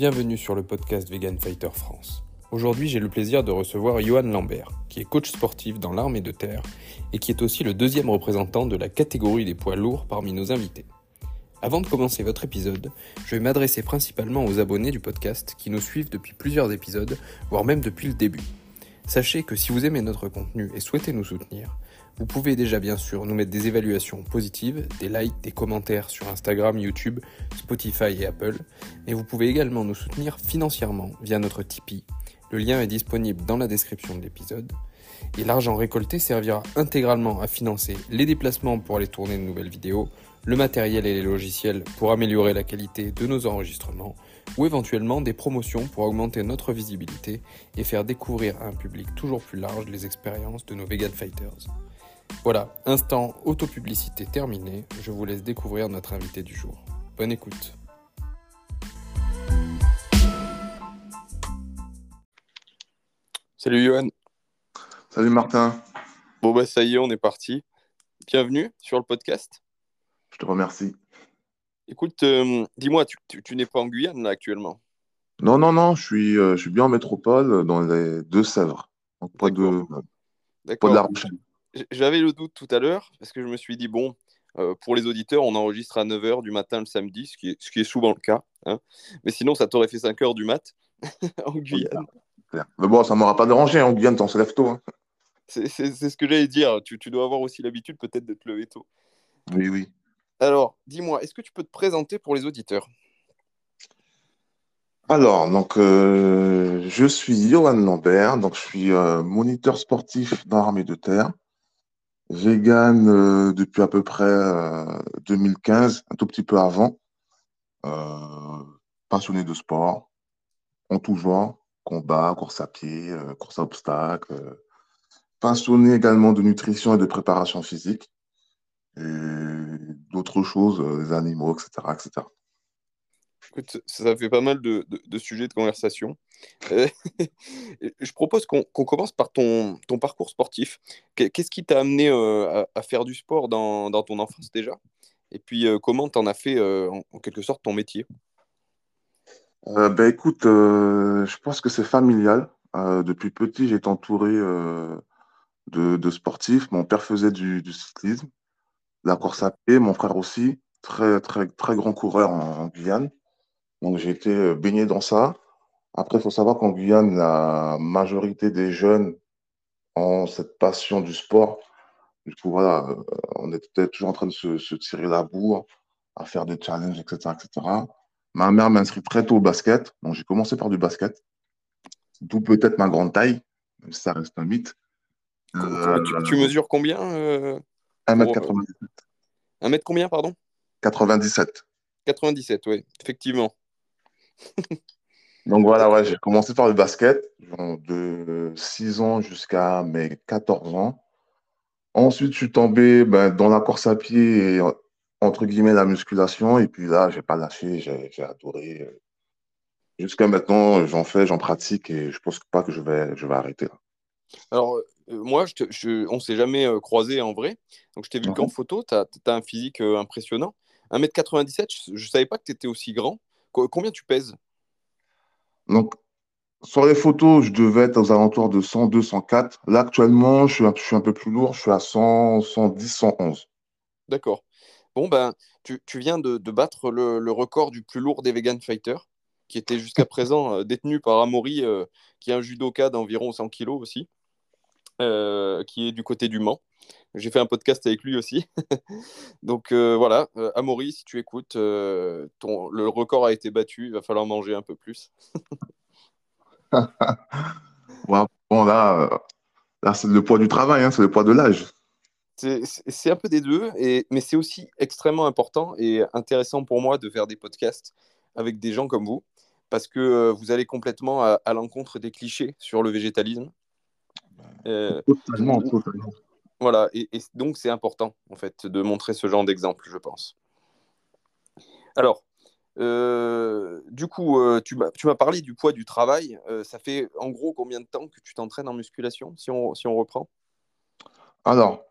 Bienvenue sur le podcast Vegan Fighter France. Aujourd'hui, j'ai le plaisir de recevoir Johan Lambert, qui est coach sportif dans l'armée de terre et qui est aussi le deuxième représentant de la catégorie des poids lourds parmi nos invités. Avant de commencer votre épisode, je vais m'adresser principalement aux abonnés du podcast qui nous suivent depuis plusieurs épisodes, voire même depuis le début. Sachez que si vous aimez notre contenu et souhaitez nous soutenir, vous pouvez déjà bien sûr nous mettre des évaluations positives, des likes, des commentaires sur Instagram, YouTube, Spotify et Apple, et vous pouvez également nous soutenir financièrement via notre Tipeee. Le lien est disponible dans la description de l'épisode. Et l'argent récolté servira intégralement à financer les déplacements pour aller tourner de nouvelles vidéos, le matériel et les logiciels pour améliorer la qualité de nos enregistrements, ou éventuellement des promotions pour augmenter notre visibilité et faire découvrir à un public toujours plus large les expériences de nos vegan fighters. Voilà, instant autopublicité terminé, je vous laisse découvrir notre invité du jour. Bonne écoute. Salut Johan. Salut Martin. Bon bah ça y est, on est parti. Bienvenue sur le podcast. Je te remercie. Écoute, euh, dis-moi, tu, n'es pas en Guyane là actuellement? Non, non, non, je suis, euh, je suis bien en métropole, dans les Deux-Sèvres. De, pas de la Rochelle. J'avais le doute tout à l'heure, parce que je me suis dit, bon, euh, pour les auditeurs, on enregistre à 9h du matin le samedi, ce qui est, ce qui est souvent le cas. Hein. Mais sinon, ça t'aurait fait 5h du mat en Guyane. Mais bon, ça ne m'aura pas dérangé. En Guyane, t'en se lève tôt. Hein. C'est ce que j'allais dire. Tu, tu, dois avoir aussi l'habitude peut-être d'être levé tôt. Oui, oui. Alors, dis-moi, est-ce que tu peux te présenter pour les auditeurs? Alors, donc, euh, je suis Johan Lambert, donc je suis euh, moniteur sportif dans l'armée de terre. Vegan euh, depuis à peu près 2015, un tout petit peu avant. passionné de sport, en tout genre, combat, course à pied, course à obstacles. passionné également de nutrition et de préparation physique. Et d'autres choses, les animaux, etc. etc. Ça fait pas mal de, sujets de conversation. Euh, je propose qu'on commence par ton, parcours sportif. Qu'est-ce qui t'a amené euh, à, faire du sport dans, ton enfance déjà? Et puis, euh, comment t'en as fait en, quelque sorte ton métier? Ben, Écoute, je pense que c'est familial. depuis petit, j'ai été entouré de, de, sportifs. Mon père faisait du, du, cyclisme, la course à pied, mon frère aussi, très, très, très grand coureur en Guyane. Donc j'ai été euh, baigné dans ça. Après, il faut savoir qu'en Guyane, la majorité des jeunes ont cette passion du sport. Du coup, voilà, euh, on était toujours en train de se, tirer la bourre, à faire des challenges, etc. etc. Ma mère m'inscrit très tôt au basket. Donc j'ai commencé par du basket. D'où peut-être ma grande taille, même si ça reste un mythe. tu, mesures combien 1m97. Euh, 1m combien, pardon? 97. 97, oui, effectivement. Donc voilà, ouais, j'ai commencé par le basket de 6 ans jusqu'à mes 14 ans. Ensuite, je suis tombé ben, dans la course à pied et entre guillemets la musculation. Et puis là, j'ai pas lâché, j'ai adoré. Jusqu'à maintenant, j'en fais, j'en pratique et je pense pas que je vais, je vais arrêter. Alors, euh, moi, je je, on ne s'est jamais euh, croisé en vrai. Donc, je t'ai vu qu'en photo, tu as, un physique euh, impressionnant. 1m97, je ne savais pas que tu étais aussi grand. Combien tu pèses? Donc, sur les photos, je devais être aux alentours de 102, 104. Là, actuellement, je suis un, peu plus lourd. Je suis à 100, 110, 111. D'accord. Bon, ben, tu, viens de, battre le, record du plus lourd des vegan fighters, qui était jusqu'à présent euh, détenu par Amaury, euh, qui est un judoka d'environ 100 kg aussi, euh, qui est du côté du Mans. J'ai fait un podcast avec lui aussi. Donc euh, voilà, euh, Amaury, si tu écoutes, euh, ton, le record a été battu, il va falloir manger un peu plus. bon, là, là c'est le poids du travail, hein, c'est le poids de l'âge. C'est un peu des deux, et, mais c'est aussi extrêmement important et intéressant pour moi de faire des podcasts avec des gens comme vous, parce que vous allez complètement à, à l'encontre des clichés sur le végétalisme. Totalement, totalement. Voilà, et, donc c'est important, en fait, de montrer ce genre d'exemple, je pense. Alors, euh, du coup, euh, tu m'as parlé du poids du travail. Euh, ça fait en gros combien de temps que tu t'entraînes en musculation, si on, si on reprend? Alors,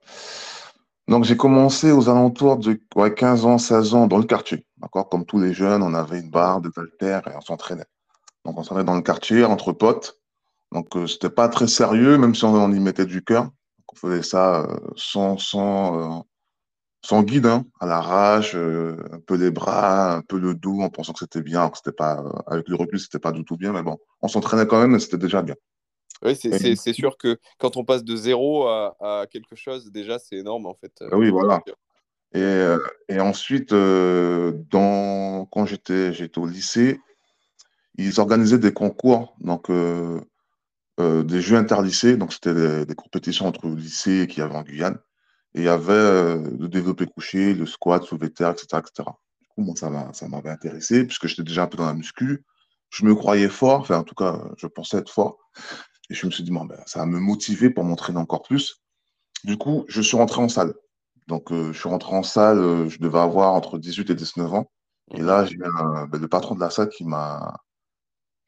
donc j'ai commencé aux alentours de 15 ans, 16 ans dans le quartier. D'accord? Comme tous les jeunes, on avait une barre, des haltères et on s'entraînait. Donc, on s'entraînait dans le quartier, entre potes. Donc, euh, c'était pas très sérieux, même si on, y mettait du cœur. On faisait ça euh, sans, sans, sans guide, hein, à l'arrache, un peu les bras, un peu le dos, en pensant que c'était bien. Alors que c'était pas, avec le recul, c'était pas du tout bien, mais bon, on s'entraînait quand même, et c'était déjà bien. Oui, c'est sûr que quand on passe de zéro à, quelque chose, déjà, c'est énorme en fait. Oui, voilà. Et, euh, et ensuite, euh, dans, quand j'étais au lycée, ils organisaient des concours, donc euh, des jeux interlycées, donc c'était des, compétitions entre lycées qui avaient en Guyane. Et il y avait le développé couché, le squat, soulevé terre, etc., etc. Du coup, moi, ça m'avait intéressé, puisque j'étais déjà un peu dans la muscu. Je me croyais fort, enfin, en tout cas, je pensais être fort. Et je me suis dit, bon, ben, ça va me motiver pour m'entraîner encore plus. Du coup, je suis rentré en salle. Donc, euh, je suis rentré en salle, euh, je devais avoir entre 18 et 19 ans. Et là, j'ai ben, le patron de la salle qui m'a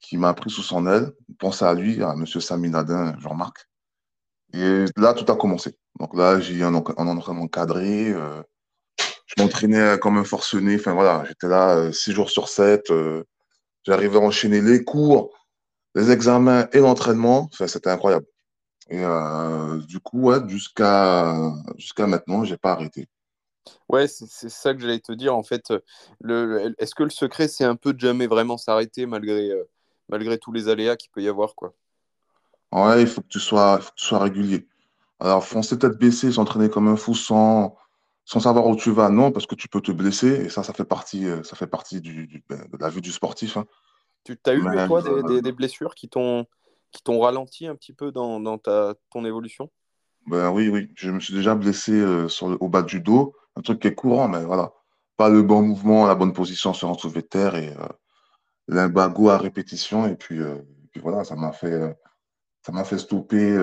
qui m'a pris sous son aile. Pensez à lui, à M. Sami Nadin, Jean-Marc. Et là, tout a commencé. Donc là, j'ai eu un, entraînement cadré. Euh, je m'entraînais comme un forcené. Enfin voilà, j'étais là 6 jours sur 7. J'arrivais à enchaîner les cours, les examens et l'entraînement, c'était incroyable. Et euh, du coup, jusqu'à jusqu'à maintenant, j'ai pas arrêté. Ouais, c'est ça que j'allais te dire. En fait, est-ce que le secret, c'est un peu de jamais vraiment s'arrêter malgré, euh, malgré tous les aléas qu'il peut y avoir, quoi Ouais, il faut que tu sois, faut que tu sois régulier. Alors, foncer tête baissée, s'entraîner comme un fou sans, sans savoir où tu vas, non, parce que tu peux te blesser. Et ça, ça fait partie, euh, ça fait partie du, ben, de la vie du sportif. Hein. Tu as eu, toi, des, des, blessures qui t'ont qui t'ont ralenti un petit peu dans, dans ta, ton évolution? Ben, Oui, oui. Je me suis déjà blessé euh, sur le, au bas du dos. Un truc qui est courant, mais voilà. Pas le bon mouvement, la bonne position sur un soulevé de terre et euh, l'imbago à répétition. Et puis, euh, puis voilà, ça m'a fait, euh, ça m'a fait stopper.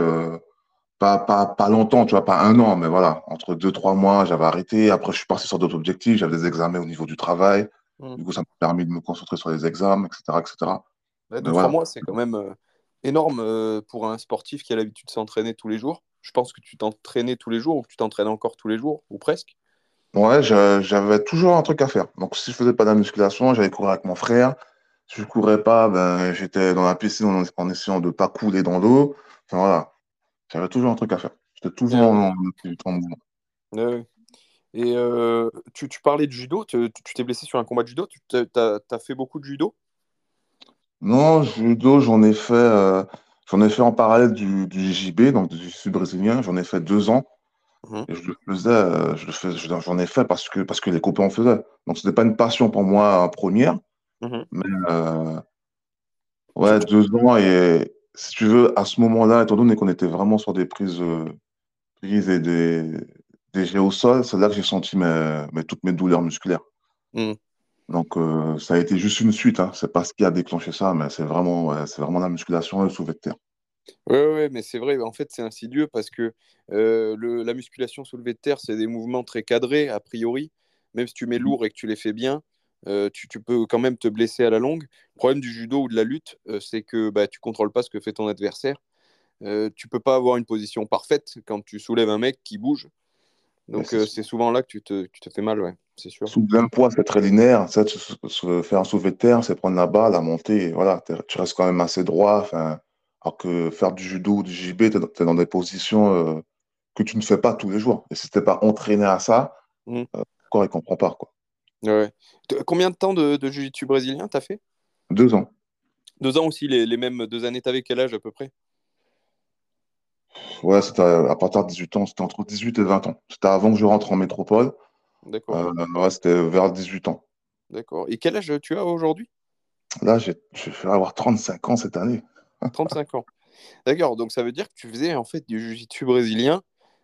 Pas, pas, pas, longtemps, tu vois, pas un an, mais voilà, entre deux, trois mois, j'avais arrêté. Après, je suis parti sur d'autres objectifs. J'avais des examens au niveau du travail. Mmh. Du coup, ça m'a permis de me concentrer sur les examens, etc. etc. deux, trois mois, c'est quand même énorme euh, pour un sportif qui a l'habitude de s'entraîner tous les jours. Je pense que tu t'entraînais tous les jours ou que tu t'entraînes encore tous les jours, ou presque. Ouais, j'avais toujours un truc à faire. Donc, si je faisais pas de la musculation, j'allais courir avec mon frère. Si je courais pas, ben, j'étais dans la piscine en, essayant de pas couler dans l'eau. Enfin, voilà. J'avais toujours un truc à faire. J'étais toujours en, mouvement. Et euh, tu, tu, parlais de judo. Tu t'es blessé sur un combat de judo. Tu as fait beaucoup de judo? Non, judo, j'en ai fait, euh, j'en ai fait en parallèle du, du JB, donc du sud brésilien. J'en ai fait deux ans. Mhm. Et je le faisais, euh, fais, j'en ai fait parce que, parce que les copains en faisaient. Donc, ce n'était pas une passion pour moi première. Mhm. Mais euh, ouais, deux ans. Et si tu veux, à ce moment-là, étant donné qu'on était vraiment sur des prises, prises et des, des jets au sol, c'est là que j'ai senti mes, toutes mes douleurs musculaires. Mhm. Donc, euh, ça a été juste une suite. Hein. C'est pas ce qui a déclenché ça, mais c'est vraiment, c'est vraiment la musculation et le soulevé de terre. Oui, ouais, mais c'est vrai. En fait, c'est insidieux parce que euh, le, la musculation soulevé de terre, c'est des mouvements très cadrés, a priori. Même si tu mets lourd et que tu les fais bien, euh, tu, tu, peux quand même te blesser à la longue. Le problème du judo ou de la lutte, c'est que bah, tu contrôles pas ce que fait ton adversaire. tu peux pas avoir une position parfaite quand tu soulèves un mec qui bouge. Donc, c'est souvent là que tu te, tu te fais mal, ouais c'est sûr. Soulever un poids, c'est très linéaire. Ça, faire un soulevé de terre, c'est prendre la balle, la monter. Voilà, tu restes quand même assez droit. Alors que faire du judo ou du JB, tu es, dans des positions euh, que tu ne fais pas tous les jours. Et si tu n'es pas entraîné à ça, mmh. euh, le corps, il ne comprend pas. Quoi. Ouais. Combien de temps de, de jiu-jitsu brésilien tu as fait? Deux ans. Deux ans aussi, les, les mêmes deux années. Tu avais quel âge à peu près? Ouais, c'était à, partir de 18 ans. C'était entre 18 et 20 ans. C'était avant que je rentre en métropole. D'accord. Euh, c'était vers 18 ans. D'accord. Et quel âge tu as aujourd'hui? Là, je vais avoir 35 ans cette année. 35 ans. D'accord. Donc, ça veut dire que tu faisais en fait du jiu-jitsu brésilien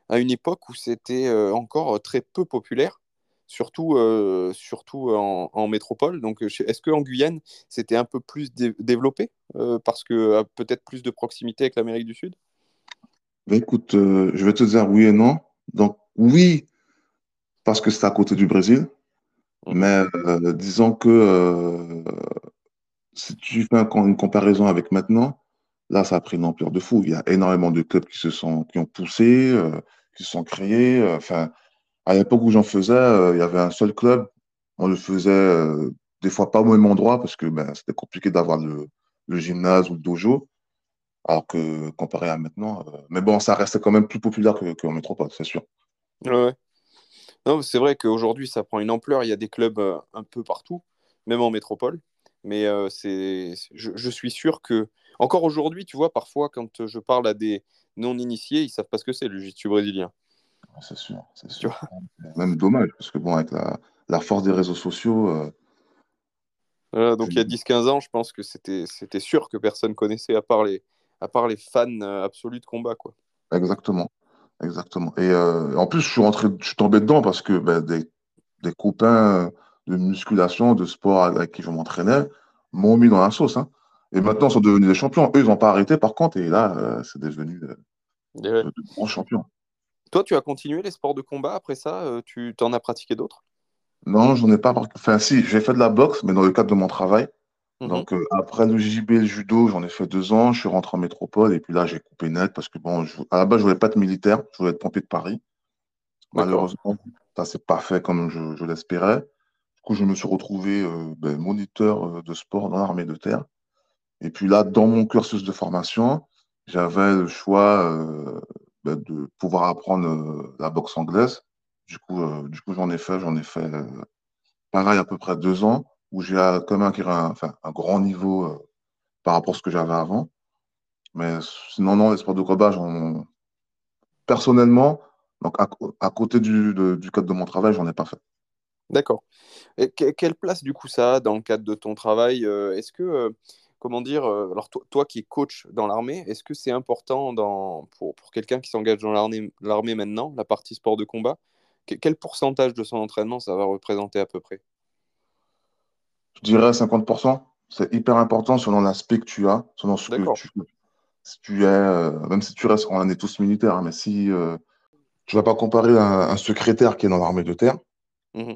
à une époque où c'était euh, encore très peu populaire, surtout, euh, surtout en, métropole. Donc, est-ce qu'en Guyane, c'était un peu plus développé parce que peut-être plus de proximité avec l'Amérique du Sud? Ben, Écoute, je vais te dire oui et non. Donc, oui, parce que c'est à côté du Brésil. Mhm. Mais euh, disons que euh, si tu fais une comparaison avec maintenant, là, ça a pris une ampleur de fou. Il y a énormément de clubs qui se sont, qui ont poussé, euh, qui se sont créés. Enfin, à l'époque où j'en faisais, il y avait un seul club. On le faisait des fois pas au même endroit parce que ben, c'était compliqué d'avoir le, gymnase ou le dojo. Alors que comparé à maintenant, mais bon, ça reste quand même plus populaire qu'en métropole, c'est sûr. Ouais. Non, c'est vrai qu'aujourd'hui, ça prend une ampleur. Il y a des clubs un peu partout, même en métropole. Mais c'est, je, je, suis sûr que, encore aujourd'hui, tu vois, parfois, quand je parle à des non-initiés, ils savent pas ce que c'est le jiu-jitsu brésilien. C'est sûr, c'est sûr. Même dommage, parce que bon, avec la, la force des réseaux sociaux. Euh, donc il y a 10-15 ans, je pense que c'était sûr que personne connaissait à part les, à part les fans euh, absolus de combat. Quoi. Exactement. Exactement. Et euh, en plus, je suis, rentré, je suis tombé dedans parce que ben, des, des, copains de musculation, de sport avec qui je m'entraînais, m'ont mis dans la sauce. Hein. Et maintenant, ils sont devenus des champions. Eux, ils n'ont pas arrêté, par contre, et là, c'est devenu de, grands champions. Toi, tu as continué les sports de combat après ça Tu t'en as pratiqué d'autres? Non, j'en ai pas. Enfin, si, j'ai fait de la boxe, mais dans le cadre de mon travail. Mhm. Donc, euh, après le JB et le judo, j'en ai fait deux ans. Je suis rentré en métropole et puis là, j'ai coupé net parce que, bon, à la base, je voulais pas être militaire. Je voulais être pompier de Paris. Malheureusement, ça s'est pas fait comme je, l'espérais. Du coup, je me suis retrouvé euh, ben, moniteur euh, de sport dans l'armée de terre. Et puis là, dans mon cursus de formation, j'avais le choix ben, de pouvoir apprendre la boxe anglaise du coup, euh, du coup j'en ai fait, j'en ai fait euh, pareil à peu près deux ans, où j'ai quand même acquis un, grand niveau euh, par rapport à ce que j'avais avant. Mais sinon, non, les sports de combat, personnellement, donc à, côté du, du, cadre de mon travail, j'en ai pas fait. D'accord. Et quelle place du coup ça a dans le cadre de ton travail Est-ce que, comment dire, alors toi, qui es coach dans l'armée, est-ce que c'est important dans, pour, pour quelqu'un qui s'engage dans l'armée maintenant, la partie sport de combat quel pourcentage de son entraînement ça va représenter à peu près? Je dirais 50%. C'est hyper important selon l'aspect que tu as, selon ce que tu, si tu es, euh, même si tu restes, on est tous militaires, hein, mais si euh, tu ne vas pas comparer un, secrétaire qui est dans l'armée de terre mmh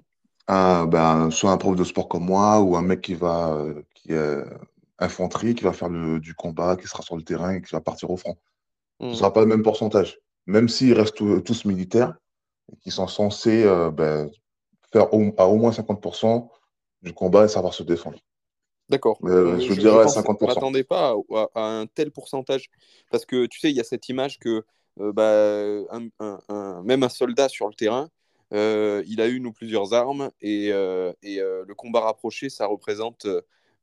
à ben, soit un prof de sport comme moi ou un mec qui va, euh, qui est infanterie, qui va faire du combat, qui sera sur le terrain et qui va partir au front. Ce ne mmh. sera pas le même pourcentage. Même s'ils restent tous militaires, qui sont censés euh, ben, faire à au moins 50% du combat et savoir se défendre. D'accord. Euh, je, dirais 50%. Je ne m'attendais pas à, un tel pourcentage. Parce que tu sais, il y a cette image que euh, bah, même un soldat sur le terrain, il a une ou plusieurs armes et, et le combat rapproché, ça représente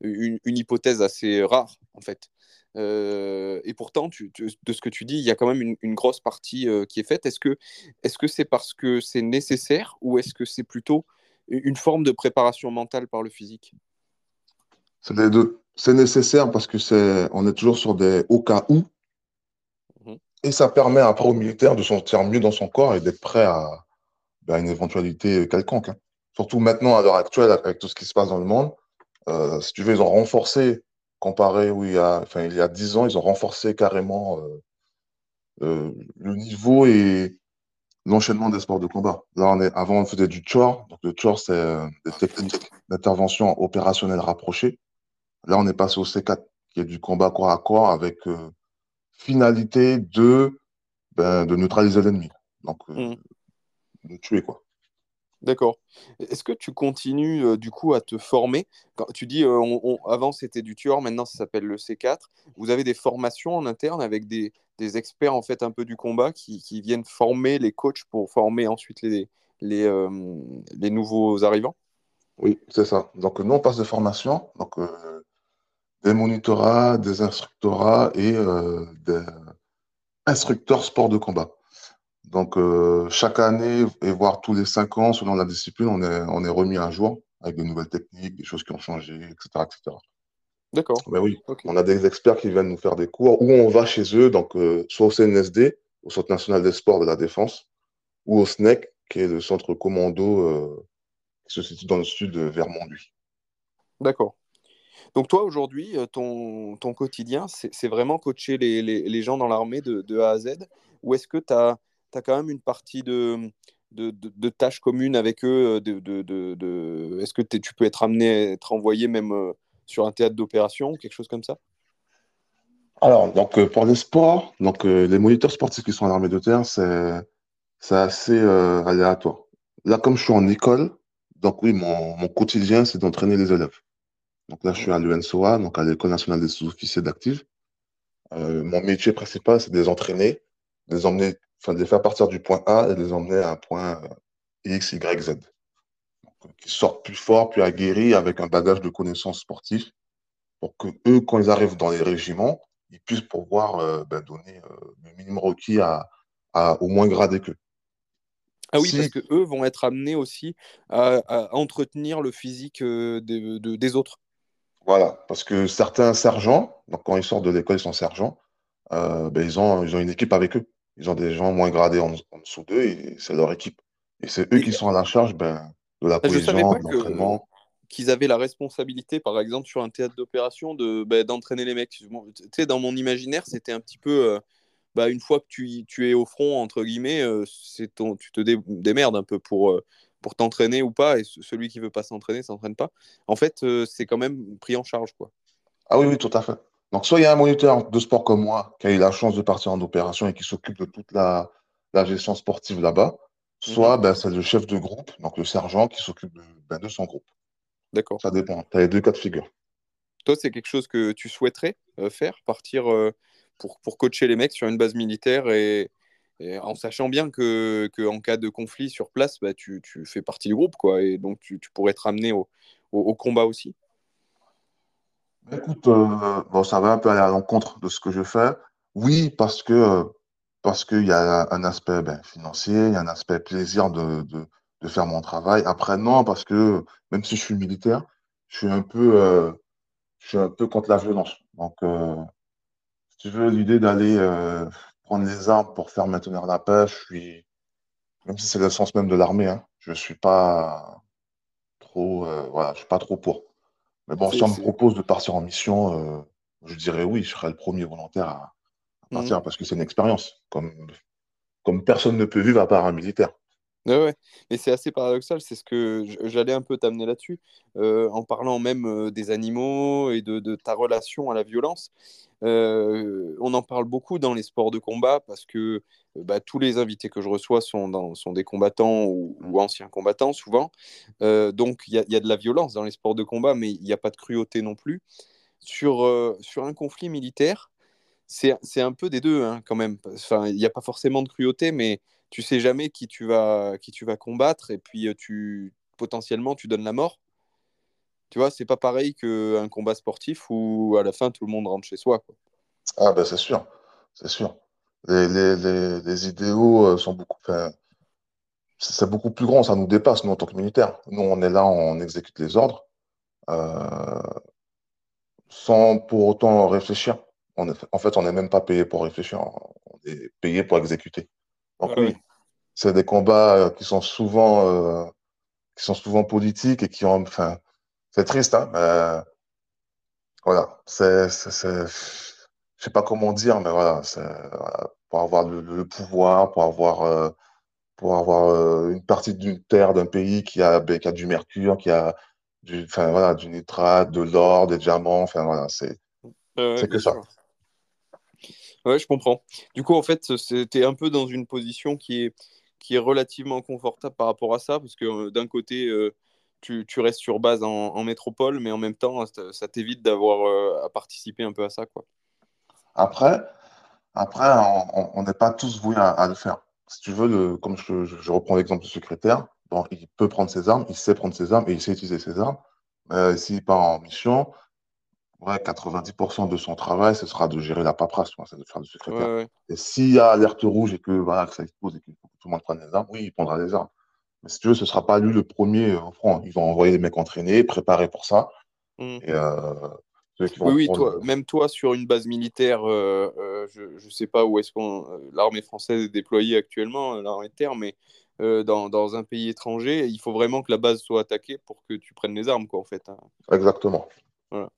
une, une, hypothèse assez rare, en fait. Euh, et pourtant, de ce que tu dis, il y a quand même une, grosse partie euh, qui est faite. Est-ce que c'est -ce c'est parce que c'est nécessaire ou est-ce que c'est plutôt une forme de préparation mentale par le physique? C'est nécessaire parce que c'est, on est toujours sur des au cas où. Mmh et ça permet après au militaire de se sentir mieux dans son corps et d'être prêt à, ben, une éventualité quelconque. Hein. Surtout maintenant, à l'heure actuelle, avec tout ce qui se passe dans le monde. Euh, si tu veux, ils ont renforcé comparé où il y a, enfin, il y a 10 ans, ils ont renforcé carrément euh, euh, le niveau et l'enchaînement des sports de combat. Là, on est, avant, on faisait du chore. Donc, le chore, c'est euh, des techniques d'intervention opérationnelle rapprochées. Là, on est passé au C4, qui est du combat corps à corps avec finalité de, ben, de neutraliser l'ennemi. Donc, mmh. de tuer, quoi. D'accord. Est-ce que tu continues euh, du coup à te former? Tu dis euh, avant c'était du tueur, maintenant ça s'appelle le C4. Vous avez des formations en interne avec des, experts en fait un peu du combat qui, viennent former les coachs pour former ensuite euh, les nouveaux arrivants? Oui, c'est ça. Donc nous on passe de formation, donc des monitorats, des instructorats et des instructeurs sport de combat. Donc, euh, chaque année, et voire tous les cinq ans, selon la discipline, on est, on est remis à jour avec de nouvelles techniques, des choses qui ont changé, etc. etc. D'accord. Mais oui, on a des experts qui viennent nous faire des cours, ou on va chez eux, donc euh, soit au CNSD, au Centre national des sports de la défense, ou au SNEC, qui est le centre commando euh, qui se situe dans le sud de Vermont-Lui. D'accord. Donc toi, aujourd'hui, ton, ton quotidien, c'est vraiment coacher les, les, les gens dans l'armée de, de, A à Z Ou est-ce que tu as tu quand même une partie de, tâches communes avec eux. Est-ce que tu peux être amené être envoyé même euh, sur un théâtre d'opération quelque chose comme ça? Alors, donc, euh, pour les sports, donc, euh, les moniteurs sportifs qui sont à l'armée de terre, c'est assez aléatoire. Là, comme je suis en école, donc oui, mon, quotidien, c'est d'entraîner les élèves. Donc là, je suis à l'UNSOA, donc à l'École nationale des sous-officiers d'actifs. Mon métier principal, c'est de les entraîner, de les emmener, enfin, de les faire partir du point A et de les emmener à un point euh, X, Y, Z. Qu'ils sortent plus forts, plus aguerris, avec un bagage de connaissances sportives, pour que eux, quand ils arrivent dans les régiments, ils puissent pouvoir euh, ben, donner le minimum requis à, au moins gradé qu'eux. Ah oui, parce que eux vont être amenés aussi à, entretenir le physique des autres. Voilà, parce que certains sergents, donc quand ils sortent de l'école, ils sont sergents, euh, ben, ils, ont, ils ont une équipe avec eux. Ils ont des gens moins gradés en, dessous d'eux et c'est leur équipe. Et c'est eux qui sont à la charge ben, de la cohésion, de l'entraînement. Qu'ils avaient la responsabilité, par exemple, sur un théâtre d'opération, de, ben, d'entraîner les mecs. Tu sais, dans mon imaginaire, c'était un petit peu. Euh, bah, une fois que tu, tu, es au front, entre guillemets, euh, c'est ton, tu te démerdes un peu pour, pour t'entraîner ou pas, et celui qui veut pas s'entraîner s'entraîne pas. En fait, euh, c'est quand même pris en charge, quoi. Ah oui, oui, tout à fait. Donc, soit il y a un moniteur de sport comme moi qui a eu la chance de partir en opération et qui s'occupe de toute la, la, gestion sportive là-bas, soit mhm. ben, c'est le chef de groupe, donc le sergent, qui s'occupe de, ben, de, son groupe. D'accord. Ça dépend. Tu as les deux cas de figure. Toi, c'est quelque chose que tu souhaiterais euh, faire, partir euh, pour, pour coacher les mecs sur une base militaire et, en sachant bien que, que, en cas de conflit sur place, bah, tu, tu, fais partie du groupe, quoi, et donc tu, tu pourrais être amené au, au, combat aussi? Écoute, euh, bon, ça va un peu aller à l'encontre de ce que je fais. Oui, parce que parce qu'il y a un aspect ben, financier, il y a un aspect plaisir de, de, faire mon travail. Après, non, parce que même si je suis militaire, je suis un peu, euh, je suis un peu contre la violence. Donc, euh, si tu veux, l'idée d'aller prendre les armes pour faire maintenir la paix, je suis, même si c'est le sens même de l'armée, hein, je suis pas trop, euh, voilà, je suis pas trop pour. Mais bon, si on me propose de partir en mission, euh, je dirais oui, je serais le premier volontaire à, mmh. partir parce que c'est une expérience, comme, comme personne ne peut vivre à part un militaire. Ouais, ouais. Mais c'est assez paradoxal, c'est ce que j'allais un peu t'amener là-dessus, euh, en parlant même des animaux et de, de, ta relation à la violence. Euh, on en parle beaucoup dans les sports de combat parce que euh, bah, tous les invités que je reçois sont, des combattants ou, anciens combattants souvent. Euh, donc il y, a de la violence dans les sports de combat, mais il n'y a pas de cruauté non plus. Sur, un conflit militaire, c'est un peu des deux hein, quand même. Il n'y a pas forcément de cruauté, mais tu sais jamais qui tu vas, qui tu vas combattre et puis tu potentiellement tu donnes la mort. Tu vois, c'est pas pareil qu'un combat sportif où à la fin tout le monde rentre chez soi. Quoi. Ah ben c'est sûr, c'est sûr. Les, les, les, idéaux euh, sont beaucoup, c'est beaucoup plus grand, ça nous dépasse nous en tant que militaires. Nous on est là, on exécute les ordres euh, sans pour autant réfléchir. On en fait, on n'est même pas payé pour réfléchir, on est payé pour exécuter. Donc oui, c'est des combats euh, qui sont souvent qui sont souvent politiques et qui ont, enfin, c'est triste, hein, mais voilà, c'est, je sais pas comment dire, mais voilà, pour avoir le, pouvoir, pour avoir, euh, pour avoir euh, une partie d'une terre, d'un pays qui a, ben, qui a du mercure, qui a du, enfin voilà, du nitrate, de l'or, des diamants, enfin voilà, c'est, c'est que ça. Ouais, je comprends. Du coup, en fait, c'était un peu dans une position qui est, qui est relativement confortable par rapport à ça, parce que euh, d'un côté, tu, restes sur base en, métropole, mais en même temps, ça, t'évite d'avoir euh, à participer un peu à ça. Quoi. Après, après on n'est pas tous voués à, le faire. Si tu veux, le, comme je, reprends l'exemple du secrétaire, bon, il peut prendre ses armes, il sait prendre ses armes et il sait utiliser ses armes. Mais s'il part en mission, ouais, 90% de son travail, ce sera de gérer la paperasse, c'est de faire le secrétaire. Et s'il y a alerte rouge et que, voilà, que ça expose et qu'il faut que tout le monde prenne les armes, oui, il prendra les armes. Mais si tu veux, ce ne sera pas lui le premier au front. Ils vont envoyer des mecs entraînés, préparés pour ça. Mmh. Euh, oui, toi, même toi, sur une base militaire, euh, euh, je ne sais pas où est-ce que l'armée française est déployée actuellement, l'armée de terre, mais dans, dans, un pays étranger, il faut vraiment que la base soit attaquée pour que tu prennes les armes, quoi, en fait. Hein. Exactement. Voilà.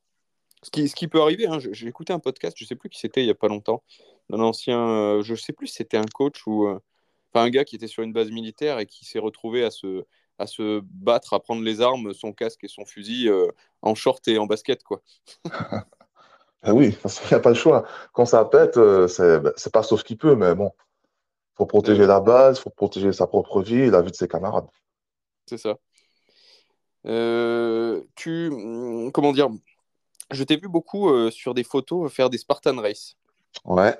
Ce qui, ce qui peut arriver, hein, j'ai écouté un podcast, je ne sais plus qui c'était il n'y a pas longtemps, d'un ancien, je ne sais plus si c'était un coach ou un gars qui était sur une base militaire et qui s'est retrouvé à se, à se battre, à prendre les armes, son casque et son fusil euh, en short et en basket, quoi. ah oui, il n'y a pas le choix. Quand ça pète, euh, bah, c'est pas sauf qu'il peut, mais bon, faut protéger la base, faut protéger sa propre vie et la vie de ses camarades. C'est ça. Euh, tu, hum, comment dire, je t'ai vu beaucoup euh, sur des photos faire des Spartan Race. Ouais.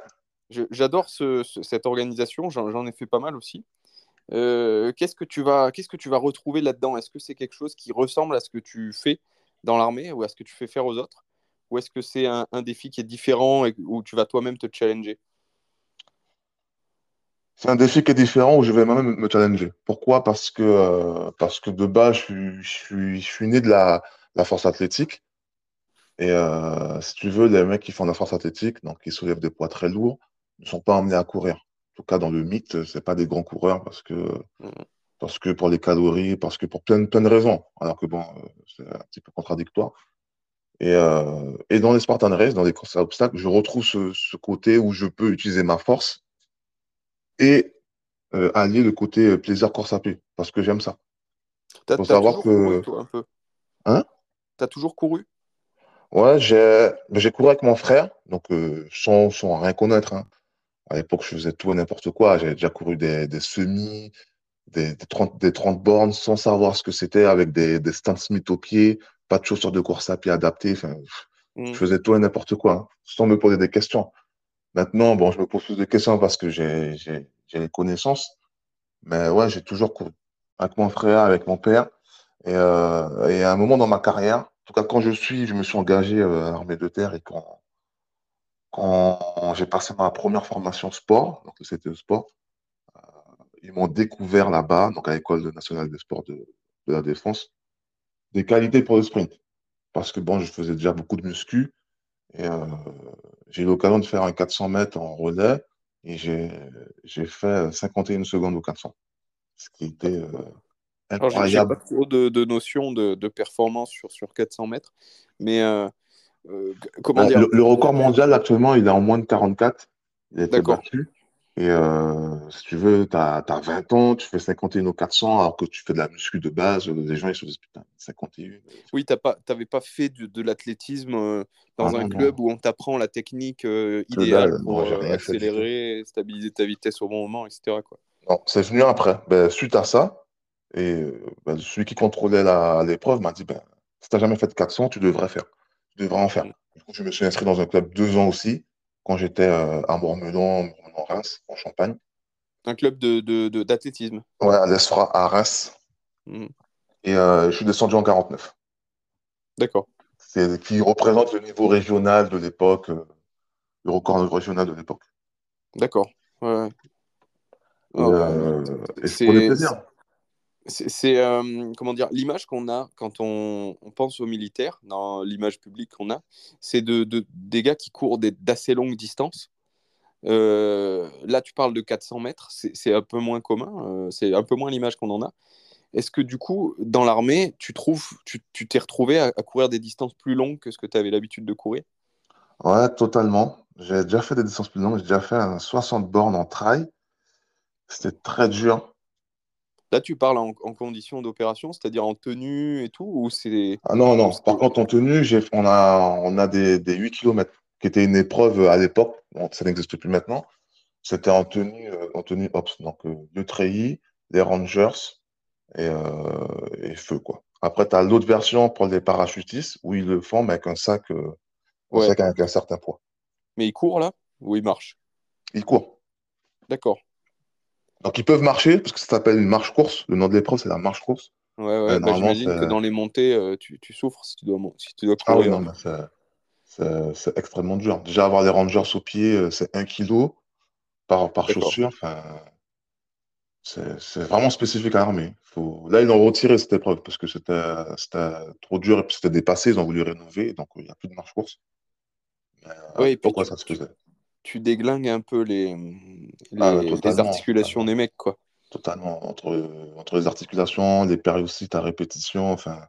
J'adore ce- ce- cette organisation, j'en ai fait pas mal aussi. Euh, qu'est-ce que tu vas, retrouver là-dedans? Est-ce que c'est quelque chose qui ressemble à ce que tu fais dans l'armée ou à ce que tu fais faire aux autres? Ou est-ce que c'est un, défi qui est différent et où tu vas toi-même te challenger? C'est un défi qui est différent où je vais moi-même me challenger. Pourquoi? Parce que, euh, parce que de base, je suis, né de la, force athlétique. Et euh, si tu veux, les mecs qui font de la force athlétique, donc qui soulèvent des poids très lourds, ne sont pas emmenés à courir. En tout cas, dans le mythe, c'est pas des grands coureurs parce que, Mhm. parce que pour les calories, parce que pour plein, plein de raisons. Alors que bon, euh, c'est un petit peu contradictoire. Et, euh, et dans les Spartan Race, dans les courses à obstacles, je retrouve ce, ce côté où je peux utiliser ma force et euh, allier le côté plaisir course à pied, parce que j'aime ça. T'as, Faut t'as savoir toujours couru, toi, un peu? hein, T'as toujours couru? ouais, j'ai, j'ai couru avec mon frère, donc euh, sans, sans rien connaître, hein. À l'époque, je faisais tout et n'importe quoi. J'avais déjà couru des, des semis, des, des 30, des 30 bornes sans savoir ce que c'était, avec des, des Stan Smith au pied, pas de chaussures de course à pied adaptées. Enfin, je Mhm. faisais tout et n'importe quoi, hein, sans me poser des questions. Maintenant, bon, je me pose plus de questions parce que j'ai les connaissances. Mais ouais, j'ai toujours couru avec mon frère, avec mon père. Et, euh, et à un moment dans ma carrière, en tout cas quand je suis, je me suis engagé euh, à l'armée de terre et quand, quand j'ai passé ma première formation sport, donc c'était le sport, ils m'ont découvert là-bas, donc à l'École nationale des sports de, de la défense, des qualités pour le sprint. Parce que bon, je faisais déjà beaucoup de muscu et euh, j'ai eu l'occasion de faire un 400 mètres en relais et j'ai fait 51 secondes au 400, ce qui était euh, Alors, j'ai pas incroyable. trop de, de notion de, de performance sur, sur 400 mètres, mais euh, euh, comment Ben, dire? le, le record mondial actuellement, il est en moins de 44. Il a été battu. Et euh, si tu veux, tu as, 20 ans, tu fais 51 au 400, alors que tu fais de la muscu de base. Les gens, ils se disent, putain, 51. Oui, t'as pas, t'avais pas fait de, de l'athlétisme euh, Ah dans un non, non, club où on t'apprend la technique euh, que idéale pour Non, euh, accélérer, stabiliser ta vitesse au bon moment, etc., quoi. Non, c'est venu après. Ben, suite à ça, et euh, ben, celui qui contrôlait la- l'épreuve m'a dit, ben, si tu n'as jamais fait de 400, tu devrais faire. Tu devrais en faire. Du coup, je me suis inscrit dans un club deux ans aussi, quand j'étais euh, à Mourmelon, Mourmelon-Reims, en Champagne. Un club de, de, de- d'athlétisme. Ouais, à l'ESFRA, à Reims. Mm. Et euh, je suis descendu en 49. D'accord, C'est qui représente le niveau régional de l'époque, euh, le record régional de l'époque. d'accord. Ouais. Et, plaisir. C'est, euh, comment dire, l'image qu'on a quand on, pense aux militaires, dans l'image publique qu'on a, c'est de, de- des gars qui courent d'assez longues distances. Euh, là, tu parles de 400 mètres, c'est un peu moins commun, euh, c'est un peu moins l'image qu'on en a. Est-ce que du coup, dans l'armée, tu trouves, tu t'es retrouvé à, à courir des distances plus longues que ce que tu avais l'habitude de courir? Ouais, totalement. J'ai déjà fait des distances plus longues. J'ai déjà fait un 60 bornes en trail. C'était très dur. Là, tu parles en, en conditions d'opération, c'est-à-dire en tenue et tout, ou c'est, Ah non, non. Par contre, en tenue, j'ai, on a, on a des, des 8 km, qui était une épreuve à l'époque. Bon, ça n'existe plus maintenant. C'était en tenue, euh, en tenue OPS. Donc, euh, le treillis, les Rangers et, euh, et feu, quoi. Après, tu as l'autre version pour les parachutistes où ils le font, mais avec un sac, euh, un sac avec un certain poids. mais il court là, ou il marche? Ils courent. D'accord. Donc, ils peuvent marcher, parce que ça s'appelle une marche-course. Le nom de l'épreuve, c'est la marche-course. Ouais, ouais, bah, normalement, j'imagine que dans les montées, euh, tu, tu souffres si tu dois, si tu dois Ah oui, courir. non, mais c'est extrêmement dur. Déjà, avoir les Rangers au pied, euh, c'est un kilo par, par chaussure. C'est c'est vraiment spécifique à l'armée. Faut... Là, ils l'ont retiré cette épreuve parce que c'était c'était trop dur et puis c'était dépassé. Ils ont voulu rénover, donc euh, il n'y a plus de marche-course. Puis ouais, tu, ça se faisait? Tu déglingues un peu les, Ah, les, articulations des mecs, quoi. totalement. Entre, entre les articulations, les périocytes à répétition, enfin.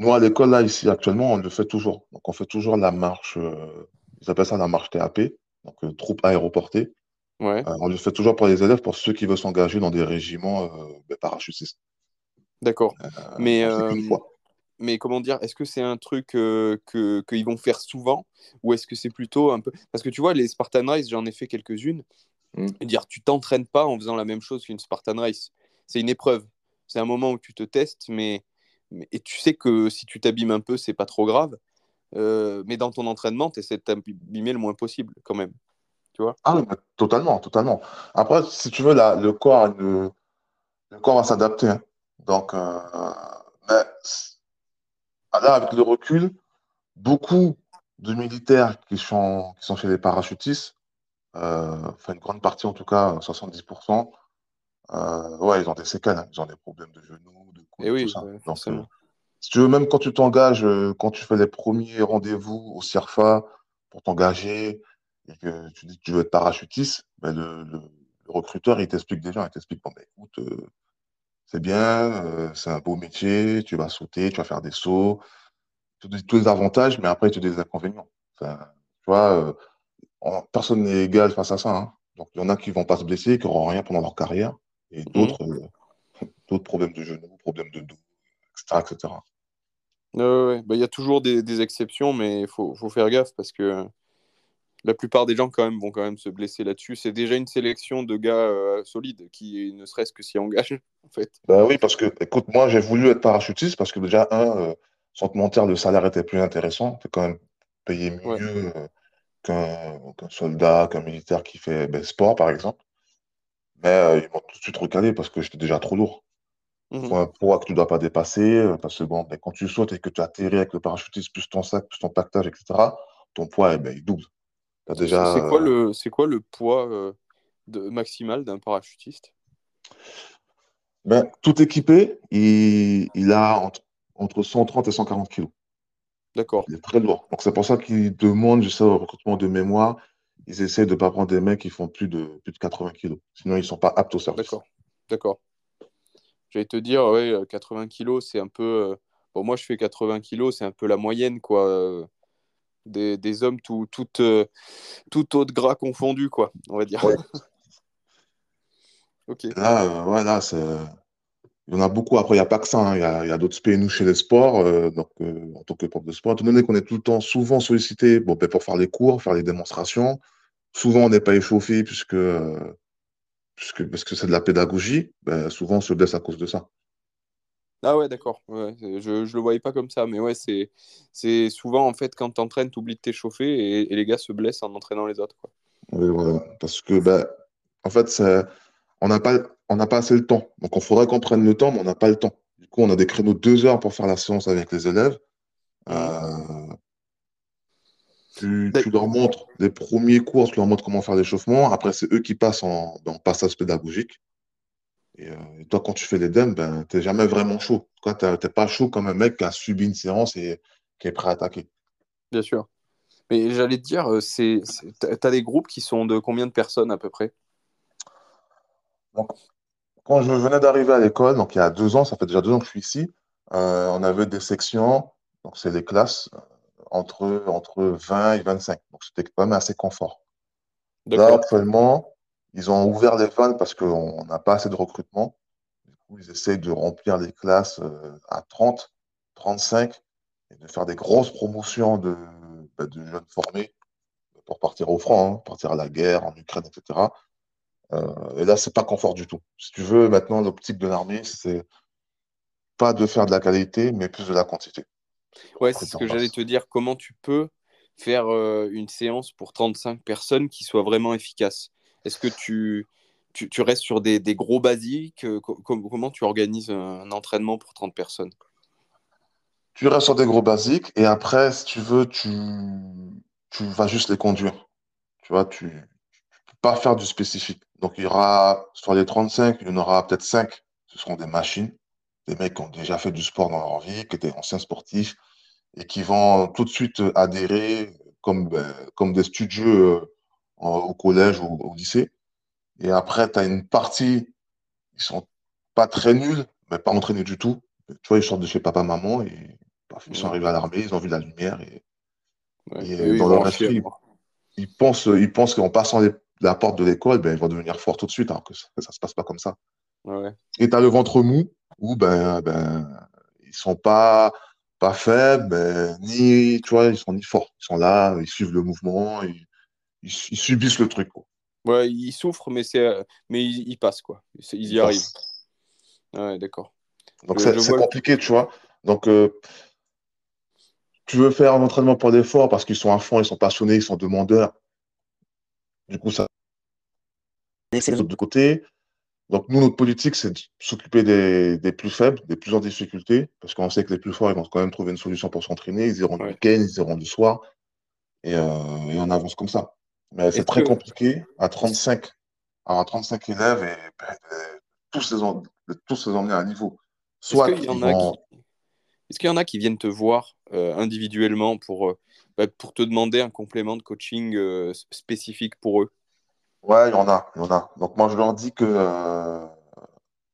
Nous, à l'école, là, ici, actuellement, on le fait toujours. Donc, on fait toujours la marche, euh, ils appellent ça la marche TAP, donc euh, troupe aéroportée. Ouais, Euh, on le fait toujours pour les élèves, pour ceux qui veulent s'engager dans des régiments euh, ben, parachutistes. d'accord. Euh, Mais, euh, fois. Mais comment dire, est-ce que c'est un truc euh, que qu'ils vont faire souvent, ou est-ce que c'est plutôt un peu... Parce que tu vois, les Spartan Race, j'en ai fait quelques-unes, et dire, tu t'entraînes pas en faisant la même chose qu'une Spartan Race. C'est une épreuve. c'est un moment où tu te testes, mais, et tu sais que si tu t'abîmes un peu, c'est pas trop grave. Euh, mais dans ton entraînement, tu essaies de t'abîmer le moins possible quand même. Tu vois? Ah totalement, totalement. Après, si tu veux, le, corps, le, corps va s'adapter. Hein. Donc, euh, mais, là, avec le recul, beaucoup de militaires qui sont, qui sont chez les parachutistes, euh, enfin une grande partie en tout cas, 70%, euh, ouais, ils ont des séquelles, hein. ils ont des problèmes de genoux, de coudes, oui, tout ça. Donc, euh, si tu veux, même quand tu t'engages, quand tu fais les premiers rendez-vous au CIRFA pour t'engager et que tu dis que tu veux être parachutiste, ben le, recruteur, il t'explique déjà, il t'explique, bon, ben, écoute, c'est bien, c'est un beau métier, tu vas sauter, tu vas faire des sauts, tous les avantages, mais après, tu as des inconvénients. tu vois, euh, personne n'est égal face à ça. Hein. Donc, il y en a qui vont pas se blesser, qui n'auront rien pendant leur carrière, et mhm. d'autres, euh, d'autres problèmes de genoux, problèmes de dos, etc. etc. Bah, il y a toujours des, exceptions, mais il faut, faut, faire gaffe parce que la plupart des gens quand même vont quand même se blesser là-dessus. C'est déjà une sélection de gars euh, solides qui ne serait-ce que s'y engagent en fait. Bah oui, parce que écoute, moi j'ai voulu être parachutiste parce que déjà un, sans te mentir, le salaire était plus intéressant. Tu es quand même payé mieux euh, qu'un soldat, qu'un militaire qui fait ben, sport, par exemple. Mais euh, ils m'ont tout de suite recalé parce que j'étais déjà trop lourd. Il mhm. faut un poids que tu ne dois pas dépasser. Euh, parce que bon, ben, quand tu sautes et que tu atterris avec le parachutiste, plus ton sac, plus ton pactage, etc., ton poids, eh ben, il double. Déjà, c'est quoi, le, quoi le poids de, maximal d'un parachutiste? Ben, Tout équipé, il, il a entre entre 130 et 140 kilos. D'accord. Il est très lourd. Donc, c'est pour ça qu'ils demandent, je sais, au recrutement de mémoire, ils essaient de ne pas prendre des mecs qui font plus de, plus de 80 kilos. Sinon, ils ne sont pas aptes au service. D'accord. D'accord. J'allais te dire, ouais, 80 kilos, c'est un peu. Euh, bon, moi, je fais 80 kilos, c'est un peu la moyenne, quoi. Des, des hommes tout, tout, euh, tout autre gras confondu, quoi, on va dire. ok. Là, voilà, c'est il y en a beaucoup. Après, il n'y a pas que ça. Hein. Il y a, a d'autres PNU chez les sports, euh, donc, euh, en tant que prof de sport. Étant donné qu'on est tout le temps souvent sollicité bon, ben, pour faire les cours, faire les démonstrations, souvent on n'est pas échauffé puisque, euh, puisque, parce que c'est de la pédagogie, ben, souvent on se blesse à cause de ça. Ah ouais, d'accord. je ne le voyais pas comme ça, mais ouais, c'est, c'est souvent en fait quand tu entraînes, tu oublies de t'échauffer et, et, les gars se blessent en entraînant les autres. Quoi. Oui, voilà. Parce que, ben, en fait, c'est on n'a pas, on pas assez le temps. Donc, on faudrait qu'on prenne le temps, mais on n'a pas le temps. Du coup, on a des créneaux de deux heures pour faire la séance avec les élèves. Euh, tu, leur montres les premiers cours, tu leur montres comment faire l'échauffement. Après, c'est eux qui passent en, passage pédagogique. Euh, et, toi, quand tu fais les DEM, ben, tu n'es jamais vraiment chaud. Tu n'es pas chaud comme un mec qui a subi une séance et qui est prêt à attaquer. Bien sûr. Mais j'allais te dire, euh, tu as des groupes qui sont de combien de personnes à peu près? Donc, quand je venais d'arriver à l'école, donc il y a deux ans, ça fait déjà deux ans que je suis ici, euh, on avait des sections, donc c'est des classes entre, entre 20 et 25. Donc c'était quand même assez confort. Là, actuellement, ils ont ouvert les vannes parce qu'on n'a pas assez de recrutement. Du coup, ils essayent de remplir les classes euh, à 30, 35 et de faire des grosses promotions de, bah, de jeunes formés pour partir au front, hein, partir à la guerre en Ukraine, etc. Euh, et là, c'est pas confort du tout. Si tu veux, maintenant, l'optique de l'armée, c'est pas de faire de la qualité, mais plus de la quantité. Ouais, c'est ce que j'allais te dire. Comment tu peux faire euh, une séance pour 35 personnes qui soit vraiment efficace Est-ce que tu, restes sur des, gros basiques euh, Comment tu organises un entraînement pour 30 personnes? Tu restes sur des gros basiques et après, si tu veux, tu, vas juste les conduire. Tu vois, tu, pas faire du spécifique. Donc, il y aura, sur les 35, il y en aura peut-être 5. Ce seront des machines, des mecs qui ont déjà fait du sport dans leur vie, qui étaient anciens sportifs et qui vont tout de suite adhérer comme, ben, des studios euh, au collège ou au lycée. Et après, tu as une partie, ils sont pas très nuls, mais pas entraînés du tout. Tu vois, ils sortent de chez papa-maman et ils sont arrivés à l'armée, ils ont vu la lumière et, dans leur esprit, ils pensent, ils pensent qu'en passant les, la porte de l'école, ben, ils vont devenir forts tout de suite, alors que ça ne se passe pas comme ça. Et tu as le ventre mou, où ben, ben, ils sont pas, pas faibles, ni, tu vois, ils sont ni forts. Ils sont là, ils suivent le mouvement, ils, ils, subissent le truc. Quoi. Ouais, ils souffrent, mais, c'est, mais ils, passent, quoi. Ils, y arrivent. Ouais, d'accord. Donc c'est compliqué, tu vois. Donc euh, tu veux faire un entraînement pour l'effort parce qu'ils sont à fond, ils sont passionnés, ils sont demandeurs. Du coup, ça. C'est les autres de côté. Donc, nous, notre politique, c'est de s'occuper des, plus faibles, des plus en difficulté, parce qu'on sait que les plus forts, ils vont quand même trouver une solution pour s'entraîner. Ils iront le week-end, ils iront du soir, et, euh, on avance comme ça. Mais c'est très compliqué à 35, à 35 élèves et, tous, les tous les emmener à un niveau. Soit Est-ce qu'il y, y, en a qui viennent te voir euh, individuellement pour, euh, bah, pour te demander un complément de coaching spécifique pour eux? Ouais, il y en a, il y en a. Donc moi, je leur dis que, euh,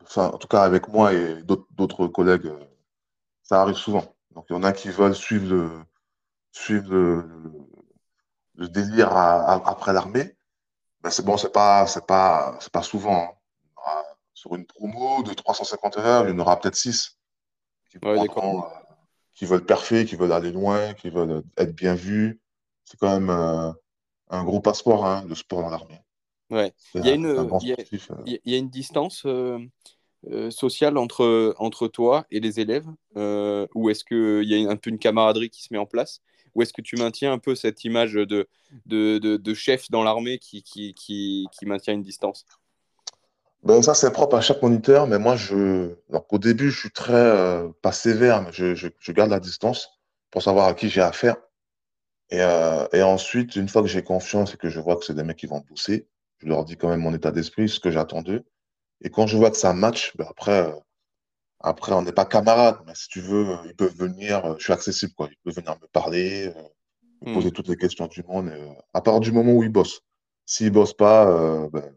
enfin, en tout cas avec moi et d'autres collègues, euh, ça arrive souvent. Donc il y en a qui veulent suivre le, suivre le, délire après l'armée. Ben, c'est bon, c'est pas, c'est pas, c'est pas souvent. Hein. Sur une promo de 350 heures, il y en aura peut-être 6 qui, euh, qui veulent perfer, qui veulent aller loin, qui veulent être bien vus. C'est quand même un gros passeport, hein, le sport dans l'armée. Ouais. Il y, a une, il, y a, une distance euh, euh, sociale entre, entre toi et les élèves euh, Ou est-ce qu'il y a un peu une camaraderie qui se met en place? Ou est-ce que tu maintiens un peu cette image de, de, de, chef dans l'armée qui, qui, qui, maintient une distance? Ben, Ça, c'est propre à chaque moniteur, mais moi, je... au début, je suis très, pas sévère, mais je, je, je, garde la distance pour savoir à qui j'ai affaire. Et, et ensuite, une fois que j'ai confiance et que je vois que c'est des mecs qui vont pousser, je leur dis quand même mon état d'esprit, ce que j'attends d'eux. Et quand je vois que ça match, ben après, euh, après, on n'est pas camarades, mais si tu veux, ils peuvent venir, euh, je suis accessible, quoi. Ils peuvent venir me parler, euh, me poser toutes les questions du monde, à part du moment où ils bossent. S'ils ne bossent pas, ben,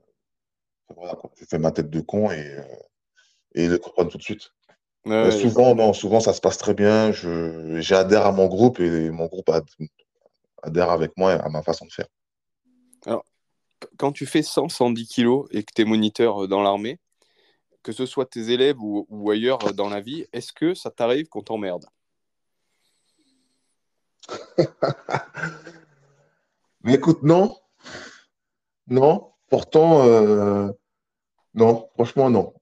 voilà, quoi. je fais ma tête de con et, et ils le comprennent tout de suite. souvent, non, souvent, ça se passe très bien. J'adhère à mon groupe et mon groupe adhère avec moi à ma façon de faire. Alors, quand tu fais 100, 110 kilos et que tu es moniteur euh, dans l'armée, que ce soit tes élèves ou, ailleurs euh, dans la vie, est-ce que ça t'arrive qu'on t'emmerde? Mais écoute, non. Non. Pourtant, euh, non. Franchement, non.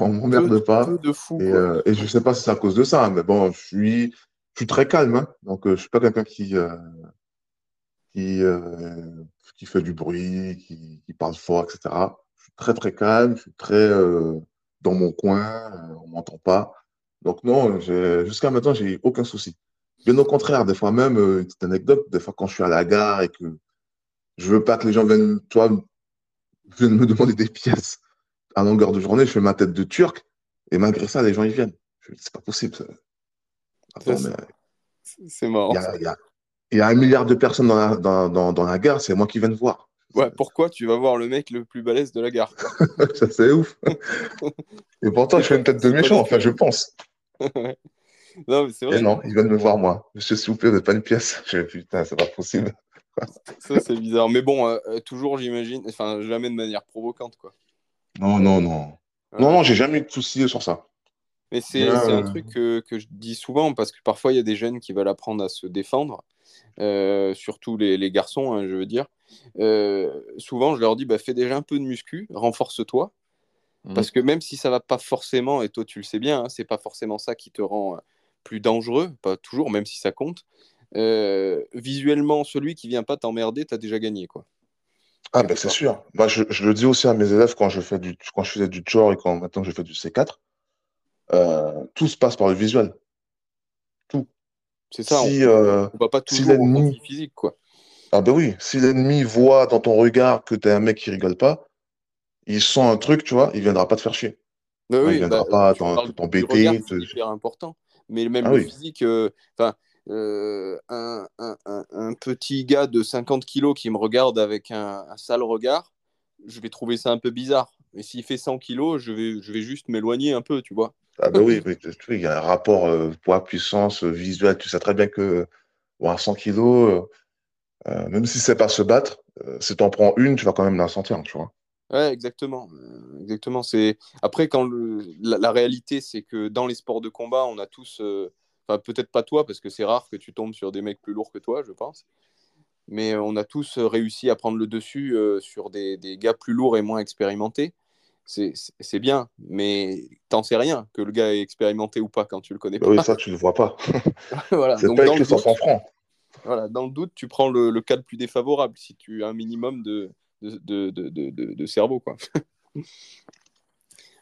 on m'emmerde pas. De fou, et, et, je sais pas si c'est à cause de ça, mais bon, je suis, je suis très calme. Hein. Donc, je suis pas quelqu'un qui, qui, euh, qui fait du bruit, qui, qui, parle fort, etc. Je suis très, très calme, je suis très euh, dans mon coin, euh, on m'entend pas. Donc non, jusqu'à maintenant, j'ai aucun souci. Bien au contraire, des fois même, une petite anecdote, des fois quand je suis à la gare et que je veux pas que les gens viennent, toi, viennent me demander des pièces à longueur de journée, je fais ma tête de turc et malgré ça, les gens ils viennent. C'est pas possible. C'est marrant. Il y y a un milliard de personnes dans la, dans, dans, dans la gare, c'est moi qui viens de voir. Ouais, pourquoi tu vas voir le mec le plus balèze de la gare Ça, c'est ouf. Et pourtant, je fais une tête de méchant, enfin, je pense. non, mais c'est vrai. Et non, ils viennent me voir, moi. Monsieur, s'il vous plaît, vous pas une pièce. Je putain, c'est pas possible. ça, c'est bizarre. Mais bon, euh, euh, toujours, j'imagine, enfin, jamais de manière provocante, quoi. Non, non, non. Non, non, j'ai jamais eu de soucis sur ça. Mais c'est un truc que, que, je dis souvent parce que parfois il y a des jeunes qui veulent apprendre à se défendre euh, surtout les, garçons, hein, je veux dire. Euh, souvent, je leur dis, bah, fais déjà un peu de muscu, renforce-toi. Mhm. Parce que même si ça va pas forcément, et toi tu le sais bien, hein, c'est pas forcément ça qui te rend euh, plus dangereux, pas toujours, même si ça compte. visuellement, celui qui vient pas t'emmerder, tu as déjà gagné. quoi. Ah, ben c'est sûr. Moi, je, le dis aussi à mes élèves quand je, fais du, quand je faisais du chore et quand maintenant je fais du C4, tout se passe par le visuel. C'est ça, si, on, euh, va pas toujours si physique, quoi. Ah ben oui, si l'ennemi voit dans ton regard que tu es un mec qui rigole pas, il sent un truc, tu vois, il viendra pas te faire chier. Bah oui, il viendra bah, pas t'embêter. C'est hyper important. Mais même ah le physique, euh, enfin, euh, un, un, un, petit gars de 50 kilos qui me regarde avec un, sale regard, je vais trouver ça un peu bizarre. Mais s'il fait 100 kilos, je vais, je vais juste m'éloigner un peu, tu vois. Ah ben oui, il y a un rapport euh, poids-puissance visuel. Tu sais très bien que à 100 kilos, euh, même si c'est pas se battre, si tu en prends une, tu vas quand même la sentir, tu vois. Ouais, exactement. exactement. C'est après quand la, réalité, c'est que dans les sports de combat, on a tous, enfin peut-être pas toi, parce que c'est rare que tu tombes sur des mecs plus lourds que toi, je pense. Mais on a tous réussi à prendre le dessus sur des, des, gars plus lourds et moins expérimentés c'est bien, mais t'en sais rien que le gars est expérimenté ou pas quand tu le connais Bah pas. oui, ça, tu ne le vois pas. voilà. C'est Donc, pas écrit sur 100 francs. Voilà, dans le doute, tu prends le, le cas le plus défavorable si tu as un minimum de, de, de, de, cerveau. Quoi.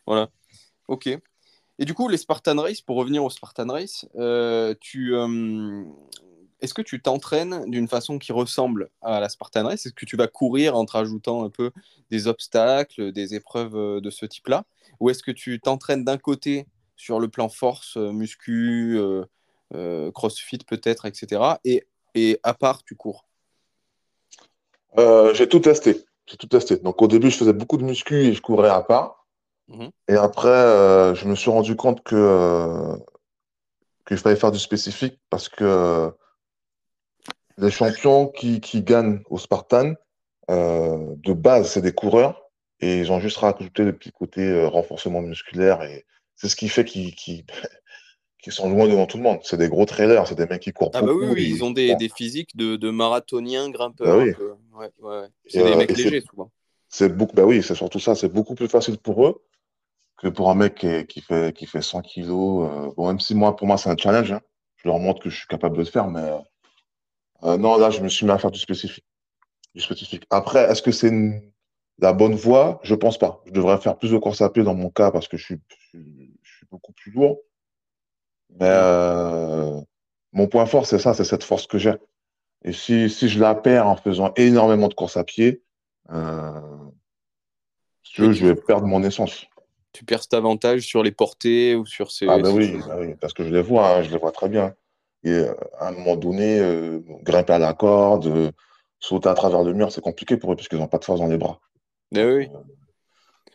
voilà. Ok. Et du coup, les Spartan Race, pour revenir aux Spartan Race, euh, tu, euh, est-ce que tu t'entraînes d'une façon qui ressemble à la Spartan Race? Est-ce que tu vas courir en te rajoutant un peu des obstacles, des épreuves euh, de ce type-là? Ou est-ce que tu t'entraînes d'un côté sur le plan force, muscu, crossfit peut-être, etc. Et, et à part, tu cours Euh, j'ai tout testé. J'ai tout testé. Donc, au début, je faisais beaucoup de muscu et je courais à part. Mhm. Et après, euh, je me suis rendu compte que, euh, qu'il fallait faire du spécifique parce que les champions qui, qui gagnent au Spartan, de base, c'est des coureurs et ils ont juste rajouté le petit côté renforcement musculaire et c'est ce qui fait qu'ils qu'ils- qu'ils sont loin devant tout le monde. C'est des gros trailers, c'est des mecs qui courent Ah bah oui, beaucoup. oui, ils ont des, des physiques de, de marathoniens, grimpeurs Bah oui. Ouais, ouais, C'est des euh, mecs légers souvent. C'est beaucoup, bah oui, c'est surtout ça. C'est beaucoup plus facile pour eux que pour un mec qui, est- qui fait, qui fait 100 kilos. euh, bon, même si moi, pour moi, c'est un challenge. hein. Je leur montre que je suis capable de le faire, mais euh, non, là, je me suis mis à faire du spécifique. Du spécifique. Après, est-ce que c'est une- la bonne voie? Je pense pas. Je devrais faire plus de course à pied dans mon cas parce que je suis, je suis, je suis beaucoup plus lourd. Mais euh, mon point fort, c'est ça, c'est cette force que j'ai. Et si, si je la perds en faisant énormément de course à pied, euh, si tu veux, Oui, je vais perdre mon essence. Tu perds cet avantage sur les portées ou sur ces, Ah ben ces oui, parce que je les vois, hein, je les vois très bien. Et euh, à un moment donné, euh, grimper à la corde, sauter à travers le mur, c'est compliqué pour eux puisqu'ils n'ont pas de force dans les bras. Mais oui.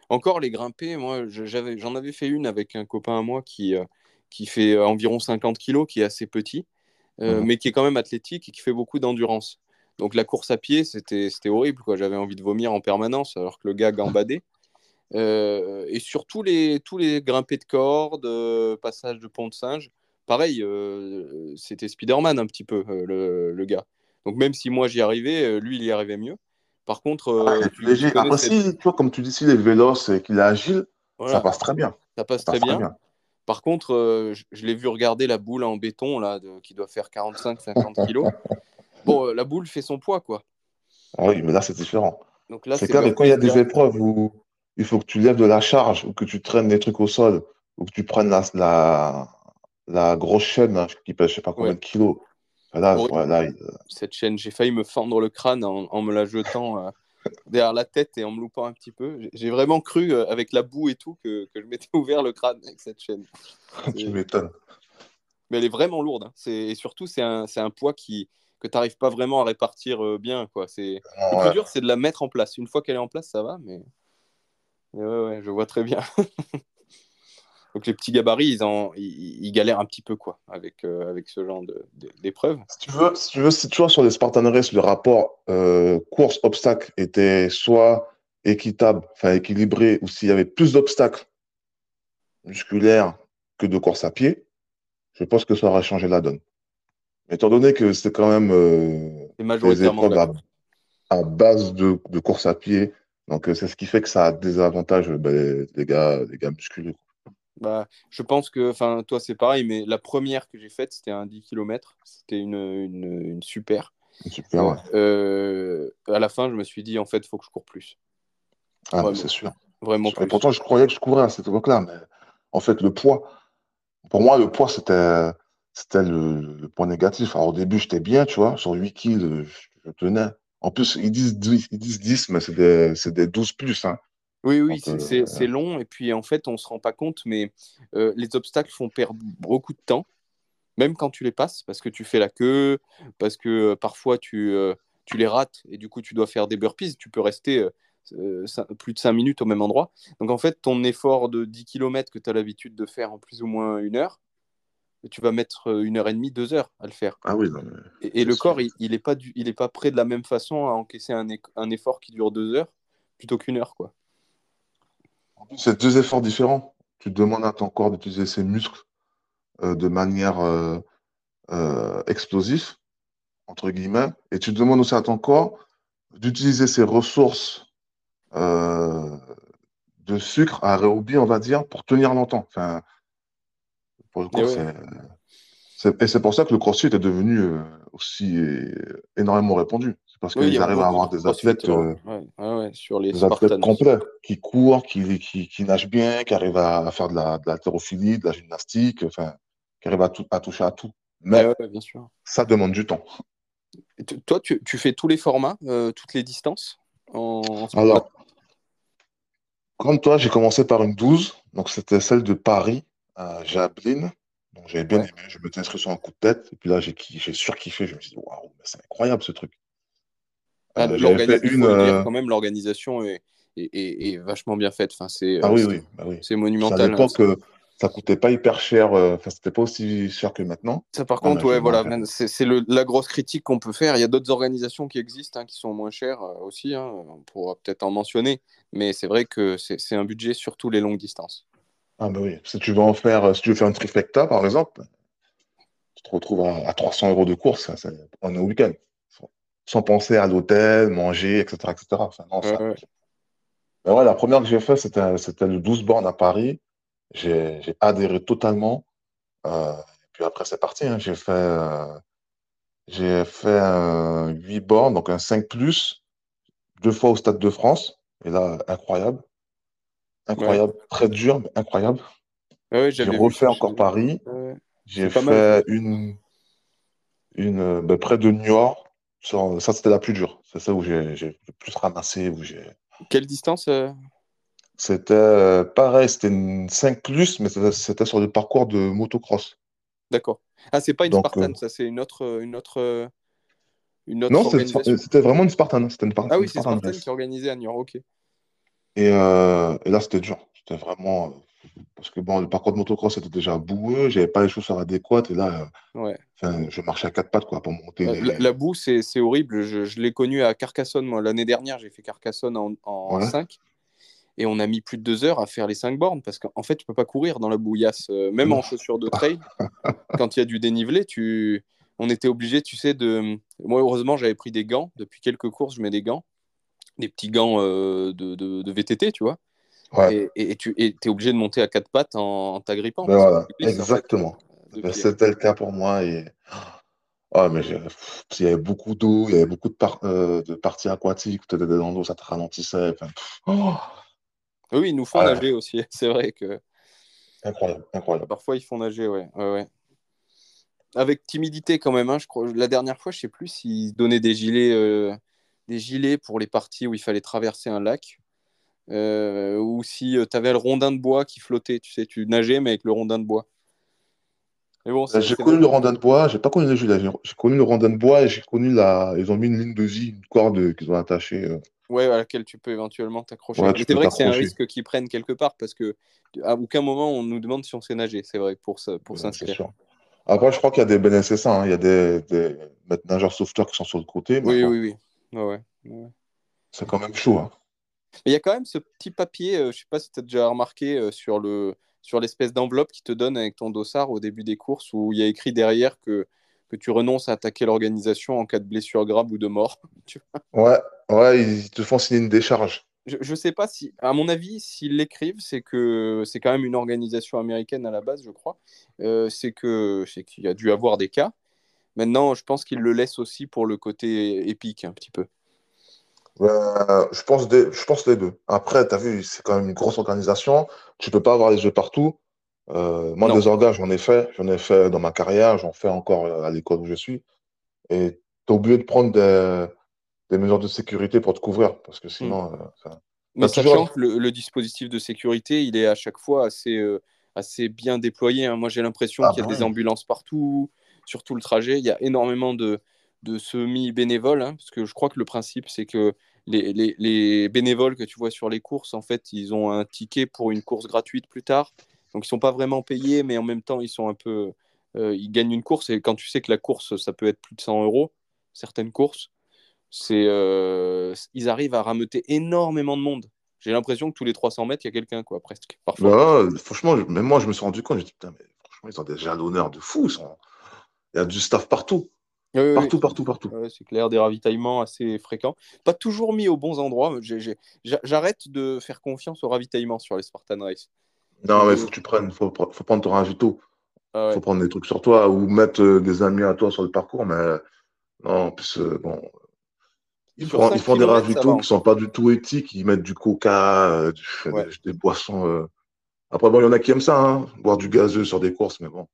Encore les grimper, moi j'en avais fait une avec un copain à moi qui, qui fait euh, environ 50 kilos, qui est assez petit, euh, Mhm. mais qui est quand même athlétique et qui fait beaucoup d'endurance. Donc la course à pied, c'était, horrible. J'avais envie de vomir en permanence alors que le gars gambadait. Euh, et sur tous les, tous les grimpés de cordes, euh, passage de pont de singe, pareil, c'était Spider-Man un petit peu, le, le gars. Donc même si moi j'y arrivais, lui il y arrivait mieux. Par contre, Ah, il tu, léger. Après, cette- si, tu vois, comme tu dis, s'il est véloce et qu'il est agile, ça passe très bien. ça passe Ça très passe très bien. bien. Par contre, euh, je, je l'ai vu regarder la boule en béton là, de- qui doit faire 45-50 kilos. Bon, euh, la boule fait son poids, quoi. Ah oui, mais là, c'est différent. Donc là, C'est clair, mais quand il y a des épreuves où il faut que tu lèves de la charge ou que tu traînes des trucs au sol ou que tu prennes la, la, la grosse chaîne hein, qui pèse je sais pas combien Ouais. de kilos, là, Horrible. ouais, là, il- Cette chaîne, j'ai failli me fendre le crâne en, en me la jetant euh, derrière la tête et en me loupant un petit peu. J'ai- vraiment cru, euh, avec la boue et tout, que, que je m'étais ouvert le crâne avec cette chaîne. tu m'étonnes. Mais elle est vraiment lourde. hein. Et surtout, c'est un, un poids qui, que tu n'arrives pas vraiment à répartir euh, bien. Quoi. C'est... Le plus Ouais. dur, c'est de la mettre en place. Une fois qu'elle est en place, ça va, mais, mais ouais, ouais, je vois très bien. Donc les petits gabarits, ils, en, ils, ils galèrent un petit peu quoi, avec, euh, avec ce genre d'épreuves. Si tu veux, si tu veux, si sur les Spartan Race, le rapport euh, course-obstacle était soit équitable, enfin équilibré, ou s'il y avait plus d'obstacles musculaires que de course à pied, je pense que ça aurait changé la donne. Mais étant donné que c'est quand même euh, des épreuves à, base de, de course à pied, donc c'est ce qui fait que ça a des avantages, ben, les, les gars, les gars musculeux. Bah, je pense que, enfin, toi c'est pareil, mais la première que j'ai faite, c'était un 10 km. C'était une, une, une super. Super, ouais. Euh, à la fin, je me suis dit, en fait, il faut que je cours plus. Ah, c'est sûr. vraiment Et plus. pourtant, je croyais que je courais à cette époque-là, mais en fait, le poids, pour moi, le poids, c'était, c'était le, le point négatif. Alors, au début, j'étais bien, tu vois, sur 8 kills, je, je tenais. En plus, ils disent 10, ils disent 10 mais c'est des, c'est des 12 plus, hein. Oui, oui, c'est- euh, c'est long et puis en fait, on se rend pas compte, mais euh, les obstacles font perdre beaucoup de temps, même quand tu les passes, parce que tu fais la queue, parce que euh, parfois tu, euh, tu les rates et du coup tu dois faire des burpees, tu peux rester plus de 5 minutes au même endroit. Donc en fait, ton effort de 10 km que tu as l'habitude de faire en plus ou moins une heure, tu vas mettre une heure et demie, deux heures à le faire. Ah oui, non, mais Et, le corps, il, il est pas du, il est pas prêt de la même façon à encaisser un, un effort qui dure deux heures plutôt qu'une heure, quoi. C'est deux efforts différents. Tu demandes à ton corps d'utiliser ses muscles euh, de manière euh, euh, explosive, entre guillemets, et tu demandes aussi à ton corps d'utiliser ses ressources de sucre à réobi, on va dire, pour tenir longtemps. Enfin, pour le coup, c'est. Et c'est pour ça que le crossfit est devenu aussi énormément répandu. Parce qu'ils arrivent à avoir des athlètes, euh, euh, sur les des athlètes complets, qui courent, qui, qui, nagent bien, qui arrivent à, faire de la, de de la gymnastique, enfin, qui arrivent à, toucher à tout. Mais bien sûr. ça demande du temps. toi, tu, tu, fais tous les formats, toutes les distances en, Alors, comme toi, j'ai commencé par une 12, donc c'était celle de Paris à Jablin. Donc j'avais bien aimé, je me suis inscrit sur un coup de tête, et puis là j'ai surkiffé, je me suis dit waouh, c'est incroyable ce truc. Ah, euh, une, euh, quand même, l'organisation est, est, vachement bien faite. Enfin, c'est ah oui, oui, bah oui. c'est monumental. À l'époque, hein, ça coûtait pas hyper cher, euh, enfin, c'était pas aussi cher que maintenant. Ça, par contre, ouais, voilà, c'est la grosse critique qu'on peut faire. Il y a d'autres organisations qui existent, hein, qui sont moins chères aussi, hein, on pourra peut-être en mentionner, mais c'est vrai que c'est un budget surtout les longues distances. Ah bah oui, si tu veux en faire, si tu veux faire une trifecta par exemple, tu te retrouves à, 300 euros de course en un week-end, sans penser à l'hôtel, manger, etc. etc. Enfin, non, ouais, la première que j'ai faite, c'était le 12 bornes à Paris. J'ai adhéré totalement. Euh, et puis après, c'est parti. Hein. J'ai fait, euh, j'ai fait un 8 bornes, donc un 5 plus, deux fois au Stade de France. Et là, incroyable. Incroyable. Très dur, mais incroyable. j'ai refait encore Paris. J'ai fait une, une ben, près de New York. Ça, c'était la plus dure. C'est ça où j'ai le plus ramassé. Où Quelle distance euh? C'était euh, pareil, c'était une 5 plus, mais c'était sur le parcours de motocross. D'accord. Ah, c'est pas une Spartan, euh, ça, c'est une autre, une autre, une autre Non, c'était vraiment une Spartan. Une ah oui, c'est Spartan qui est organisée à New York, ok. Et, et là, c'était dur. C'était vraiment. Parce que bon, le parcours de motocross était déjà boueux, j'avais pas les chaussures adéquates, et là, ouais. je marchais à quatre pattes quoi, pour monter. La, boue, c'est horrible. Je, je l'ai connu à Carcassonne, l'année dernière, j'ai fait Carcassonne en, en 5 et on a mis plus de deux heures à faire les cinq bornes parce qu'en fait, tu peux pas courir dans la bouillasse, euh, même en chaussures de trail. quand il y a du dénivelé, tu... on était obligé, tu sais, de. Moi, heureusement, j'avais pris des gants. Depuis quelques courses, je mets des gants, des petits gants euh, de, de, VTT, tu vois. Et, tu es obligé de monter à quatre pattes en, t'agrippant. Ben voilà, exactement. Ben, c'était le cas pour moi. Et... Oh, mais il y avait beaucoup d'eau, il y avait beaucoup de, euh, de parties aquatiques, tu étais dans l'eau, ça te ralentissait. Oh oui, ils nous font nager aussi. C'est vrai que. Incroyable, incroyable. Parfois, ils font nager, ouais. ouais, Avec timidité quand même. Hein, je crois. La dernière fois, je sais plus s'ils donnaient des gilets, euh, des gilets pour les parties où il fallait traverser un lac. Euh, ou si euh, tu avais le rondin de bois qui flottait, tu sais, tu nageais mais avec le rondin de bois. Bon, j'ai connu le rondin de bois, j'ai pas connu les gilets, j'ai connu le rondin de bois et j'ai connu la. Ils ont mis une ligne de vie, une corde qu'ils ont attachée. Ouais, à laquelle tu peux éventuellement t'accrocher. c'est vrai que c'est un risque qu'ils prennent quelque part parce que à aucun moment on nous demande si on sait nager. C'est vrai pour pour s'inscrire. Après, je crois qu'il y a des bénéfices. Hein. Il y a des, des nageurs sauveteurs qui sont sur le côté. Oui, oui, oui, ouais, C'est quand même chaud. Hein. Mais il y a quand même ce petit papier, euh, je sais pas si tu as déjà remarqué, euh, sur le sur l'espèce d'enveloppe qui te donne avec ton dossard au début des courses où il y a écrit derrière que que tu renonces à attaquer l'organisation en cas de blessure grave ou de mort. ouais, ouais, ils te font signer une décharge. Je ne sais pas si, à mon avis, s'ils l'écrivent, c'est que c'est quand même une organisation américaine à la base, je crois. Euh, c'est que c'est qu'il y a dû avoir des cas. Maintenant, je pense qu'ils le laissent aussi pour le côté épique, un petit peu. Je, pense des, je pense les deux. Après, tu as vu, c'est quand même une grosse organisation. Tu peux pas avoir les jeux partout. Euh, moi, des orgas, j'en ai fait. J'en ai fait dans ma carrière, j'en fais encore euh, à l'école où je suis. Et tu es obligé de prendre des, mesures de sécurité pour te couvrir. Parce que sinon. Euh, Mais sachant que le, dispositif de sécurité, il est à chaque fois assez, assez bien déployé. Hein. Moi, j'ai l'impression ah qu'il y a bah des ambulances partout, sur tout le trajet. Il y a énormément de, de semi-bénévoles. Hein, parce que je crois que le principe, c'est que les, les, les, bénévoles que tu vois sur les courses, en fait, ils ont un ticket pour une course gratuite plus tard. Donc ils sont pas vraiment payés, mais en même temps ils sont un peu, euh, ils gagnent une course et quand tu sais que la course ça peut être plus de 100 euros, certaines courses, c'est, euh, ils arrivent à rameuter énormément de monde. J'ai l'impression que tous les 300 mètres il y a quelqu'un quoi, presque. Parfois. Bah, franchement, même moi je me suis rendu compte, j'ai dit putain mais franchement ils ont des jalonneurs de fou, il y a du staff partout. Partout, partout, partout, c'est clair, des ravitaillements assez fréquents. Pas toujours mis aux bons endroits. J'arrête de faire confiance au ravitaillement sur les Spartan Race. Non, mais faut que tu prennes, faut, faut prendre ton ravito. Ah faut prendre des trucs sur toi ou mettre euh, des amis à toi sur le parcours, mais non, euh, bon. Ils font, ils font des ravitaux qui sont pas du tout éthiques, ils mettent du coca, euh, des, boissons. Après, bon, il y en a qui aiment ça, hein, boire du gazeux sur des courses, mais bon.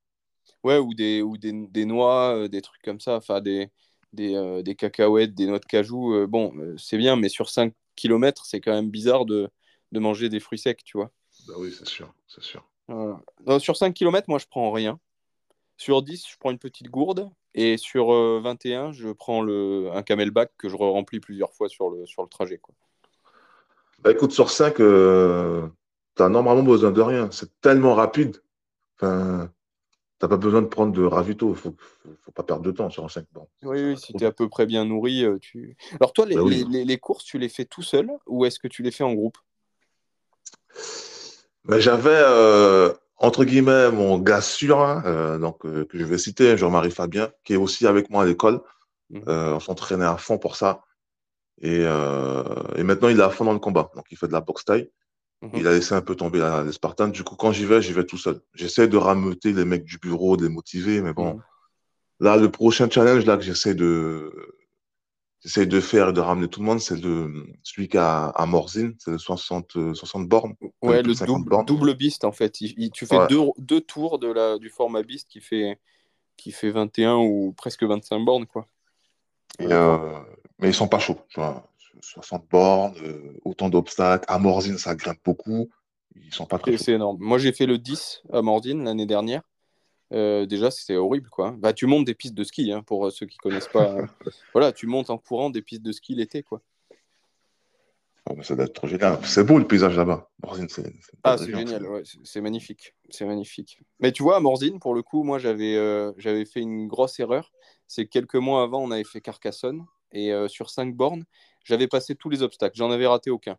Ouais, ou des, ou des, des noix, des trucs comme ça, enfin des, des, des, cacahuètes, des noix de cajou. bon, c'est bien, mais sur 5 km, c'est quand même bizarre de, de manger des fruits secs, tu vois. Bah oui, c'est sûr, c'est sûr sur 5 km, moi, je prends rien. Sur 10, je prends une petite gourde. Et sur 21, euh, je prends le, un camelback que je remplis plusieurs fois sur le, sur le trajet. Quoi. Bah, écoute, sur 5, euh, tu as normalement besoin de rien. C'est tellement rapide. Enfin, tu n'as pas besoin de prendre de ravito. Il ne faut, faut, pas perdre de temps sur un 5. Bon, oui, oui si tu es à peu près bien nourri. Euh, tu... Alors, toi, les, bah les, les, courses, tu les fais tout seul ou est-ce que tu les fais en groupe? J'avais, euh, entre guillemets, mon gars sûr, hein, euh, donc, euh, que je vais citer, Jean-Marie Fabien, qui est aussi avec moi à l'école. Mmh. on s'entraînait à fond pour ça. Et, et, maintenant, il est à fond dans le combat. Donc, il fait de la boxe taille. Mmh. Il a laissé un peu tomber les Spartans. Du coup, quand j'y vais, j'y vais tout seul. J'essaie de rameuter les mecs du bureau, de les motiver, mais bon. Mmh. Là, le prochain challenge là, que j'essaie de, j'essaie de faire et de ramener tout le monde, c'est le, celui qui a à Morzine, c'est le 60, 60 bornes. Ouais, le double, double beast en fait. tu fais deux, deux, tours de la, du format beast qui fait, qui fait 21 ou presque 25 bornes. quoi. Euh, mais ils sont pas chauds. 60 bornes, euh, autant d'obstacles. À Morzine, ça grimpe beaucoup. Ils sont pas très C'est énorme. Moi, j'ai fait le 10 à Morzine l'année dernière. Euh, déjà, c'était horrible. Quoi. Bah, tu montes des pistes de ski, hein, pour ceux qui connaissent pas. voilà, tu montes en courant des pistes de ski l'été. quoi. Oh, ça doit être trop génial. C'est beau le paysage là-bas. ah, c'est génial, c'est magnifique. C'est magnifique. Mais tu vois, à Morzine, pour le coup, moi, j'avais euh, j'avais fait une grosse erreur. C'est quelques mois avant, on avait fait Carcassonne. Et euh, sur cinq bornes, j'avais passé tous les obstacles. J'en avais raté aucun.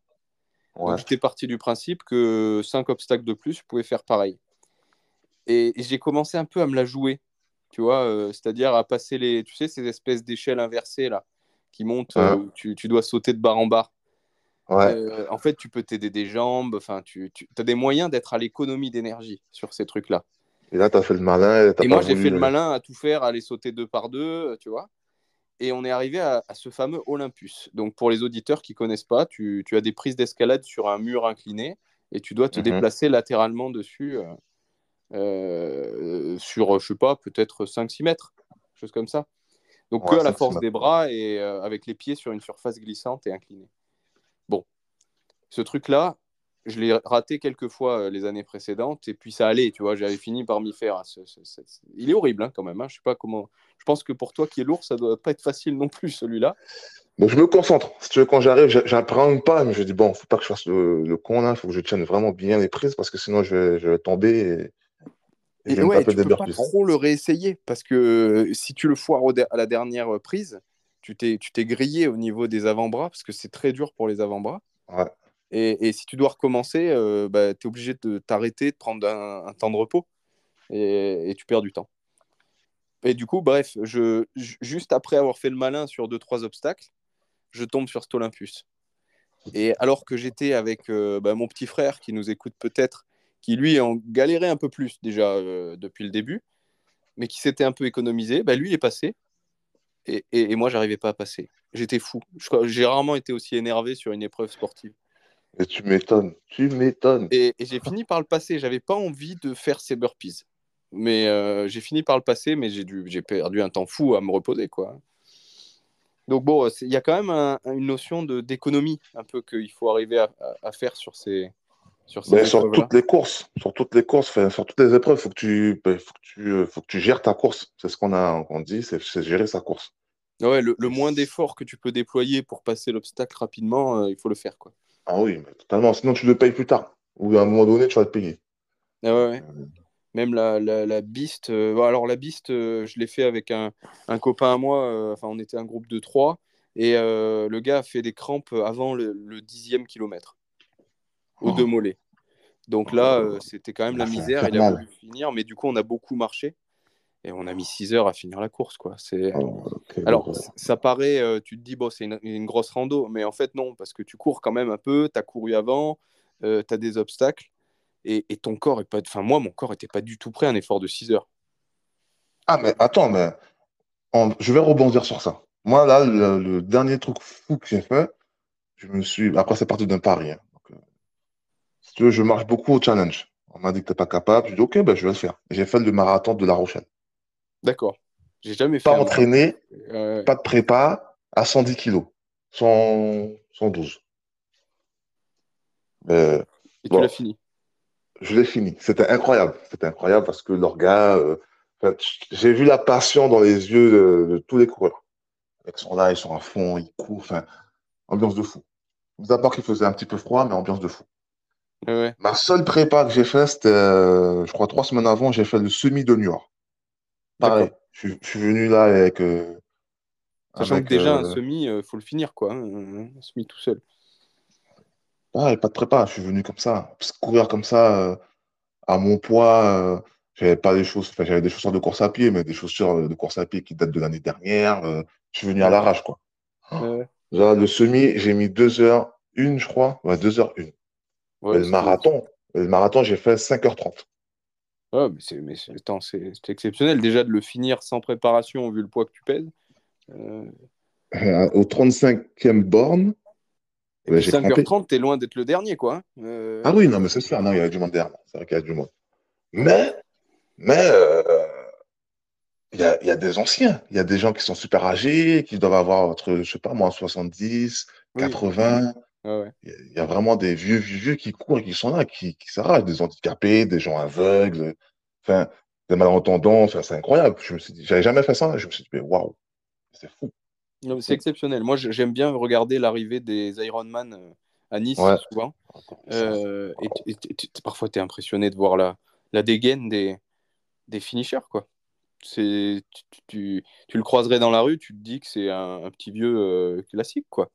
j'étais parti du principe que cinq obstacles de plus, je pouvais faire pareil. Et, j'ai commencé un peu à me la jouer, tu vois, euh, c'est-à-dire à passer les, tu sais, ces espèces d'échelles inversées là, qui montent, euh, tu, tu, dois sauter de barre en barre. Ouais. Euh, en fait, tu peux t'aider des jambes, enfin, tu, tu as des moyens d'être à l'économie d'énergie sur ces trucs-là. Et là, tu as fait le malin. Et, moi, j'ai fait le malin à tout faire, à aller sauter deux par deux, tu vois. Et on est arrivé à, ce fameux Olympus. Donc, pour les auditeurs qui connaissent pas, tu, tu as des prises d'escalade sur un mur incliné et tu dois te mhm. déplacer latéralement dessus. Euh, sur, je sais pas, peut-être 5-6 mètres, chose comme ça. Donc que à la force des bras et euh, avec les pieds sur une surface glissante et inclinée. Bon, ce truc-là, je l'ai raté quelques fois euh, les années précédentes et puis ça allait, tu vois, j'avais fini par m'y faire. Il est horrible hein, quand même. Hein. Je sais pas comment. Je pense que pour toi qui est lourd, ça doit pas être facile non plus celui-là. Donc je me concentre. Si tu veux, quand j'arrive, j'apprends pas, mais je dis bon, faut pas que je fasse le, con là, faut que je tienne vraiment bien les prises parce que sinon je vais, je vais tomber. Et et, ouais, tu peux pas trop le réessayer parce que euh, si tu le foires à la dernière euh, prise, tu t'es grillé au niveau des avant-bras parce que c'est très dur pour les avant-bras. Et, si tu dois recommencer, euh, bah, tu es obligé de t'arrêter, de prendre un, temps de repos et, tu perds du temps. Et du coup, bref, juste après avoir fait le malin sur deux trois obstacles, je tombe sur cet Olympus. Et alors que j'étais avec bah, mon petit frère qui nous écoute peut-être qui lui en galérait un peu plus déjà euh, depuis le début, mais qui s'était un peu économisé, bah, lui il est passé et, et, et moi j'arrivais pas à passer. J'étais fou. J'ai rarement été aussi énervé sur une épreuve sportive. Et tu m'étonnes, tu m'étonnes. Et, j'ai fini par le passer. J'avais pas envie de faire ces burpees, mais euh, j'ai fini par le passer, mais j'ai j'ai perdu un temps fou à me reposer quoi. Donc bon, il y a quand même une notion d'économie un peu qu'il faut arriver à, à, faire sur ces, sur, sur toutes les courses, sur toutes les courses, sur toutes les épreuves, faut que tu, ben, faut que tu, euh, faut que tu gères ta course. C'est ce qu'on a, on dit, c'est gérer sa course. Ouais, le, moins d'efforts que tu peux déployer pour passer l'obstacle rapidement, euh, il faut le faire, quoi. Ah oui, totalement. Sinon, tu le payes plus tard. Ou à un moment donné, tu vas te payer. Ah ouais, euh, Même la, la, la biste. alors, la biste, je l'ai fait avec un, un, copain à moi. Enfin, on était un groupe de trois. Et le gars a fait des crampes avant le, le dixième kilomètre aux deux mollets. Donc là, euh, c'était quand même la misère. Il a voulu finir, mais du coup, on a beaucoup marché. Et on a mis 6 heures à finir la course, quoi. C'est... Oh, Alors, ça paraît, euh, tu te dis, bon, c'est une, une grosse rando, mais en fait, non, parce que tu cours quand même un peu, tu as couru avant, tu as des obstacles, et, et ton corps est pas. Enfin, moi, mon corps était pas du tout prêt à un effort de 6 heures. Ah, mais attends, mais je vais rebondir sur ça. Moi, là, le, le dernier truc fou que j'ai fait, je me suis. Après, c'est parti d'un pari. hein. Donc, euh, si tu veux, je marche beaucoup au challenge. On m'a dit que t'es pas capable. Je dis, OK, ben, je vais le faire. J'ai fait le marathon de La Rochelle. D'accord. J'ai jamais fait Pas un entraîné, Euh, pas de prépa, à 110 kilos. 100 112. Mais et tu l'as fini? je l'ai fini. C'était incroyable. C'était incroyable parce que gars, euh, j'ai vu la passion dans les yeux de, de tous les coureurs. Ils sont là, ils sont à fond, ils courent. Enfin, ambiance de fou. Mis à part qu'il faisait un petit peu froid, mais ambiance de fou. Ouais. Ma seule prépa que j'ai fait, c'était, euh, je crois, trois semaines avant, j'ai fait le semi de New York. Pareil. Je, suis- je suis venu là avec. euh, Sachant avec, que déjà, un euh, semi, il faut le finir, quoi. hein, Un semi tout seul. pareil, pas de prépa. Je suis venu comme ça. Parce que courir comme ça, euh, à mon poids, euh, j'avais pas des choses, enfin, j'avais des chaussures de course à pied, mais des chaussures euh, de course à pied qui datent de l'année dernière. euh, je suis venu à l'arrache, quoi. Ouais, le semi, j'ai mis deux heures une, je crois. Ouais, deux heures une. Ouais, le marathon, le marathon, j'ai fait 5h30. Ouais, mais c'est mais c'est- attends, c'est- c'est exceptionnel déjà de le finir sans préparation vu le poids que tu pèses. Euh, Euh, Au 35e borne, et Ouais, puis j'ai crampé. 5h30, t'es loin d'être le dernier, quoi. hein. Euh, Ah oui, non, mais c'est sûr, non, il y avait du monde derrière. C'est vrai qu'il y a du monde. Mais, mais, il y a, y a des anciens. Il y a des gens qui sont super âgés, qui doivent avoir entre, je sais pas moi, 70, oui. 80. Ouais, ouais. Il y a, il y a vraiment des vieux, vieux, vieux qui courent et qui sont là, qui, qui s'arrachent, des handicapés, des gens aveugles, enfin, des malentendants. Enfin, c'est incroyable. Je me suis dit, j'avais jamais fait ça. Je me suis dit, mais waouh, c'est fou. C'est exceptionnel. Moi, j'aime bien regarder l'arrivée des Ironman euh, à Nice, Ouais. souvent. Euh, et t- et t- t- parfois, tu es impressionné de voir la, la dégaine des, des finishers, quoi. C'est, tu, tu, tu le croiserais dans la rue, tu te dis que c'est un, un petit vieux euh, classique, quoi.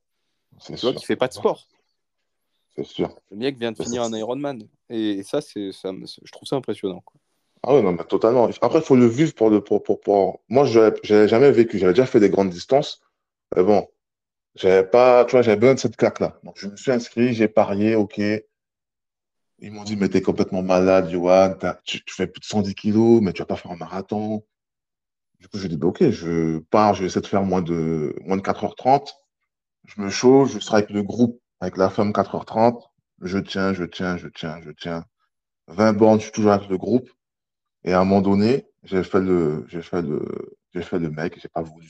Tu vois, qui fait pas de sport. C'est sûr. Le mec vient de finir un Ironman. Et ça, c'est, ça je trouve ça impressionnant. Quoi. Ah oui, non, mais totalement. Après, il faut le vivre pour le pour, pour, pour- Moi, je n'avais jamais vécu. J'avais déjà fait des grandes distances. Mais bon, j'avais pas, tu vois, j'avais besoin de cette claque-là. Donc, je me suis inscrit, j'ai parié, OK. Ils m'ont dit, mais t'es complètement malade, Johan. Tu, tu fais plus de 110 kilos, mais tu vas pas faire un marathon. Du coup, j'ai dit, bah, OK, je pars, je vais essayer de faire moins de, moins de 4h30. Je me chauffe, je serai avec le groupe, avec la femme 4h30. Je tiens, je tiens, je tiens, je tiens. 20 bornes, je suis toujours avec le groupe. Et à un moment donné, j'ai fait le, j'ai fait le, j'ai fait le mec, j'ai pas voulu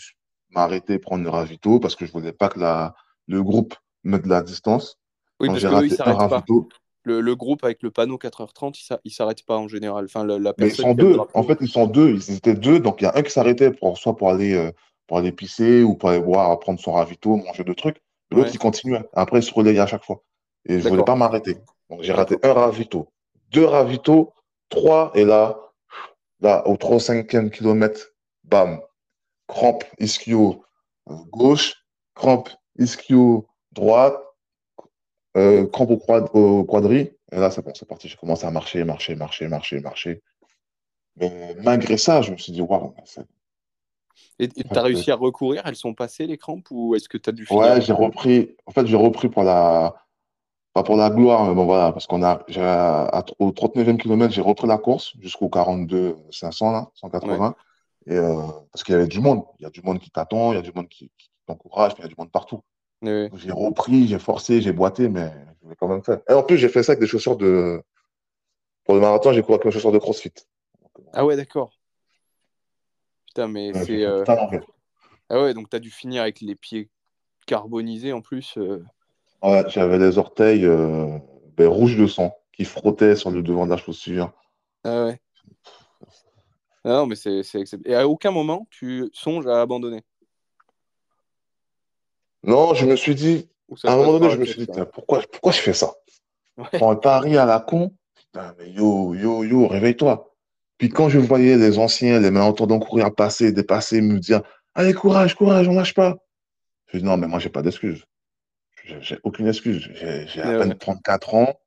m'arrêter, prendre le ravito parce que je voulais pas que la, le groupe mette de la distance. Oui, Donc, parce j'ai que eux, ils s'arrêtent pas. ravito. Le, le groupe avec le panneau 4h30, il s'a- il s'arrête pas en général. Enfin, la, la Mais ils personne sont deux. En fait, ils sont deux. Ils étaient deux. Donc, il y a un qui s'arrêtait pour, soit pour aller, euh, pour aller pisser ou pour aller boire, prendre son ravito, manger deux trucs. L'autre, Ouais. il continuait. Après, il se relayait à chaque fois. Et je voulais pas m'arrêter. Donc, j'ai raté un ravito, deux ravitos, trois. Et là, là, au 3-5e kilomètre, bam, crampe ischio gauche, crampe ischio droite, euh, crampe au, quad- au quadri. Et là, c'est bon, c'est parti. J'ai commencé à marcher, marcher, marcher, marcher, marcher. Mais malgré ça, je me suis dit, waouh, c'est- Et tu as réussi à recourir Elles sont passées, les crampes Ou est-ce que tu as dû finir ouais, j'ai repris. En fait, j'ai repris pour la, pas pour la gloire, mais bon, voilà, parce qu'on a, à- au 39e kilomètre, j'ai repris la course jusqu'au 42 500, là, 180. Et, euh, parce qu'il y avait du monde. Il y a du monde qui t'attend, il y a du monde qui, qui t'encourage, il y a du monde partout. Ouais. J'ai repris, j'ai forcé, j'ai boité, mais je l'ai quand même fait. Et en plus, j'ai fait ça avec des chaussures de. Pour le marathon, j'ai couru avec mes chaussures de CrossFit. Ah ouais, d'accord. Putain, mais Ouais, c'est. euh. Ah ouais, donc tu as dû finir avec les pieds carbonisés en plus. euh. Ouais, j'avais les orteils euh, ben, rouges de sang qui frottaient sur le devant de la chaussure. Ah ouais. Non, mais c'est Et à aucun moment, tu songes à abandonner Non, je me suis dit, à un moment donné, je me suis dit, Tiens, pourquoi, pourquoi je fais ça? Ouais. Pour un pari à la con, putain, mais yo, yo, yo, réveille-toi. Puis quand je voyais les anciens, les malentendants courir, passer, dépasser, me dire, allez, courage, courage, on lâche pas. Je dis, non, mais moi, j'ai pas d'excuse. J'ai aucune excuse. J'ai à Ouais, peine ouais. 34 ans.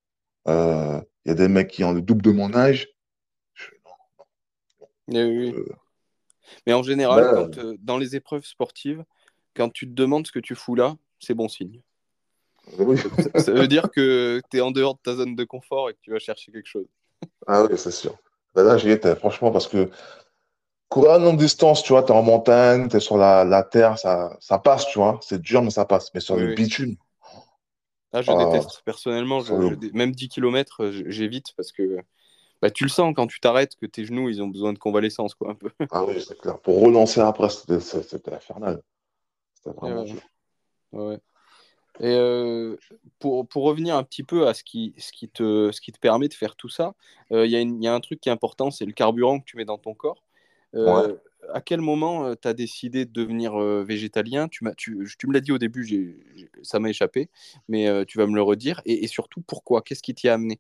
Euh, Il y a des mecs qui ont le double de mon âge. Je- non, Eh oui, euh, Mais en général, quand, euh, dans les épreuves sportives, quand tu te demandes ce que tu fous là, c'est bon signe. ça, veut dire que tu es en dehors de ta zone de confort et que tu vas chercher quelque chose. Ah oui, c'est sûr. Ben là, j'y étais, franchement, parce que courir à longue distance, tu vois, tu es en montagne, tu es sur la, la terre, ça, ça passe, tu vois. C'est dur, mais ça passe. Mais sur le bitume. Ah, je déteste. Personnellement, même 10 km, j'évite parce que bah, tu le sens quand tu t'arrêtes que tes genoux, ils ont besoin de convalescence, quoi, un peu. Ah oui, c'est clair. Pour relancer après, c'était infernal. C'était vraiment dur. Ouais. Et euh, pour, pour, revenir un petit peu à ce qui, ce qui, te, ce qui te permet de faire tout ça, euh, il y, y, a un truc qui est important, c'est le carburant que tu mets dans ton corps. Euh, à quel moment tu as décidé de devenir végétalien? Tu, tu, tu, me l'as dit au début, ça m'a échappé, mais tu vas me le redire. Et, et surtout, pourquoi? Qu'est-ce qui t'y a amené?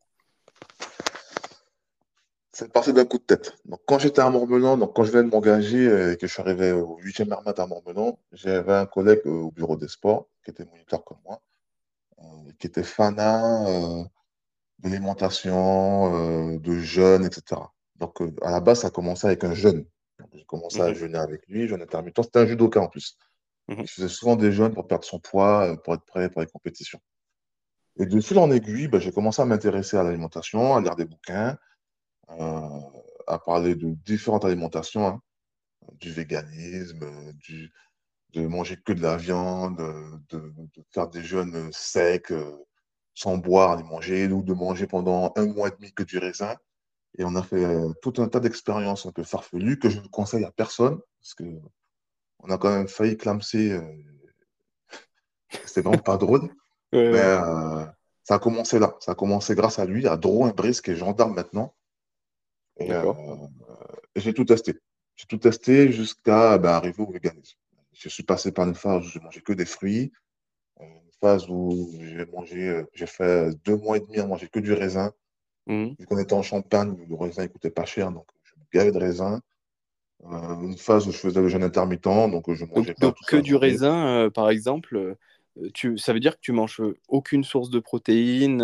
C'est parti d'un coup de tête. Donc, quand j'étais à Montmenon, donc quand je venais de m'engager et que je suis arrivé au 8e Armat à Montmenon, j'avais un collègue au bureau des sports qui était moniteur comme moi, euh, qui était fanat euh, d'alimentation, euh, de jeûne, etc. Donc, à la base, ça a commencé avec un jeûne. J'ai commencé à mhm. jeûner avec lui, jeûne intermittent. C'était un judoka en plus. Mhm. Il faisait souvent des jeûnes pour perdre son poids, pour être prêt pour les compétitions. Et de fil en aiguille, ben, j'ai commencé à m'intéresser à l'alimentation, à lire des bouquins. Euh, à parler de différentes alimentations, hein. du véganisme, du, de manger que de la viande, de, faire des jeûnes secs, euh, sans boire, ni manger, ou de manger pendant un mois et demi que du raisin. Et on a fait euh, tout un tas d'expériences un peu farfelues que je ne conseille à personne, parce que on a quand même failli clamser. Euh... C'était vraiment pas drôle. Mais ça a commencé là. Ça a commencé grâce à lui, à Drouin Brice, qui est gendarme maintenant. Euh, et, j'ai tout testé. J'ai tout testé jusqu'à ben, arriver au véganisme. Je suis passé par une phase où je mangeais que des fruits, une phase où j'ai mangé, euh, j'ai fait deux mois et demi à manger que du raisin. Mmh. Vu qu'on était en Champagne, le raisin ne coûtait pas cher, donc je me gavais de raisin. Euh, une phase où je faisais le jeûne intermittent, donc je mangeais donc, que du raisin, par exemple. Tu, ça veut dire que tu manges aucune source de protéines,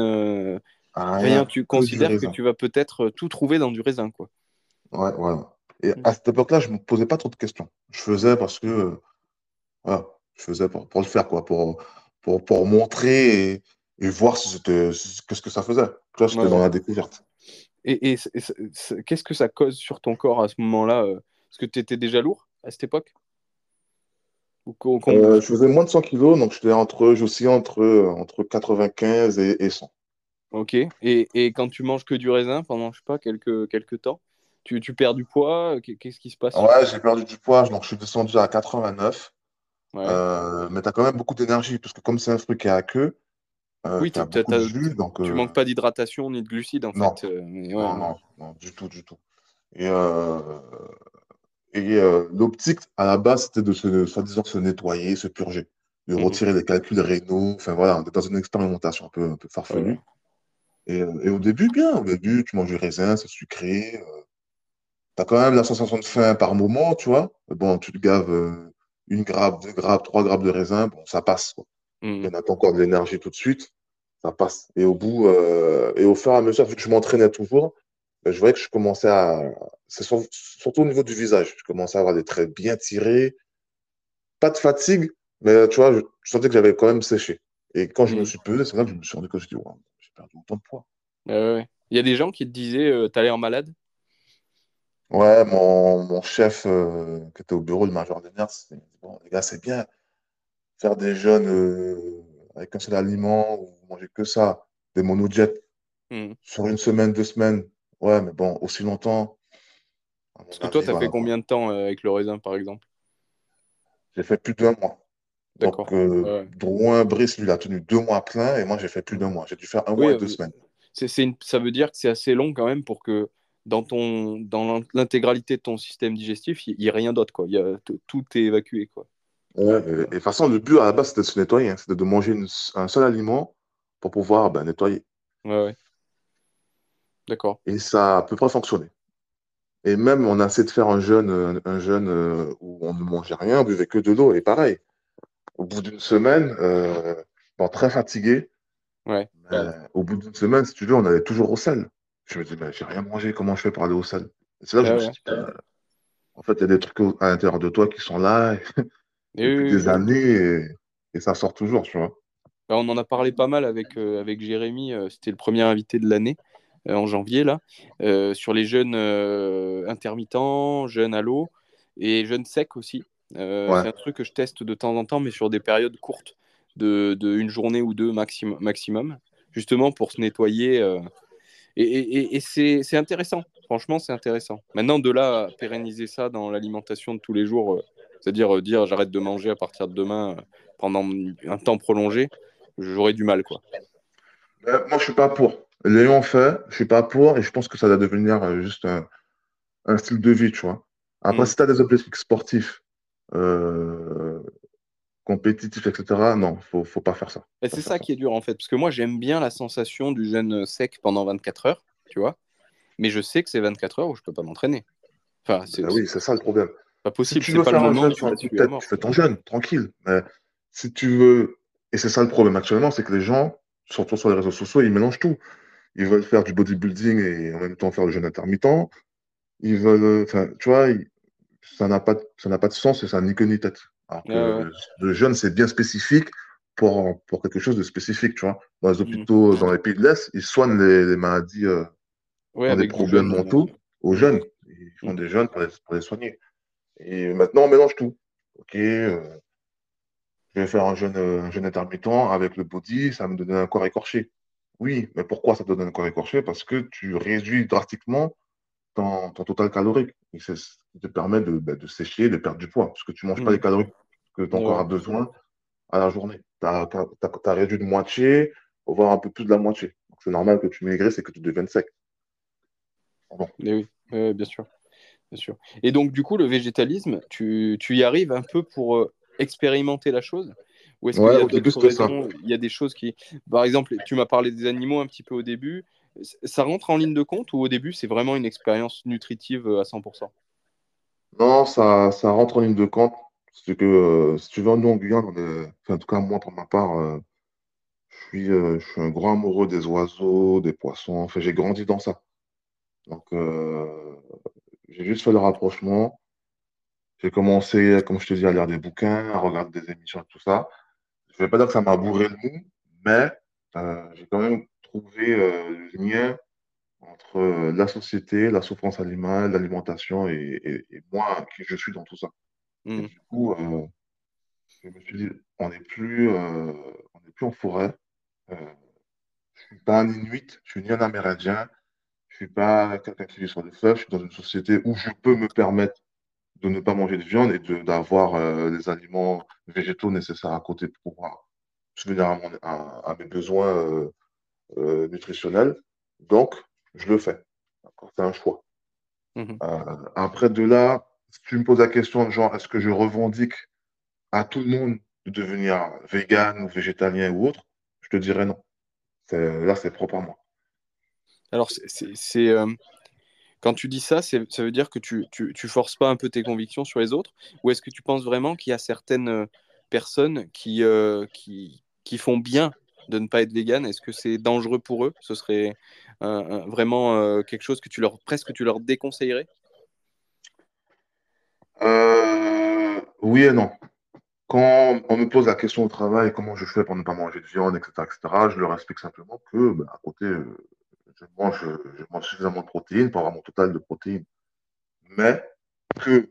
ah, rien, tu considères que tu vas peut-être euh, tout trouver dans du raisin, quoi. Ouais, ouais. Et mm. à cette époque-là, je ne me posais pas trop de questions. Je faisais parce que, voilà, je faisais pour, pour, le faire, quoi, pour, pour, pour montrer et, et voir si qu'est-ce que ça faisait. Là, j'étais dans la découverte. Et, et qu'est-ce que ça cause sur ton corps à ce moment-là euh, Est-ce que tu étais déjà lourd à cette époque? Euh, Je faisais moins de 100 kilos, donc j'étais entre, j'oscillais entre, entre 95 et, et 100. Ok. Et, et, quand tu manges que du raisin pendant, je sais pas, quelques, quelques temps, tu, tu perds du poids? Qu'est-ce qui se passe? Ouais, j'ai perdu du poids. Donc, je suis descendu à 89. Euh, mais tu as quand même beaucoup d'énergie, parce que comme c'est un fruit qui a à queue, euh, oui, tu donc, tu manques pas d'hydratation ni de glucides en non. fait. Euh, non, non, non, du tout, du tout. Et, et l'optique, à la base, c'était de se, soi-disant se nettoyer, se purger, de mhm. retirer les calculs rénaux. Enfin voilà, on est dans une expérimentation un peu, un peu farfelue. Et, et, au début, bien, au début, tu manges du raisin, c'est sucré. Euh, tu as quand même la sensation de faim par moment, tu vois. Bon, tu te gaves euh, une grappe, deux grappes, trois grappes de raisin, bon, ça passe. Quoi. Mmh. Il encore de l'énergie tout de suite, ça passe. Et au bout, euh, et au fur et à mesure, vu que je m'entraînais toujours, ben, je voyais que je commençais à. C'est surtout au niveau du visage. Je commençais à avoir des traits bien tirés. Pas de fatigue, mais tu vois, je, sentais que j'avais quand même séché. Et quand je me mmh. suis pesé, c'est là que je me suis rendu compte, je dis, perdu autant de poids. Il y a des gens qui te disaient, euh, t'as l'air malade? Ouais, mon, mon chef euh, qui était au bureau, le major des dit bon, les gars, c'est bien faire des jeûnes euh, avec un seul aliment, ou manger que ça, des monojets hmm. sur une semaine, deux semaines. Ouais, mais bon, aussi longtemps. Parce que toi, tu as fait combien de temps avec le raisin, par exemple? J'ai fait plus d'un mois. Donc, euh, Drouin, Brice, lui, il a tenu deux mois plein et moi, j'ai fait plus d'un mois. J'ai dû faire un mois et deux euh, semaines. Ça veut dire que c'est assez long quand même pour que dans, ton, dans l'intégralité de ton système digestif, il n'y ait rien d'autre. Quoi. Y a, tout est évacué. Quoi. Ouais, et, de toute façon, le but à la base, c'était de se nettoyer. Hein. C'était de manger un seul aliment pour pouvoir ben, nettoyer. Ouais, ouais. D'accord. Et ça a à peu près fonctionné. Et même, on a essayé de faire un jeûne, un jeûne euh, où on ne mangeait rien, on buvait que de l'eau, et pareil au bout d'une semaine, euh, bon, très fatigué. Ouais. au bout d'une semaine, si tu veux, on allait toujours au sel. Je me dis, mais j'ai rien mangé, comment je fais pour aller au sel C'est là que je me suis dit, En fait, il y a des trucs à l'intérieur de toi qui sont là depuis des années et, ça sort toujours, tu vois. Bah, on en a parlé pas mal avec, euh, avec Jérémy, euh, c'était le premier invité de l'année en janvier, là, sur les jeunes intermittents, jeunes à l'eau et jeunes secs aussi. C'est un truc que je teste de temps en temps, mais sur des périodes courtes, de, de une journée ou deux maximum, maximum justement pour se nettoyer. Et, et c'est intéressant. Franchement, c'est intéressant. Maintenant, de là à pérenniser ça dans l'alimentation de tous les jours, euh, c'est-à-dire euh, dire j'arrête de manger à partir de demain euh, pendant un temps prolongé, j'aurais du mal. quoi. moi, je suis pas pour. L'ayant fait, je suis pas pour et je pense que ça va devenir juste un, style de vie, tu vois. Après, mm. si tu as des objectifs sportifs, compétitifs, etc., non, faut, faut pas faire ça. C'est ça, qui est dur en fait, parce que moi, j'aime bien la sensation du jeûne sec pendant 24 heures, tu vois mais je sais que c'est 24 heures où je peux pas m'entraîner. Enfin, c'est, bah oui, c'est ça le problème. Pas possible. Si tu veux pas faire le tu, tu, tu fais ton jeûne, tranquille. Mais si tu veux, et c'est ça le problème actuellement, c'est que les gens, surtout sur les réseaux sociaux, ils mélangent tout. Ils veulent faire du bodybuilding et en même temps faire le jeûne intermittent. Ils veulent, enfin, tu vois, ça n'a pas, ça n'a pas de sens et ça n'a ni queue ni tête. Alors que le jeûne, c'est bien spécifique pour, pour quelque chose de spécifique, tu vois. Dans les mmh. hôpitaux, dans les pays de l'Est, ils soignent les, maladies euh, des problèmes mentaux aux jeunes. Ils font des jeunes pour les, soigner. Et maintenant, on mélange tout. Ok, euh, je vais faire un jeûne, un jeûne intermittent avec le body, ça va me donner un corps écorché. Oui, mais pourquoi ça te donne un corps écorché? Parce que tu réduis drastiquement ton, total calorique. Et c'est ce qui te permet de, bah, de, sécher, de perdre du poids. Parce que tu ne manges pas les calories que ton corps a besoin à la journée. Tu as, réduit de moitié, voire un peu plus de la moitié. Donc c'est normal que tu maigrisses et que tu deviennes sec. oui, bien sûr. Bien sûr. Et donc, du coup, le végétalisme, tu, tu y arrives un peu pour euh, expérimenter la chose? Ou est-ce qu'il y a d'autres raisons? Il y a des choses qui. Par exemple, tu m'as parlé des animaux un petit peu au début. Ça rentre en ligne de compte ou au début, c'est vraiment une expérience nutritive euh, à 100% Non, ça, ça rentre en ligne de compte. C'est que, euh, si tu veux, nous en Guyane, en tout cas, moi, pour ma part, je, suis, je suis un grand amoureux des oiseaux, des poissons. Enfin, j'ai grandi dans ça. Donc, euh, j'ai juste fait le rapprochement. J'ai commencé, comme je te dis, à lire des bouquins, à regarder des émissions, tout ça. Je ne vais pas dire que ça m'a bourré le mou, mais euh, j'ai quand même trouvé euh, le lien entre la société, la souffrance animale, l'alimentation et, moi qui je suis dans tout ça. Et mmh. du coup, je me suis dit, on n'est plus, on plus en forêt. je ne suis pas un Inuit, je suis ni un Amérindien, je ne suis pas quelqu'un qui vit sur des fleuves. Je suis dans une société où je peux me permettre de ne pas manger de viande et d'avoir euh, les aliments végétaux nécessaires à côté pour pouvoir subvenir à, mes besoins euh, euh. Donc, je le fais. C'est un choix. Mmh après, de là, si tu me poses la question, genre, est-ce que je revendique à tout le monde de devenir vegan ou végétalien ou autre, je te dirais non. Là, c'est propre à moi. Alors, c'est euh, quand tu dis ça, ça veut dire que tu, tu, forces pas un peu tes convictions sur les autres? Ou est-ce que tu penses vraiment qu'il y a certaines euh, personnes qui, euh, qui, qui, font bien de ne pas être vegan Est-ce que c'est dangereux pour eux? Ce serait vraiment quelque chose que tu leur, presque tu leur déconseillerais? Oui et non. Quand on me pose la question au travail, comment je fais pour ne pas manger de viande, etc., etc., je leur explique simplement que, bah, à côté, je mange, je mange suffisamment de protéines pour avoir mon total de protéines. Mais que,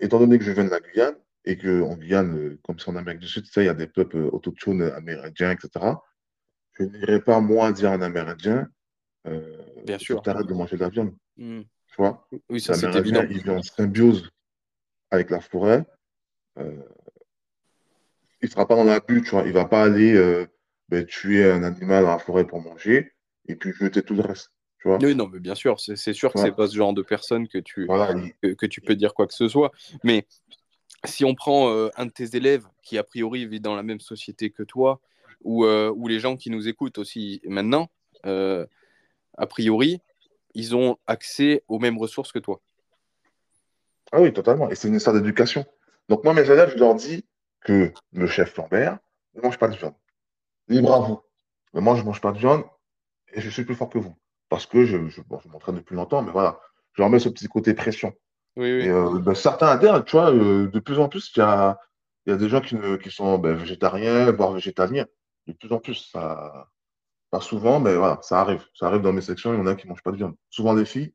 étant donné que je viens de la Guyane, et qu'en Guyane, comme c'est en Amérique du Sud, il y a des peuples autochtones amérindiens, etc., je n'irai pas, moi, dire à un Amérindien, euh, Bien sûr. arrête de manger de la viande. Hmm. Tu vois? Oui, ça c'est évident. Il vit en symbiose avec la forêt. Euh, il ne sera pas dans l'abus, tu vois. Il ne va pas aller euh, ben, tuer un animal dans la forêt pour manger et puis jeter tout le reste. Tu vois? Oui, non, mais bien sûr, c'est sûr que ce c'est pas ce genre de personne que tu, que, tu peux dire quoi que ce soit. Mais si on prend euh, un de tes élèves qui, a priori, vit dans la même société que toi, ou, euh, les gens qui nous écoutent aussi maintenant, euh, a priori, ils ont accès aux mêmes ressources que toi. Ah oui, totalement. Et c'est une histoire d'éducation. Donc, moi, mes élèves, je leur dis que le chef Lambert ne mange pas de viande. Libre à vous. Mais moi, je ne mange pas de viande et je suis plus fort que vous. Parce que je, je, m'entraîne depuis longtemps, mais voilà, je leur mets ce petit côté pression. Oui, oui. Et euh, bah, certains adhèrent, tu vois, euh, de plus en plus, il y a, y a des gens qui, ne, qui sont bah, végétariens, voire végétaliens. De plus en plus, ça, pas souvent, mais voilà, ça arrive. Ça arrive dans mes sections, il y en a qui ne mangent pas de viande. Souvent des filles,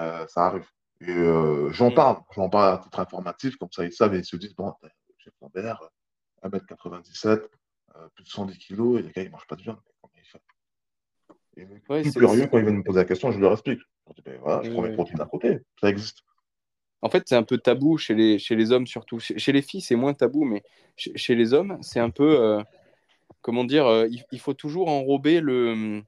euh, ça arrive. Et j'en Mm. parle, j'en parle à titre informatif, comme ça ils savent et ils se disent, bon, j'ai Lambert, 1m97, euh, plus de 110 kg, et les gars, ils ne mangent pas de viande. Mais comment il fait Et Ouais, c'est- curieux, quand ils viennent me poser la question, je leur explique. Je, ben voilà, prends mes protéines à côté, ça existe. En fait, c'est un peu tabou chez les, chez les hommes surtout. Chez, chez les filles, c'est moins tabou, mais chez, chez les hommes, c'est un peu, euh, comment dire, euh, il, il faut toujours enrober le,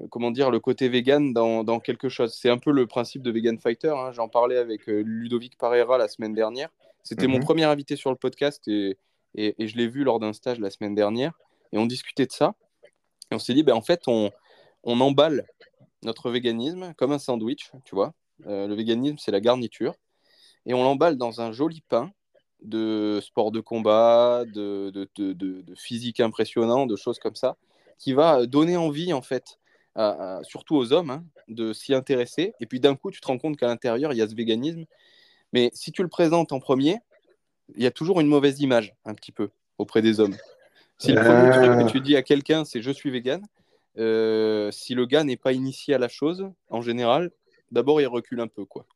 euh, comment dire, le côté vegan dans, dans quelque chose. C'est un peu le principe de Vegan Fighter. hein. J'en parlais avec Ludovic Parera la semaine dernière. C'était mon Mhm. premier invité sur le podcast et, et, et je l'ai vu lors d'un stage la semaine dernière. Et on discutait de ça. Et on s'est dit, ben, en fait, on, on emballe notre véganisme comme un sandwich, tu vois. Euh, le véganisme, c'est la garniture. Et on l'emballe dans un joli pain de sport de combat, de, de, de, physique impressionnant, de choses comme ça, qui va donner envie, en fait, à- à- surtout aux hommes, hein, de s'y intéresser. Et puis d'un coup, tu te rends compte qu'à l'intérieur, il y a ce véganisme. Mais si tu le présentes en premier, il y a toujours une mauvaise image, un petit peu, auprès des hommes. Si le premier truc Euh. que tu dis à quelqu'un, c'est je suis vegan, euh, si le gars n'est pas initié à la chose, en général, d'abord il recule un peu, quoi.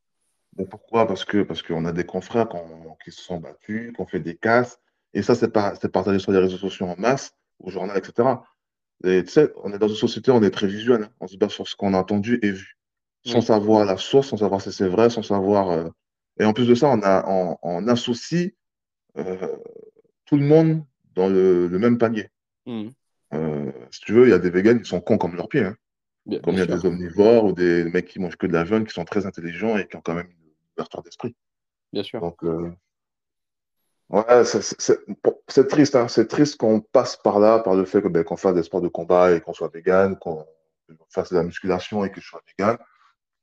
Mais pourquoi? Parce que, parce qu'on a des confrères qu'on- qui se sont battus, qu'on fait des casses, et ça, c'est pas, c'est partagé sur les réseaux sociaux en masse, au journal, etc. Et on est dans une société, on est très visuel, hein. On se base sur ce qu'on a entendu et vu, sans savoir la source, sans savoir si c'est vrai, sans savoir. euh, Et en plus de ça, on a, on, on associe euh, tout le monde dans le, le même panier. Mhm. Si tu veux, il y a des végans qui sont cons comme leurs pieds, hein. Bien, Comme il y a des omnivores ou des mecs qui mangent que de la viande, qui sont très intelligents et qui ont quand même une ouverture d'esprit. Bien sûr. Donc, euh, ouais, c'est triste, hein. C'est triste qu'on passe par là, par le fait ben, qu'on fasse des sports de combat et qu'on soit vegan, qu'on fasse de la musculation et que je sois vegan,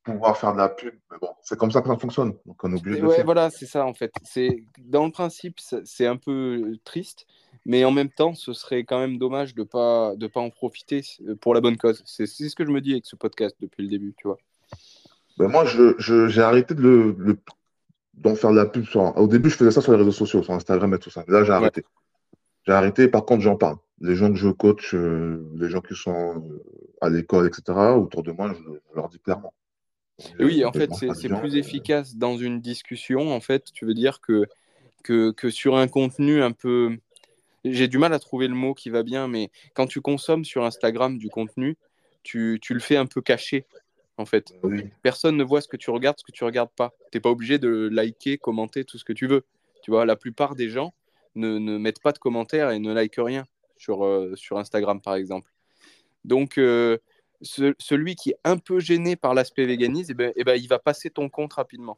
pouvoir faire de la pub. Mais bon, c'est comme ça que ça fonctionne. Donc, on le ouais, faire. voilà, c'est ça en fait. C'est dans le principe, c'est un peu triste, mais en même temps, ce serait quand même dommage de pas de pas en profiter euh, pour la bonne cause. C'est ce que je me dis avec ce podcast depuis le début, tu vois. Ben, moi, je, je- j'ai arrêté de le, le- d'en faire de la pub. Sur... Au début, je faisais ça sur les réseaux sociaux, sur Instagram et tout ça. Là, j'ai Ouais. arrêté. J'ai arrêté, par contre, j'en parle. Les gens que je coach, euh, les gens qui sont euh, à l'école, etc., autour de moi, je, je leur dis clairement. Oui, Euh, en fait, c'est plus euh, efficace dans une discussion. En fait, tu veux dire que que, que sur un contenu un peu, j'ai du mal à trouver le mot qui va bien, mais quand tu consommes sur Instagram du contenu, tu, tu le fais un peu caché, en fait. Oui. personne ne voit ce que tu regardes, ce que tu regardes pas. Tu n'es pas obligé de liker, commenter tout ce que tu veux. Tu vois, la plupart des gens ne, ne mettent pas de commentaires et ne likent rien sur, euh, sur Instagram, par exemple. Donc, euh, ce- celui qui est un peu gêné par l'aspect véganisme, eh ben, eh ben, il va passer ton compte rapidement.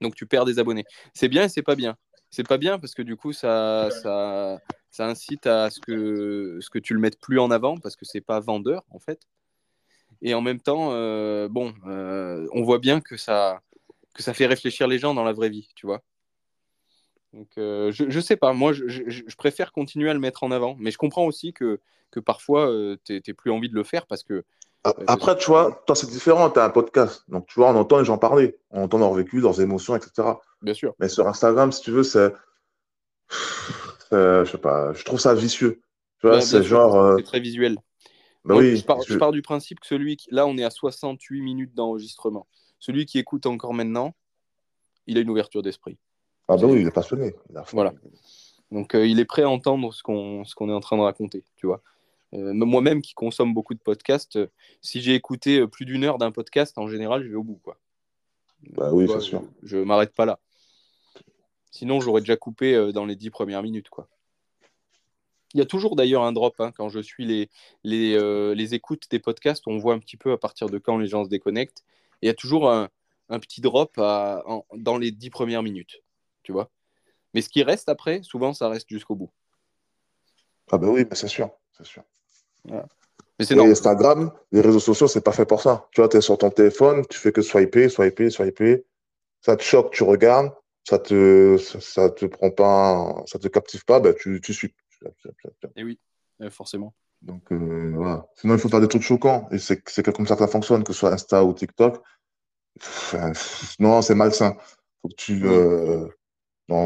Donc, tu perds des abonnés. C'est bien et c'est pas bien. C'est pas bien parce que du coup, ça, ça, ça incite à ce que, ce que tu le mettes plus en avant parce que c'est pas vendeur, en fait. Et en même temps, euh, bon, euh, on voit bien que ça, que ça fait réfléchir les gens dans la vraie vie, tu vois. Donc, euh, je, je sais pas, moi, je, je- je préfère continuer à le mettre en avant, mais je comprends aussi que, que parfois, euh, tu n'as plus envie de le faire parce que. Euh, Après, tu vois, toi, c'est différent, tu as un podcast. Donc, tu vois, on entend les gens parler, on entend leur vécu, leurs émotions, etc. bien sûr. Mais sur Instagram, si tu veux, c'est. Je sais pas, je trouve ça vicieux. Tu vois, Ouais, c'est genre. euh, C'est très visuel. bah Moi, oui, je, pars, je pars du principe que celui qui. Là, on est à 68 minutes d'enregistrement. Celui qui écoute encore maintenant, il a une ouverture d'esprit. Ah, bah oui, il est passionné. Il a- Voilà. Donc, euh, il est prêt à entendre ce qu'on ce qu'on est en train de raconter, tu vois. Euh, Moi-même qui consomme beaucoup de podcasts, euh, si j'ai écouté plus d'une heure d'un podcast, en général, je vais au bout, quoi. Bah oui, c'est sûr. Je, je m'arrête pas là. Sinon, j'aurais déjà coupé dans les dix premières minutes, quoi. Il y a toujours d'ailleurs un drop hein, quand je suis les, les, euh, les écoutes des podcasts. On voit un petit peu à partir de quand les gens se déconnectent. Et il y a toujours un, un petit drop à- en- dans les dix premières minutes, tu vois. Mais ce qui reste après, souvent, ça reste jusqu'au bout. Ah, bah oui, mais c'est sûr. C'est sûr. Mais c'est. Instagram, les réseaux sociaux, c'est pas fait pour ça. Tu vois, tu es sur ton téléphone, tu fais que swiper, swiper, swiper. Ça te choque, tu regardes, ça te, ça, te prend pas, ça te captive pas, bah, tu, tu suis. Et oui, euh, forcément. Donc, euh, voilà. Sinon, il faut faire des trucs choquants. Et c'est comme ça que ça fonctionne, que ce soit Insta ou TikTok. Enfin, non, c'est malsain. Faut que tu. Euh,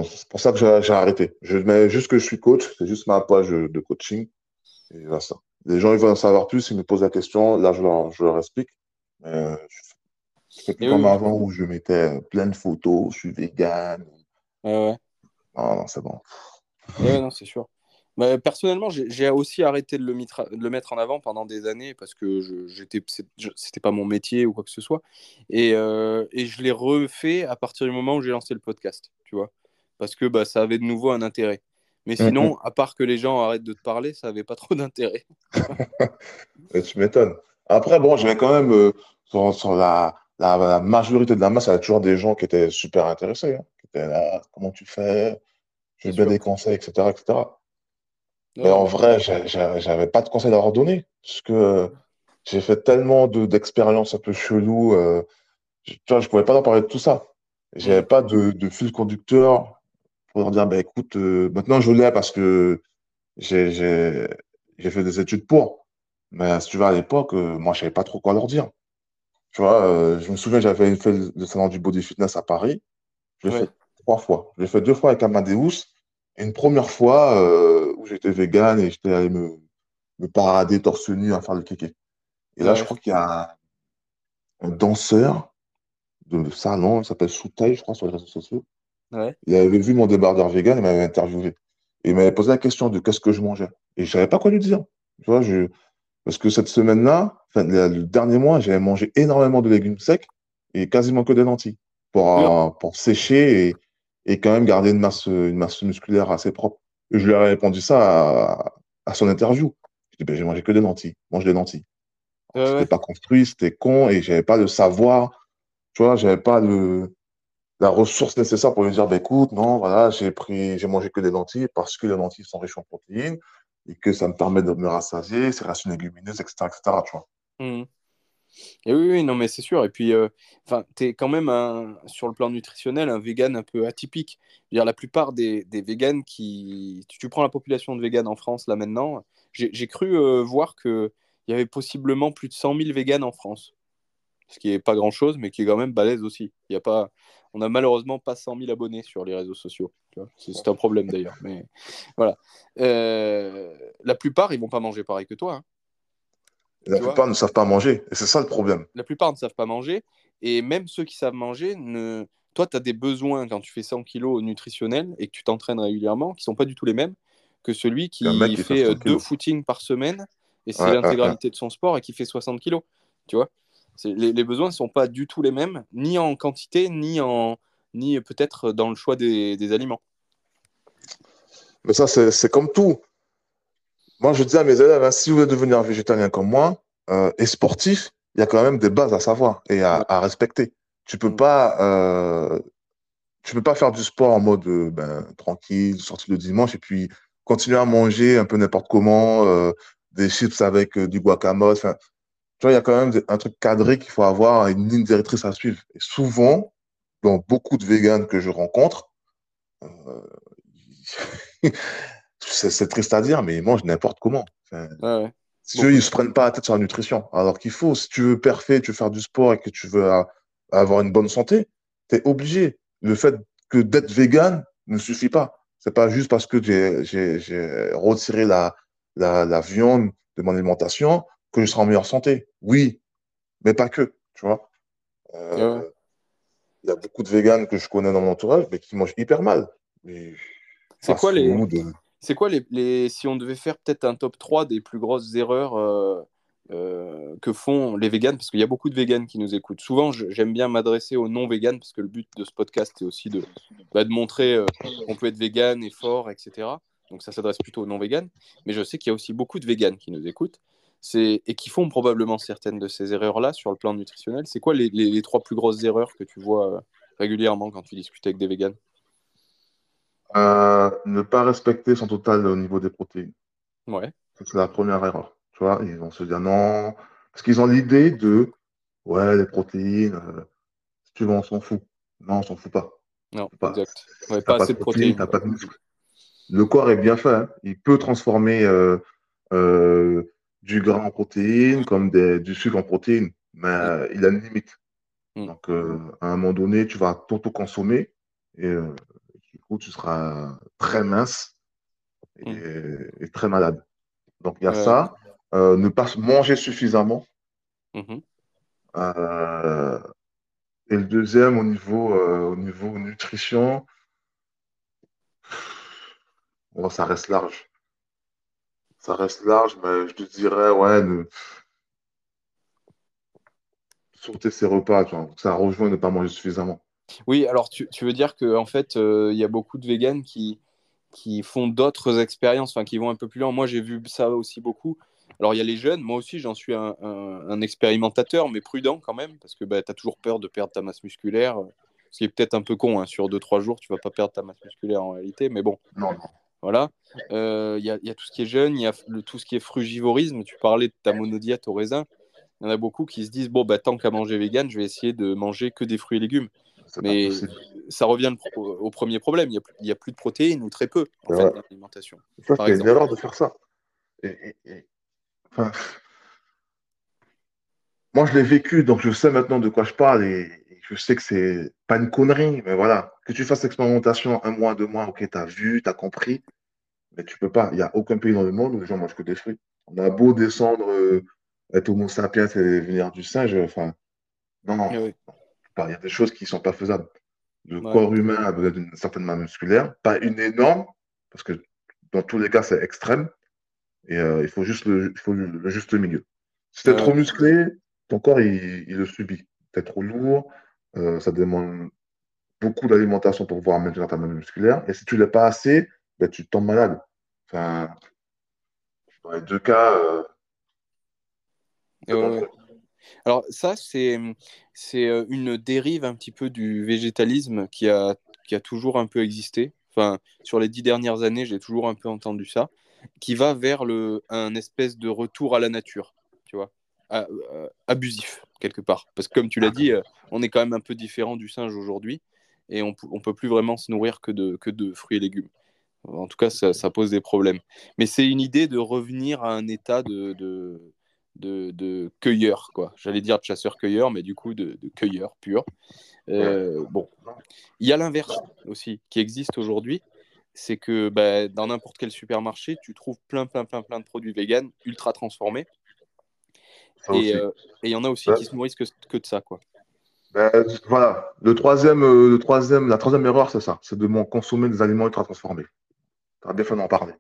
c'est pour ça que j'ai arrêté. Je mets juste que je suis coach, c'est juste ma page de coaching. Et ça. Les gens, ils veulent en savoir plus, ils me posent la question. Là, je leur, je leur explique. Euh, je fais plus Et comme oui, avant où je mettais plein de photos, je suis vegan. ouais, ouais. Non, non, c'est bon. Ouais, non, c'est sûr. Bah, personnellement, j'ai aussi arrêté de le, mitra- de le mettre en avant pendant des années parce que j'étais, c'était pas mon métier ou quoi que ce soit. Et, euh, et je l'ai refait à partir du moment où j'ai lancé le podcast, tu vois. Parce que bah, ça avait de nouveau un intérêt. Mais hum. sinon, à part que les gens arrêtent de te parler, ça avait pas trop d'intérêt. Tu m'étonnes. Après, bon, j'avais quand même, euh, sur, sur la, la, la majorité de la masse, il y avait toujours des gens qui étaient super intéressés, hein, qui étaient là, comment tu fais, je veux bien des conseils, etc., etc. Mais en vrai, j'avais pas de conseils à leur donner, parce que j'ai fait tellement de, d'expériences un peu cheloues, euh, je- tu vois, je pouvais pas leur parler de tout ça. J'avais pas de, de fil conducteur pour leur dire, bah, écoute, euh, maintenant je l'ai parce que j'ai, fait des études pour. Mais si tu vas à l'époque, euh, moi, je savais pas trop quoi leur dire. Tu vois, euh, je me souviens, j'avais fait le salon du body fitness à Paris. Je l'ai Ouais, fait trois fois. Je l'ai fait deux fois avec Amadeus. Et une première fois où j'étais vegan et j'étais allé me, me parader torse nu à faire le kéké. Et là, je crois qu'il y a un, un danseur de salon, il s'appelle Soutaï, je crois, sur les réseaux sociaux. Ouais. Il avait vu mon débardeur vegan et m'avait interviewé. Et il m'avait posé la question de qu'est-ce que je mangeais. Et je savais pas quoi lui dire. Tu vois, je... Parce que cette semaine-là, enfin, le, dernier mois, j'avais mangé énormément de légumes secs et quasiment que des lentilles pour, Ouais, euh, pour sécher et, et quand même garder une masse, une masse musculaire assez propre. Et je lui ai répondu ça à, à son interview. Je dis, ben, j'ai mangé que des lentilles. Mange des lentilles. ouais, C'était ouais. pas construit, c'était con et j'avais pas le savoir. Tu vois, j'avais pas le, la ressource nécessaire pour lui dire, bah, écoute, non, voilà, j'ai pris, j'ai mangé que des lentilles parce que les lentilles sont riches en protéines et que ça me permet de me rassasier, c'est racines légumineuses, etc., etc., tu vois. Mhm. Et oui, oui, non, mais c'est sûr. Et puis, euh, enfin, tu es quand même un- sur le plan nutritionnel un vegan un peu atypique. Dire, la plupart des, des végans qui. Tu, tu prends la population de véganes en France là maintenant, j'ai cru euh, voir qu'il y avait possiblement plus de 100 000 véganes en France. Ce qui est pas grand-chose, mais qui est quand même balèze aussi. Il y a pas... On a malheureusement pas 100 000 abonnés sur les réseaux sociaux. C'est un problème d'ailleurs. Mais voilà. Euh, la plupart, ils vont pas manger pareil que toi. hein. La Tu vois plupart ne savent pas manger et c'est ça le problème. la plupart ne savent pas manger. Et même ceux qui savent manger, ne... toi, tu as des besoins quand tu fais 100 kilos nutritionnels et que tu t'entraînes régulièrement qui sont pas du tout les mêmes que celui qui fait fait 100 euh, deux footings par semaine et c'est Ouais, ouais, ouais. l'intégralité de son sport et qui fait 60 kilos. Tu vois les, les besoins ne sont pas du tout les mêmes, ni en quantité, ni, en... ni peut-être dans le choix des, des aliments. Mais ça, c'est comme tout. Moi, je dis à mes élèves, hein, si vous voulez devenir végétarien comme moi euh, et sportif, il y a quand même des bases à savoir et à, Ouais. à respecter. Tu peux Mm. pas, euh, tu peux pas faire du sport en mode euh, ben, tranquille, sortir le dimanche et puis continuer à manger un peu n'importe comment, des chips avec du guacamole. Enfin, tu vois, il y a quand même un truc cadré qu'il faut avoir, une ligne directrice à suivre. Et souvent, dans beaucoup de véganes que je rencontre, euh, c'est triste à dire, mais ils mangent n'importe comment. Enfin, ouais. si ils de- se prennent pas la tête sur la nutrition. Alors qu'il faut, si tu veux perfer, tu veux faire du sport et que tu veux avoir une bonne santé, tu es obligé. Le fait que d'être vegan ne suffit pas. C'est pas juste parce que j'ai retiré la, la, la viande de mon alimentation que je serai en meilleure santé. Oui, mais pas que, tu vois. Ouais. Euh, Il y a beaucoup de véganes que je connais dans mon entourage, mais qui mangent hyper mal. Mais C'est quoi les, C'est quoi les, les- si on devait faire peut-être un top 3 des plus grosses erreurs euh, euh, que font les véganes? Parce qu'il y a beaucoup de véganes qui nous écoutent. Souvent, j'aime bien m'adresser aux non-véganes parce que le but de ce podcast, c'est aussi de, bah, de montrer euh, qu'on peut être végane et fort, etc. Donc ça s'adresse plutôt aux non-véganes. Mais je sais qu'il y a aussi beaucoup de véganes qui nous écoutent et qui font probablement certaines de ces erreurs-là sur le plan nutritionnel. C'est quoi les, les- les trois plus grosses erreurs que tu vois euh, régulièrement quand tu discutes avec des véganes? Euh, ne pas respecter son total au niveau des protéines. Ouais, C'est la première erreur. Tu vois, ils vont se dire non. Parce qu'ils ont l'idée de, ouais, les protéines, euh, si tu veux, on s'en fout. Non, on s'en fout pas. non, Pas- exact. Ouais, pas pas assez de protéines, pas de. Le corps est bien fait. hein. Il peut transformer euh, du gras en protéines comme des- du sucre en protéines. Mais il a une limite. Mm. Donc, euh, à un moment donné, tu vas t'auto-consommer et euh, du coup, tu seras très mince et, mm. très malade. Donc, il y a ça. Euh, ne pas manger suffisamment. Mm-hmm. et le deuxième, au niveau, au niveau nutrition, ça reste large. Ça reste large, mais je te dirais, ouais, sauter ses repas, tu vois. Ça rejoint ne pas manger suffisamment. Oui, alors tu, veux dire qu'en en fait, euh, il y a beaucoup de véganes qui, qui font d'autres expériences, enfin qui vont un peu plus loin. Moi, j'ai vu ça aussi beaucoup. Alors, il y a les jeunes, moi aussi, j'en suis un, expérimentateur, mais prudent quand même, parce que bah, tu as toujours peur de perdre ta masse musculaire. Ce qui est peut-être un peu con, hein. sur 2-3 jours, tu vas pas perdre ta masse musculaire en réalité, mais bon. Non, Voilà. Euh, il y, a tout ce qui est jeune, il y a tout ce qui est frugivorisme. Tu parlais de ta monodiète au raisin il y en a beaucoup qui se disent bon, bah, tant qu'à manger vegan, je vais essayer de manger que des fruits et légumes. Mais ça revient au premier problème. Il n'y a, plus de protéines ou très peu en fait, dans l'alimentation. Ça, c'est une erreur de faire ça. Moi, je l'ai vécu, donc je sais maintenant de quoi je parle et, je sais que c'est pas une connerie, mais voilà. Que tu fasses l'expérimentation un mois, deux mois, ok, tu as vu, tu as compris, mais tu peux pas. Il n'y a aucun pays dans le monde où les gens mangent que des fruits. On a beau descendre euh, être homo sapiens et venir du singe, enfin, non, non. Eh il y a des choses qui ne sont pas faisables. Le corps humain a besoin d'une certaine masse musculaire, pas une énorme, parce que dans tous les cas, c'est extrême. Et euh, il faut juste le, il faut le, juste milieu. Si tu es trop musclé, ton corps, il, le subit. Tu es trop lourd, euh, ça demande beaucoup d'alimentation pour pouvoir maintenir ta masse musculaire. Et si tu ne l'as pas assez, ben, tu tombes malade. Enfin, dans les deux cas, euh, alors ça, c'est euh, une dérive un petit peu du végétalisme qui a, qui a toujours un peu existé. Enfin, sur les dix dernières années, j'ai toujours un peu entendu ça, qui va vers le, un espèce de retour à la nature, tu vois, abusif quelque part. Parce que comme tu l'as dit, euh, on est quand même un peu différent du singe aujourd'hui et on ne peut plus vraiment se nourrir que de, que de fruits et légumes. En tout cas, ça, ça pose des problèmes. Mais c'est une idée de revenir à un état de, de de, de cueilleurs, quoi. J'allais dire de chasseurs-cueilleurs, mais du coup de, de cueilleurs purs. Euh, bon, il y a l'inverse aussi qui existe aujourd'hui, c'est que bah, dans n'importe quel supermarché, tu trouves plein, plein, plein, plein de produits véganes ultra transformés. Euh, et il y en a aussi qui se nourrissent que, que de ça, quoi. Ben, voilà, le troisième, euh, le troisième, la troisième erreur, c'est ça, c'est de consommer des aliments ultra transformés. Tu as bien fait d'en parler.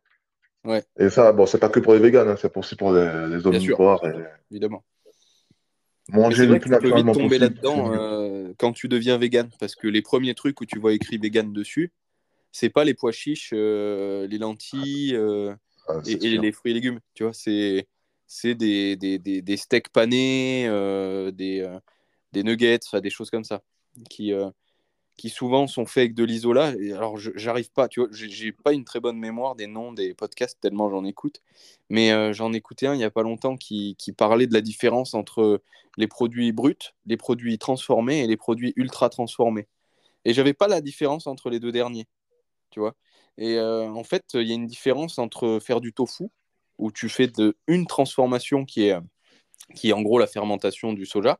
Et ça, bon, c'est pas que pour les véganes, hein, c'est aussi pour les, les omnivores. Évidemment. Manger le plus naturellement possible. tomber là-dedans euh, quand tu deviens vegan, parce que les premiers trucs où tu vois écrit vegan dessus, c'est pas les pois chiches, euh, les lentilles euh, ah, et, les fruits et légumes. Tu vois, c'est c'est des, des, des, steaks panés, des, des nuggets, des choses comme ça qui qui souvent sont faits avec de l'isola. Alors, j'arrive pas, tu vois, j'ai pas une très bonne mémoire des noms des podcasts tellement j'en écoute, mais euh, j'en écoutais un il y a pas longtemps qui, qui, parlait de la différence entre les produits bruts, les produits transformés et les produits ultra transformés. Et j'avais pas la différence entre les deux derniers, tu vois. Et euh, en fait, il y a une différence entre faire du tofu, où tu fais de, une transformation qui est, qui est en gros la fermentation du soja.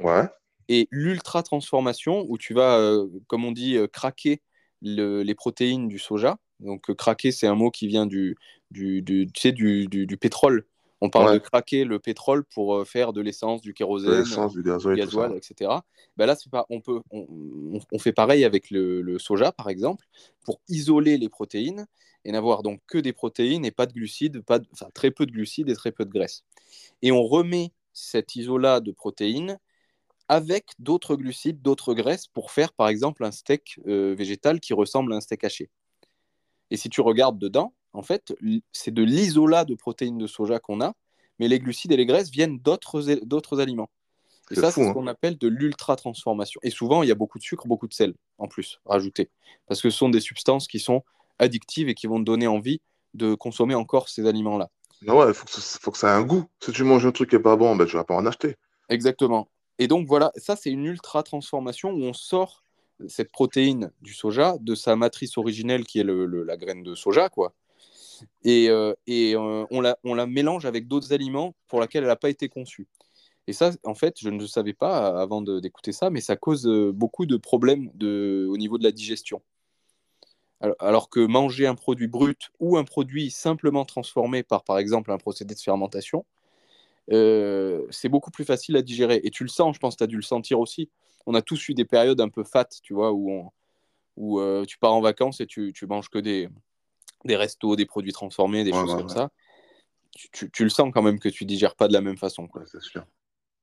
Ouais et l'ultra transformation où tu vas, euh, comme on dit, euh, craquer les protéines du soja. Donc euh, craquer, c'est un mot qui vient du, du, du, tu sais, du, du, pétrole. On parle de craquer le pétrole pour faire de l'essence, du kérosène, du gasoil, etc. Ben là, pas, on, peut, on, on, fait pareil avec le, le, soja, par exemple, pour isoler les protéines et n'avoir donc que des protéines et pas de glucides, pas enfin, très peu de glucides et très peu de graisse. Et on remet cet isolat de protéines avec d'autres glucides, d'autres graisses pour faire par exemple un steak euh, végétal qui ressemble à un steak haché. Et si tu regardes dedans, en fait, c'est de l'isolat de protéines de soja qu'on a, mais les glucides et les graisses viennent d'autres aliments. Et ça, c'est ce hein. qu'on appelle de l'ultra-transformation. Et souvent, il y a beaucoup de sucre, beaucoup de sel en plus rajouté. Parce que ce sont des substances qui sont addictives et qui vont te donner envie de consommer encore ces aliments-là. ouais, il faut, faut, que ça ait un goût. Si tu manges un truc qui n'est pas bon, ben, tu vas pas en acheter. Exactement. Et donc voilà, ça c'est une ultra transformation où on sort cette protéine du soja de sa matrice originelle qui est la graine de soja, quoi. Et, euh, euh, on, la, mélange avec d'autres aliments pour lesquels elle n'a pas été conçue. Et ça, en fait, je ne le savais pas avant d'écouter ça, mais ça cause beaucoup de problèmes au niveau de la digestion. Alors que manger un produit brut ou un produit simplement transformé par, par exemple, un procédé de fermentation, euh, c'est beaucoup plus facile à digérer. Et tu le sens, je pense tu as dû le sentir aussi. On a tous eu des périodes un peu fat, tu vois, où, euh, tu pars en vacances et tu, tu manges que des, des restos, des produits transformés, des choses comme ça. Tu, tu, le sens quand même que tu digères pas de la même façon. c'est sûr.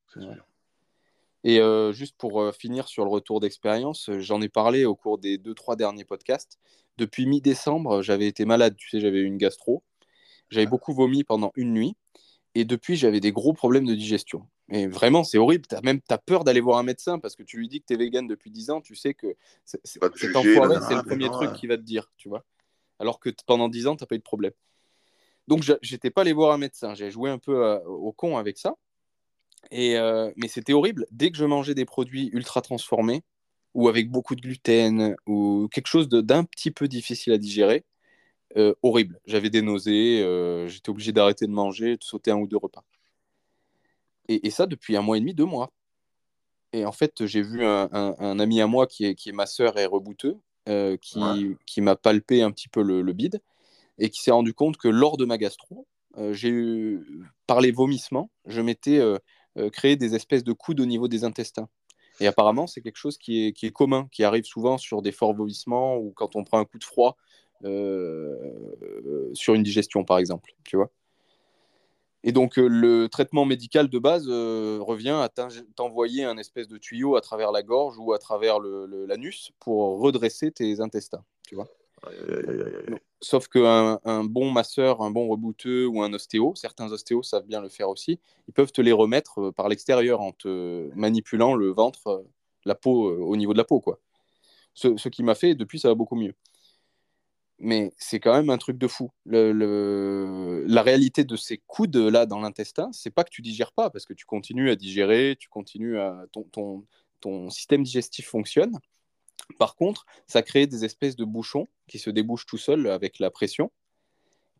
sûr. Et euh, juste pour finir sur le retour d'expérience, j'en ai parlé au cours des deux, trois derniers podcasts. Depuis mi-décembre, j'avais été malade, tu sais, j'avais eu une gastro. J'avais beaucoup vomi pendant une nuit. Et depuis, j'avais des gros problèmes de digestion. Et vraiment, c'est horrible. Tu as même as peur d'aller voir un médecin parce que tu lui dis que tu es vegan depuis 10 ans. Tu sais que c'est enfoiré, c'est le premier truc qu'il va te dire, tu vois. Alors que pendant 10 ans, tu n'as pas eu de problème. Donc, j'étais pas allé voir un médecin. J'ai joué un peu euh, au con avec ça. Euh, mais c'était horrible. Dès que je mangeais des produits ultra transformés ou avec beaucoup de gluten ou quelque chose d'un petit peu difficile à digérer, euh, horrible. J'avais des nausées, j'étais obligé d'arrêter de manger, de sauter un ou deux repas. Et, ça depuis un mois et demi, deux mois. Et en fait, j'ai vu un, ami à moi qui est, qui est ma sœur et rebouteux, euh, qui, qui m'a palpé un petit peu le, bide et qui s'est rendu compte que lors de ma gastro, j'ai eu, par les vomissements, je m'étais créé des espèces de coudes au niveau des intestins. Et apparemment, c'est quelque chose qui est, qui est commun, qui arrive souvent sur des forts vomissements ou quand on prend un coup de froid euh, sur une digestion, par exemple, tu vois. Et donc, euh, le traitement médical de base euh, revient à t'envoyer un espèce de tuyau à travers la gorge ou à travers l'anus pour redresser tes intestins, tu vois. sauf qu'un un bon masseur, un bon rebouteux ou un ostéo, certains ostéos savent bien le faire aussi, ils peuvent te les remettre par l'extérieur en te manipulant le ventre, la peau, au niveau de la peau, quoi. Ce, ce qui m'a fait, depuis, ça va beaucoup mieux mais c'est quand même un truc de fou. La réalité de ces coudes là dans l'intestin, c'est pas que tu digères pas, parce que tu continues à digérer, tu continues à ton, ton, ton système digestif fonctionne. Par contre, ça crée des espèces de bouchons qui se débouchent tout seuls avec la pression,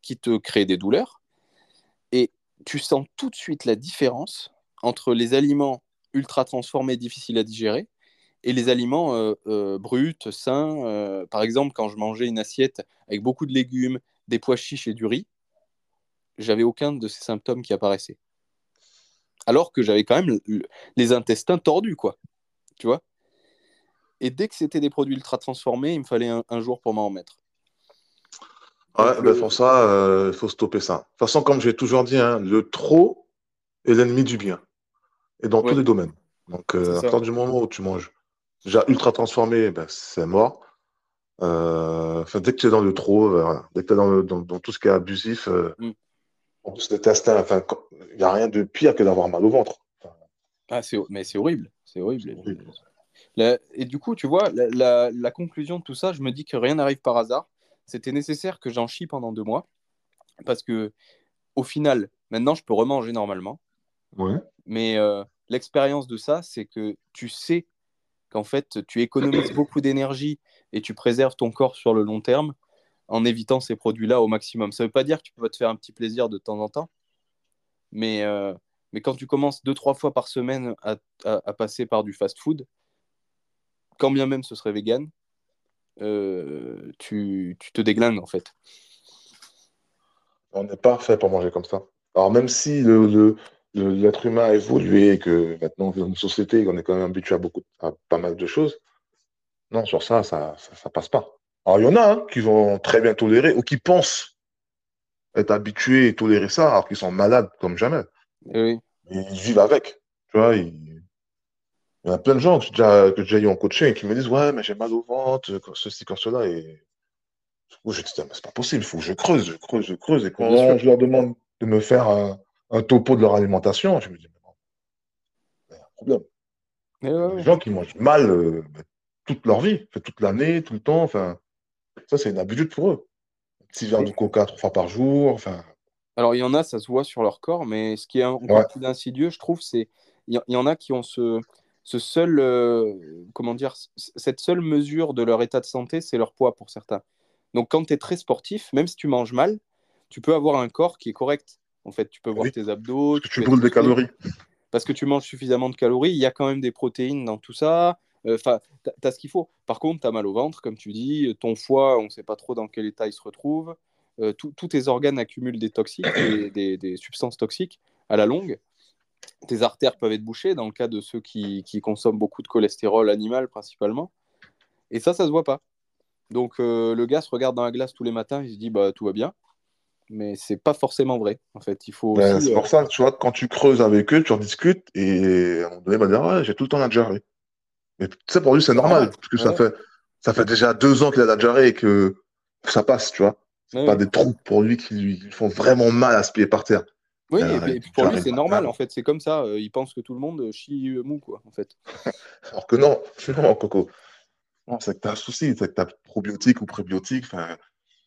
qui te créent des douleurs. Et tu sens tout de suite la différence entre les aliments ultra transformés, difficiles à digérer, et les aliments euh, euh, bruts, sains. Euh, par exemple, quand je mangeais une assiette avec beaucoup de légumes, des pois chiches et du riz, j'avais aucun de ces symptômes qui apparaissaient. Alors que j'avais quand même les intestins tordus, quoi. Tu vois Et dès que c'était des produits ultra transformés, il me fallait un, jour pour m'en remettre. Ouais, ben pour ça, il faut stopper ça. De toute façon, comme j'ai toujours dit, hein, le trop est l'ennemi du bien. Et dans tous les domaines. Donc, à partir du moment où tu manges déjà ultra transformé, ben, c'est mort. Euh, dès que tu es dans le trop, euh, dès que tu es dans, dans, tout ce qui est abusif, euh, mm. en plus il n'y a rien de pire que d'avoir mal au ventre. Ah, mais c'est horrible. C'est horrible. et du coup, tu vois, la, la, conclusion de tout ça, je me dis que rien n'arrive par hasard. C'était nécessaire que j'en chie pendant deux mois. Parce que, au final, maintenant, je peux remanger normalement. Ouais. Mais l'expérience de ça, c'est que tu sais qu'en fait, tu économises beaucoup d'énergie et tu préserves ton corps sur le long terme en évitant ces produits-là au maximum. Ça ne veut pas dire que tu peux te faire un petit plaisir de temps en temps, mais, euh, mais quand tu commences deux, trois fois par semaine à, passer par du fast-food, quand bien même ce serait vegan, euh, tu, te déglingues en fait. On n'est pas fait pour manger comme ça. Alors même si le, l'être humain a évolué, que maintenant on vit dans une société, qu'on est quand même habitué à, beaucoup, à pas mal de choses, non, sur ça, ça, ça, passe pas. Alors il y en a hein, qui vont très bien tolérer ou qui pensent être habitués et tolérer ça, alors qu'ils sont malades comme jamais. Eh ils vivent avec. Tu vois, il y a plein de gens que j'ai déjà, que eu en coaching qui me disent Ouais, mais j'ai mal au ventre, ceci, comme cela. Et je dis C'est pas possible, il faut que je creuse, je creuse, je creuse. Et quand je leur demande de me faire un, un topo de leur alimentation, je me dis, mais un problème. A des gens qui mangent mal euh, toute leur vie, toute l'année, tout le temps. Enfin, ça, c'est une habitude pour eux. Six verres de coca trois fois par jour. Enfin. Alors, il y en a, ça se voit sur leur corps, mais ce qui est encore plus insidieux, je trouve, c'est il y, en a qui ont ce, ce seul, euh, comment dire, cette seule mesure de leur état de santé, c'est leur poids pour certains. Donc, quand tu es très sportif, même si tu manges mal, tu peux avoir un corps qui est correct. En fait, tu peux voir tes abdos. tu, brûles des calories. parce que tu manges suffisamment de calories, il y a quand même des protéines dans tout ça. Enfin, tu as ce qu'il faut. Par contre, tu as mal au ventre, comme tu dis. Ton foie, on ne sait pas trop dans quel état il se retrouve. tous tes organes accumulent des toxiques, des, des, substances toxiques à la longue. Tes artères peuvent être bouchées dans le cas de ceux qui, qui consomment beaucoup de cholestérol animal principalement. Et ça, ça se voit pas. Donc le gars se regarde dans la glace tous les matins, il se dit bah tout va bien mais c'est pas forcément vrai. En fait, il faut. Ben, c'est pour euh, ça, tu vois, quand tu creuses avec eux, tu en discutes et à un moment donné, va dire ouais, j'ai tout le temps la diarrhée. Mais tu sais, pour lui, c'est normal, parce que ça fait ça fait déjà deux ans qu'il a la diarrhée et que ça passe, tu vois. C'est pas des trous pour lui qui lui font vraiment mal à se plier par terre. Oui, euh, et, puis pour lui, c'est normal, en fait. C'est comme ça. Euh, il pense que tout le monde chie mou, quoi, en fait. Alors que non, non, Coco. c'est que tu as un souci, c'est que tu as probiotique ou prébiotique. Enfin,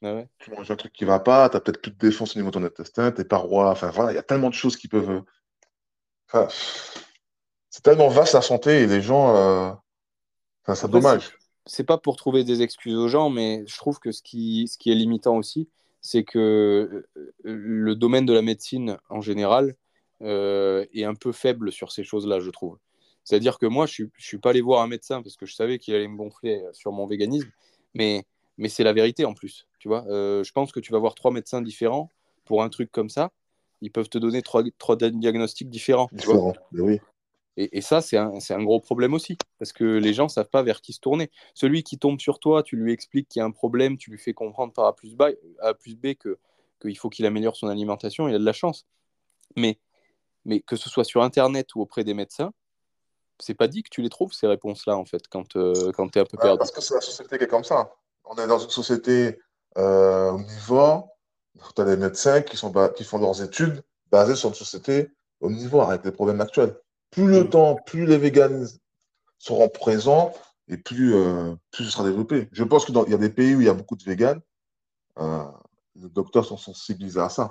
ah tu manges un truc qui va pas, tu as peut-être plus de défense au niveau de ton intestin, tes parois, enfin voilà, il y a tellement de choses qui peuvent. Enfin, c'est tellement vaste la santé et les gens. Euh... Enfin, c'est dommage. C'est pas pour trouver des excuses aux gens, mais je trouve que ce qui, ce qui est limitant aussi, c'est que euh, le domaine de la médecine en général euh, est un peu faible sur ces choses-là, je trouve. C'est-à-dire que moi, je ne suis, suis pas allé voir un médecin parce que je savais qu'il allait me gonfler sur mon véganisme, mais mais c'est la vérité en plus. Tu vois, euh, je pense que tu vas voir trois médecins différents pour un truc comme ça. Ils peuvent te donner trois, trois diagnostics différents. Différents, oui. Et, et, ça, c'est un, un, gros problème aussi, parce que les gens ne savent pas vers qui se tourner. Celui qui tombe sur toi, tu lui expliques qu'il y a un problème, tu lui fais comprendre par A plus B, A plus B que qu'il faut qu'il améliore son alimentation, il a de la chance. Mais, mais que ce soit sur Internet ou auprès des médecins, c'est pas dit que tu les trouves, ces réponses-là, en fait, quand, euh, quand tu es un peu perdu. Parce que c'est la société qui est comme ça on est dans une société euh, omnivore. Tu as des médecins qui, sont, qui font leurs études basées sur une société omnivore avec les problèmes actuels. Plus le mm. temps, plus les véganes seront présents et plus, euh, plus ce sera développé. Je pense qu'il y a des pays où il y a beaucoup de véganes. Euh, les docteurs sont sensibilisés à ça.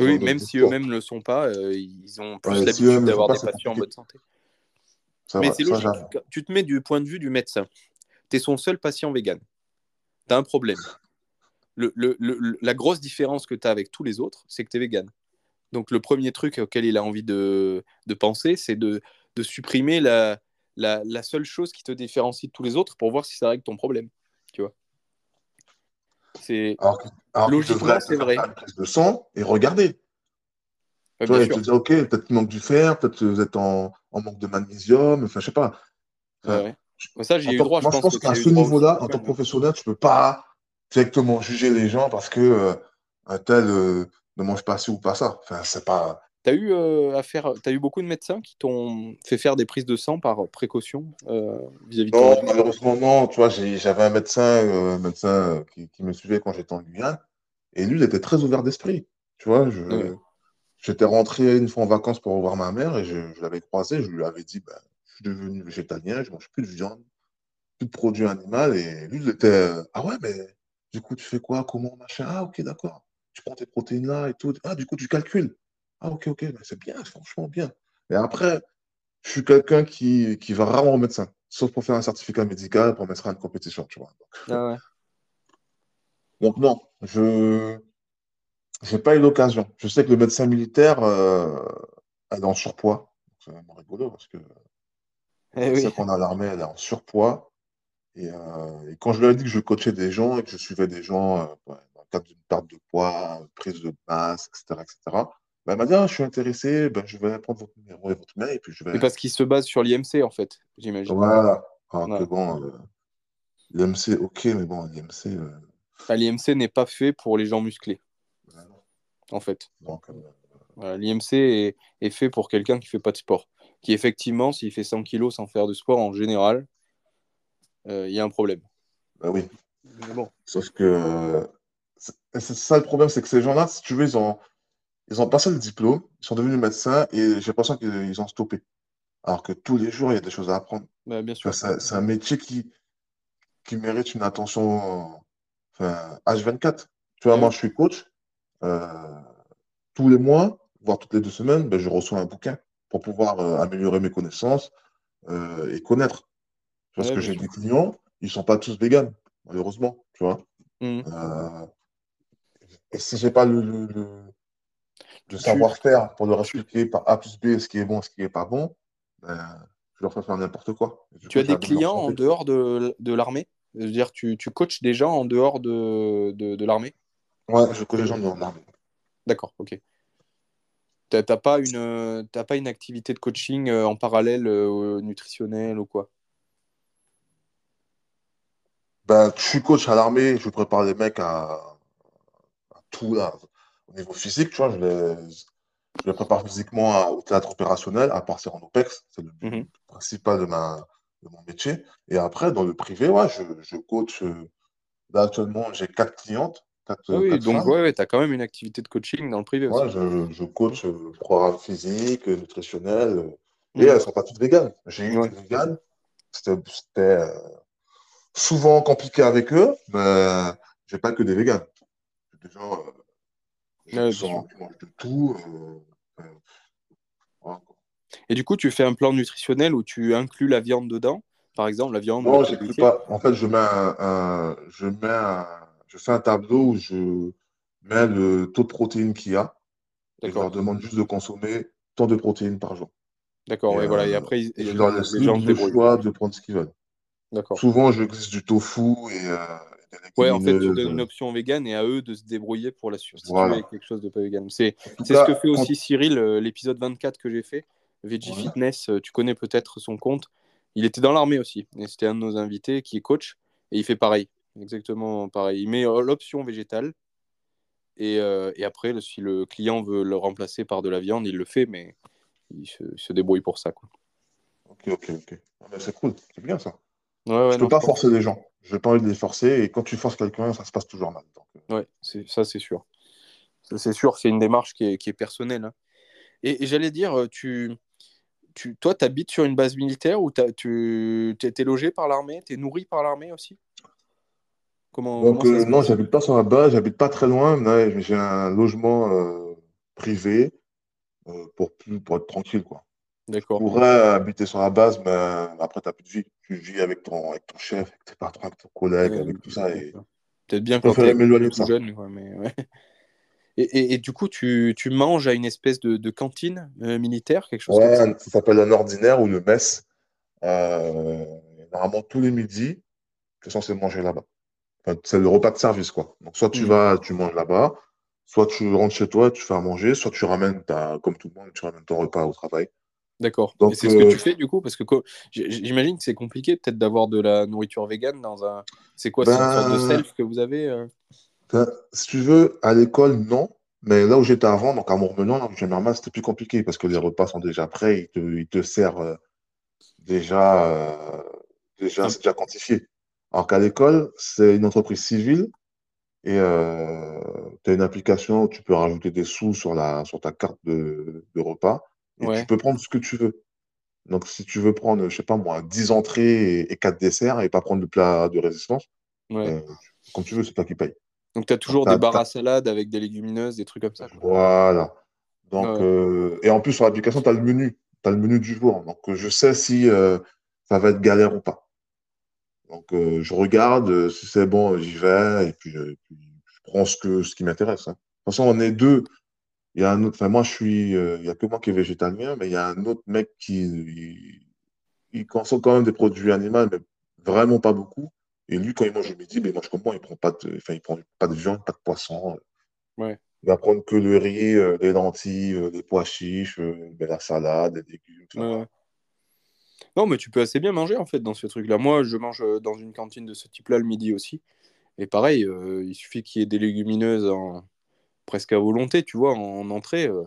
oui, même si eux-mêmes ne le sont pas, ils ont plus l'habitude d'avoir des patients en bonne santé. Mais c'est logique. Tu te mets du point de vue du médecin. Tu es son seul patient vegan tu as un problème. Le, le, la grosse différence que tu as avec tous les autres, c'est que tu es vegan. Donc le premier truc auquel il a envie de, de penser, c'est de, de, supprimer la, la, la, seule chose qui te différencie de tous les autres pour voir si ça règle ton problème. Tu vois C'est logiquement c'est vrai. De sang et regarder. Ouais, tu vois, te dis, ok, peut-être qu'il manque du fer, peut-être que vous êtes en, en, manque de magnésium, enfin, je sais pas. ouais. Ça, j'ai eu droit. Moi, je pense, qu'à ce niveau-là, en tant que professionnel, tu peux pas directement juger les gens parce que euh, un tel euh, ne mange pas ci ou pas ça. Enfin, c'est pas. Tu as eu euh, as eu beaucoup de médecins qui t'ont fait faire des prises de sang par précaution vis-à-vis de Non, malheureusement, non. Tu vois, j'avais un médecin, médecin qui, me suivait quand j'étais en Guyane, et lui, il était très ouvert d'esprit. Tu vois, je, j'étais rentré une fois en vacances pour voir ma mère et je, je l'avais croisé. Je lui avais dit, ben, devenu végétalien, je mange plus de viande, plus de produits animaux. Et lui, il était Ah ouais, mais du coup, tu fais quoi Comment Machin? Ah, ok, d'accord. Tu prends tes protéines là et tout. Ah, du coup, tu calcules. Ah, ok, ok, c'est bien, franchement bien. Mais après, je suis quelqu'un qui, qui va rarement au médecin, sauf pour faire un certificat médical pour mettre à une compétition, tu vois. Donc, ah ouais. donc non, je n'ai pas eu l'occasion. Je sais que le médecin militaire euh, est en surpoids. C'est vraiment rigolo parce que eh qu'on a l'armée, elle est en surpoids. Euh, et, quand je lui ai dit que je coachais des gens et que je suivais des gens euh, dans le cadre d'une perte de poids, prise de masse, etc., etc., ben, elle m'a dit ah, Je suis intéressé, ben, je vais prendre votre numéro et votre mail. Et puis je vais... parce qu'il se base sur l'IMC, en fait, j'imagine. Voilà. Ah, bon, euh, l'IMC, ok, mais bon, l'IMC. Ah, L'IMC n'est pas fait pour les gens musclés. En fait. L'IMC est, est, fait pour quelqu'un qui ne fait pas de sport qui effectivement, s'il fait 100 kilos sans faire de sport en général, euh, il y a un problème. Bah oui. bon. Sauf que c'est ça le problème, c'est que ces gens-là, si tu veux, ils ont, ils ont passé le diplôme, ils sont devenus médecins et j'ai l'impression qu'ils ont stoppé. Alors que tous les jours, il y a des choses à apprendre. Bah, bien sûr. C'est un métier qui, qui mérite une attention enfin, H24. Tu vois, moi, je suis coach. Euh, tous les mois, voire toutes les deux semaines, ben, je reçois un bouquin pour pouvoir euh, améliorer mes connaissances euh, et connaître. Parce que j'ai des clients, ils ne sont pas tous véganes, malheureusement, tu vois. Mmh. Euh, et si j'ai pas le, de savoir-faire pour leur expliquer par A plus B ce qui est bon, ce qui n'est pas bon, ben, je leur fais faire n'importe quoi. Tu as des clients en dehors de, de l'armée? Je veux dire, tu, tu, coaches des gens en dehors de, de, de l'armée? Ouais, je coach des gens en dehors de l'armée. D'accord, ok. Tu n'as pas, une, pas une activité de coaching euh, en parallèle euh, nutritionnelle ou quoi? Ben, Je suis coach à l'armée, je prépare les mecs à, à tout là. Au niveau physique, tu vois, je les, je les prépare physiquement au théâtre opérationnel, à partir en OPEX. C'est le but mhm. principal de, ma, de mon métier. Et après, dans le privé, ouais, je, je coach. Euh, là, actuellement, j'ai quatre clientes. Quatre, ah oui, donc ouais, ouais tu as quand même une activité de coaching dans le privé ouais, Je, je coach euh, programme physique, nutritionnel. Euh, et mhm. elles ne sont pas toutes véganes. J'ai eu des véganes. C'était euh, souvent compliqué avec eux, mais je n'ai pas que des véganes. Des gens qui de tout. Euh, euh, Et du coup, tu fais un plan nutritionnel où tu inclus la viande dedans, par exemple, la viande. Non, j'inclus pas. En fait, je mets un, je mets je fais un tableau où je mets le taux de protéines qu'il y a. Et je leur demande juste de consommer tant de protéines par jour. D'accord, et, voilà. Et euh, après, je leur laisse le choix de prendre ce qu'ils veulent. Souvent, je glisse du tofu et, Ouais, en fait, tu donnes une option vegan et à eux de se débrouiller pour la substituer avec quelque chose de pas vegan. C'est ce que fait aussi Cyril, euh, l'épisode 24 que j'ai fait. Veggie Fitness, euh, tu connais peut-être son compte. Il était dans l'armée aussi. Et c'était un de nos invités qui est coach. Et il fait pareil. Exactement pareil. Il met euh, l'option végétale. Et, et, après, si le client veut le remplacer par de la viande, il le fait, mais il se, débrouille pour ça. Quoi. Ok, ok, ok. Ah, c'est cool. C'est bien ça. Ouais, je ne peux pas forcer les gens. Je n'ai pas envie de les forcer. Et quand tu forces quelqu'un, ça se passe toujours mal. Donc... Euh. Ouais, ça c'est sûr. C'est sûr, c'est une démarche qui est, personnelle. Hein. Et, j'allais dire, euh, tu, tu, toi, tu habites sur une base militaire ou tu étais logé par l'armée? Tu es nourri par l'armée aussi? Comment, Donc, euh, Non, j'habite pas sur la base, j'habite pas très loin. J'ai un logement privé pour, pour être tranquille. quoi. Tu pourrais habiter sur la base, mais après, tu n'as plus de vie. Tu vis avec ton, avec ton chef, avec tes patrons, avec ton collègue, avec tout ça. Peut-être bien quand tu es plus jeune. mais ouais. et, et, du coup, tu, tu, manges à une espèce de, de cantine euh, militaire, quelque chose ouais, comme ça ça s'appelle un ordinaire ou une messe. Euh, normalement, tous les midis, tu es censé manger là-bas. Enfin, c'est le repas de service, quoi. Donc, soit tu mmh. vas, tu manges là-bas, soit tu rentres chez toi, tu fais à manger, soit tu ramènes, ta, comme tout le monde, tu ramènes ton repas au travail. D'accord. Et c'est ce que tu euh, fais du coup Parce que j'imagine que c'est compliqué peut-être d'avoir de la nourriture végane dans un. C'est quoi C'est une sorte de ben, self que vous avez euh? ben, Si tu veux, à l'école, non. Mais là où j'étais avant, donc à Mourmenon, généralement, c'était plus compliqué parce que les repas sont déjà prêts, ils te, ils te servent euh, déjà, déjà c'est déjà quantifié. Alors qu'à l'école, c'est une entreprise civile et tu as une application où tu peux rajouter des sous sur, la, sur ta carte de, de repas tu peux prendre ce que tu veux. Donc, si tu veux prendre, je sais pas moi, 10 entrées et, 4 desserts et pas prendre le plat de résistance, euh, comme tu veux, c'est toi qui paye. Donc, tu as toujours des barres à salade avec des légumineuses, des trucs comme ça. Voilà. Donc, euh, et en plus, sur l'application, tu as le menu. Tu as le menu du jour. Donc, je sais si euh, ça va être galère ou pas. Donc, je regarde, si c'est bon, j'y vais, et puis, je prends ce, que, ce qui m'intéresse. Hein. De toute façon, on est deux. Il y a un autre, enfin moi je suis, euh, il y a que moi qui est végétalien, mais il y a un autre mec qui il, consomme quand même des produits animaux, mais vraiment pas beaucoup. Et lui, quand il mange le midi, ben, il mange comme moi, il prend pas de, enfin, il prend pas de viande, pas de poisson. Ouais. Il va prendre que le riz, euh, les lentilles, euh, les pois chiches, ben, la salade, les légumes. Tout ouais. Non, mais tu peux assez bien manger en fait dans ce truc-là. Moi, je mange dans une cantine de ce type-là le midi aussi. Et pareil, il suffit qu'il y ait des légumineuses en, presque à volonté, tu vois, en, entrée, et euh,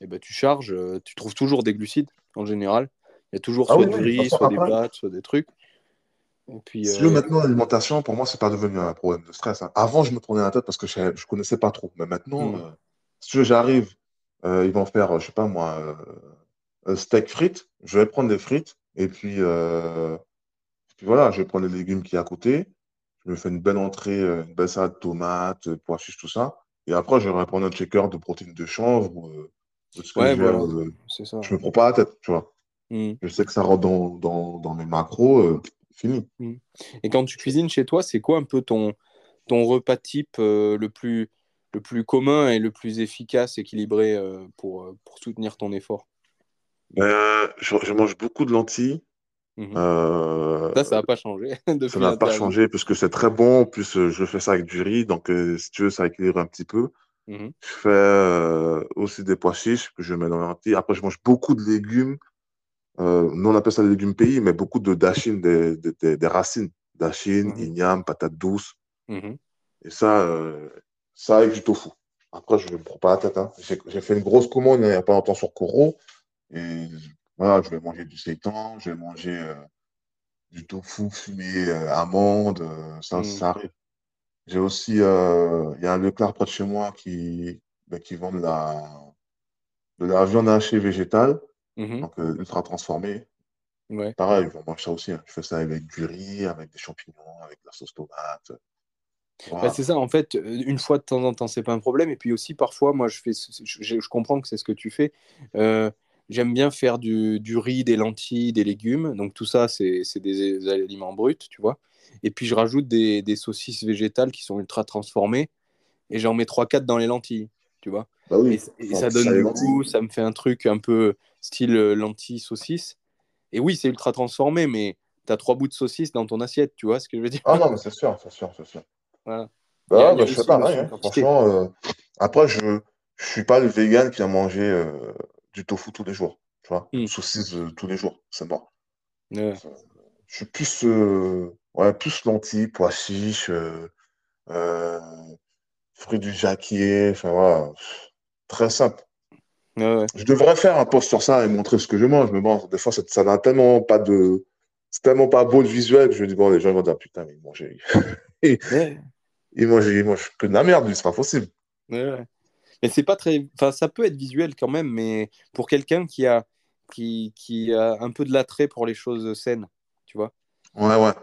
eh ben, tu charges, euh, tu trouves toujours des glucides en général. Il y a toujours ah soit du riz, soit des pâtes, soit des trucs. Et puis, si euh... maintenant, l'alimentation, pour moi, c'est pas devenu un problème de stress. Hein. Avant, je me prenais la tête parce que je, ne connaissais pas trop. Mais maintenant, hmm. euh, si j'arrive, ils vont faire, je sais pas moi, steak frites. Je vais prendre des frites et puis, puis voilà, je vais prendre les légumes qui est à côté. Je me fais une belle entrée, une belle salade de tomates, pois chiches, tout ça. Et après, je vais prendre un checker de protéines de chanvre euh, ouais, voilà. Euh, ça. Je me prends pas la tête, tu vois. Hmm. Je sais que ça rentre dans, dans, dans mes macros, euh, fini. Hmm. Et quand tu cuisines chez toi, c'est quoi un peu ton, ton repas type le, plus, le plus commun et le plus efficace, équilibré pour, pour soutenir ton effort? Je, je, mange beaucoup de lentilles. Mhm. ça, ça n'a pas changé. ça n'a pas changé puisque c'est très bon. En plus, je fais ça avec du riz. Donc, si tu veux, ça équilibre un petit peu. Mhm. Je fais aussi des pois chiches que je mets dans les lentilles. Après, je mange beaucoup de légumes. nous, on appelle ça des légumes pays, mais beaucoup de dachines, des, des, des racines. Dachines, mmh. igname, patates douces. Mhm. Et ça, ça avec du tofu. Après, je ne me prends pas la tête. Hein. J'ai fait une grosse commande il n'y a pas longtemps sur Koro. Et voilà, je vais manger du seitan, je vais manger euh, du tofu fumé euh, amande, euh, ça, mmh. ça arrive. J'ai aussi, il y a un Leclerc près de chez moi qui, ben, qui vend de la, de la viande hachée végétale, mmh donc ultra transformée. Ouais. Pareil, je mange ça aussi. Hein. Je fais ça avec du riz, avec des champignons, avec de la sauce tomate. Bah, c'est ça, en fait, une fois de temps en temps, c'est pas un problème. Et puis aussi, parfois, moi, je, fais, je, je comprends que c'est ce que tu fais. Euh, J'aime bien faire du, du, riz, des lentilles, des légumes. Donc tout ça, c'est des aliments bruts, tu vois. Et puis je rajoute des, des saucisses végétales qui sont ultra transformées. Et j'en mets 3-4 dans les lentilles, tu vois. Bah oui, et, ça donne du goût, ça me fait un truc un peu style euh, lentilles, saucisses. Et oui, c'est ultra transformé, mais tu as trois bouts de saucisse dans ton assiette, tu vois ce que je veux dire? Ah non, mais c'est sûr, c'est sûr, c'est sûr. Voilà. Bah, bah je fais pareil, hein. franchement. Euh... Après, je ne suis pas le vegan qui a mangé euh, du tofu tous les jours. Tu vois, mmh. saucisse euh, tous les jours, c'est bon. Je suis plus, euh, ouais, plus lentilles, pois chiches, euh, fruits du jacquier, enfin voilà, très simple. Je devrais faire un post sur ça et montrer ce que je mange, mais bon, des fois, ça n'a tellement pas de. C'est tellement pas beau le visuel que je dis, bon, les gens vont dire, putain, mais il mange. il, mange, il mange que de la merde, c'est pas possible. Ouais. Mais c'est pas très. Enfin, ça peut être visuel quand même, mais pour quelqu'un qui a, qui, qui a un peu de l'attrait pour les choses saines, tu vois. Ouais, ouais.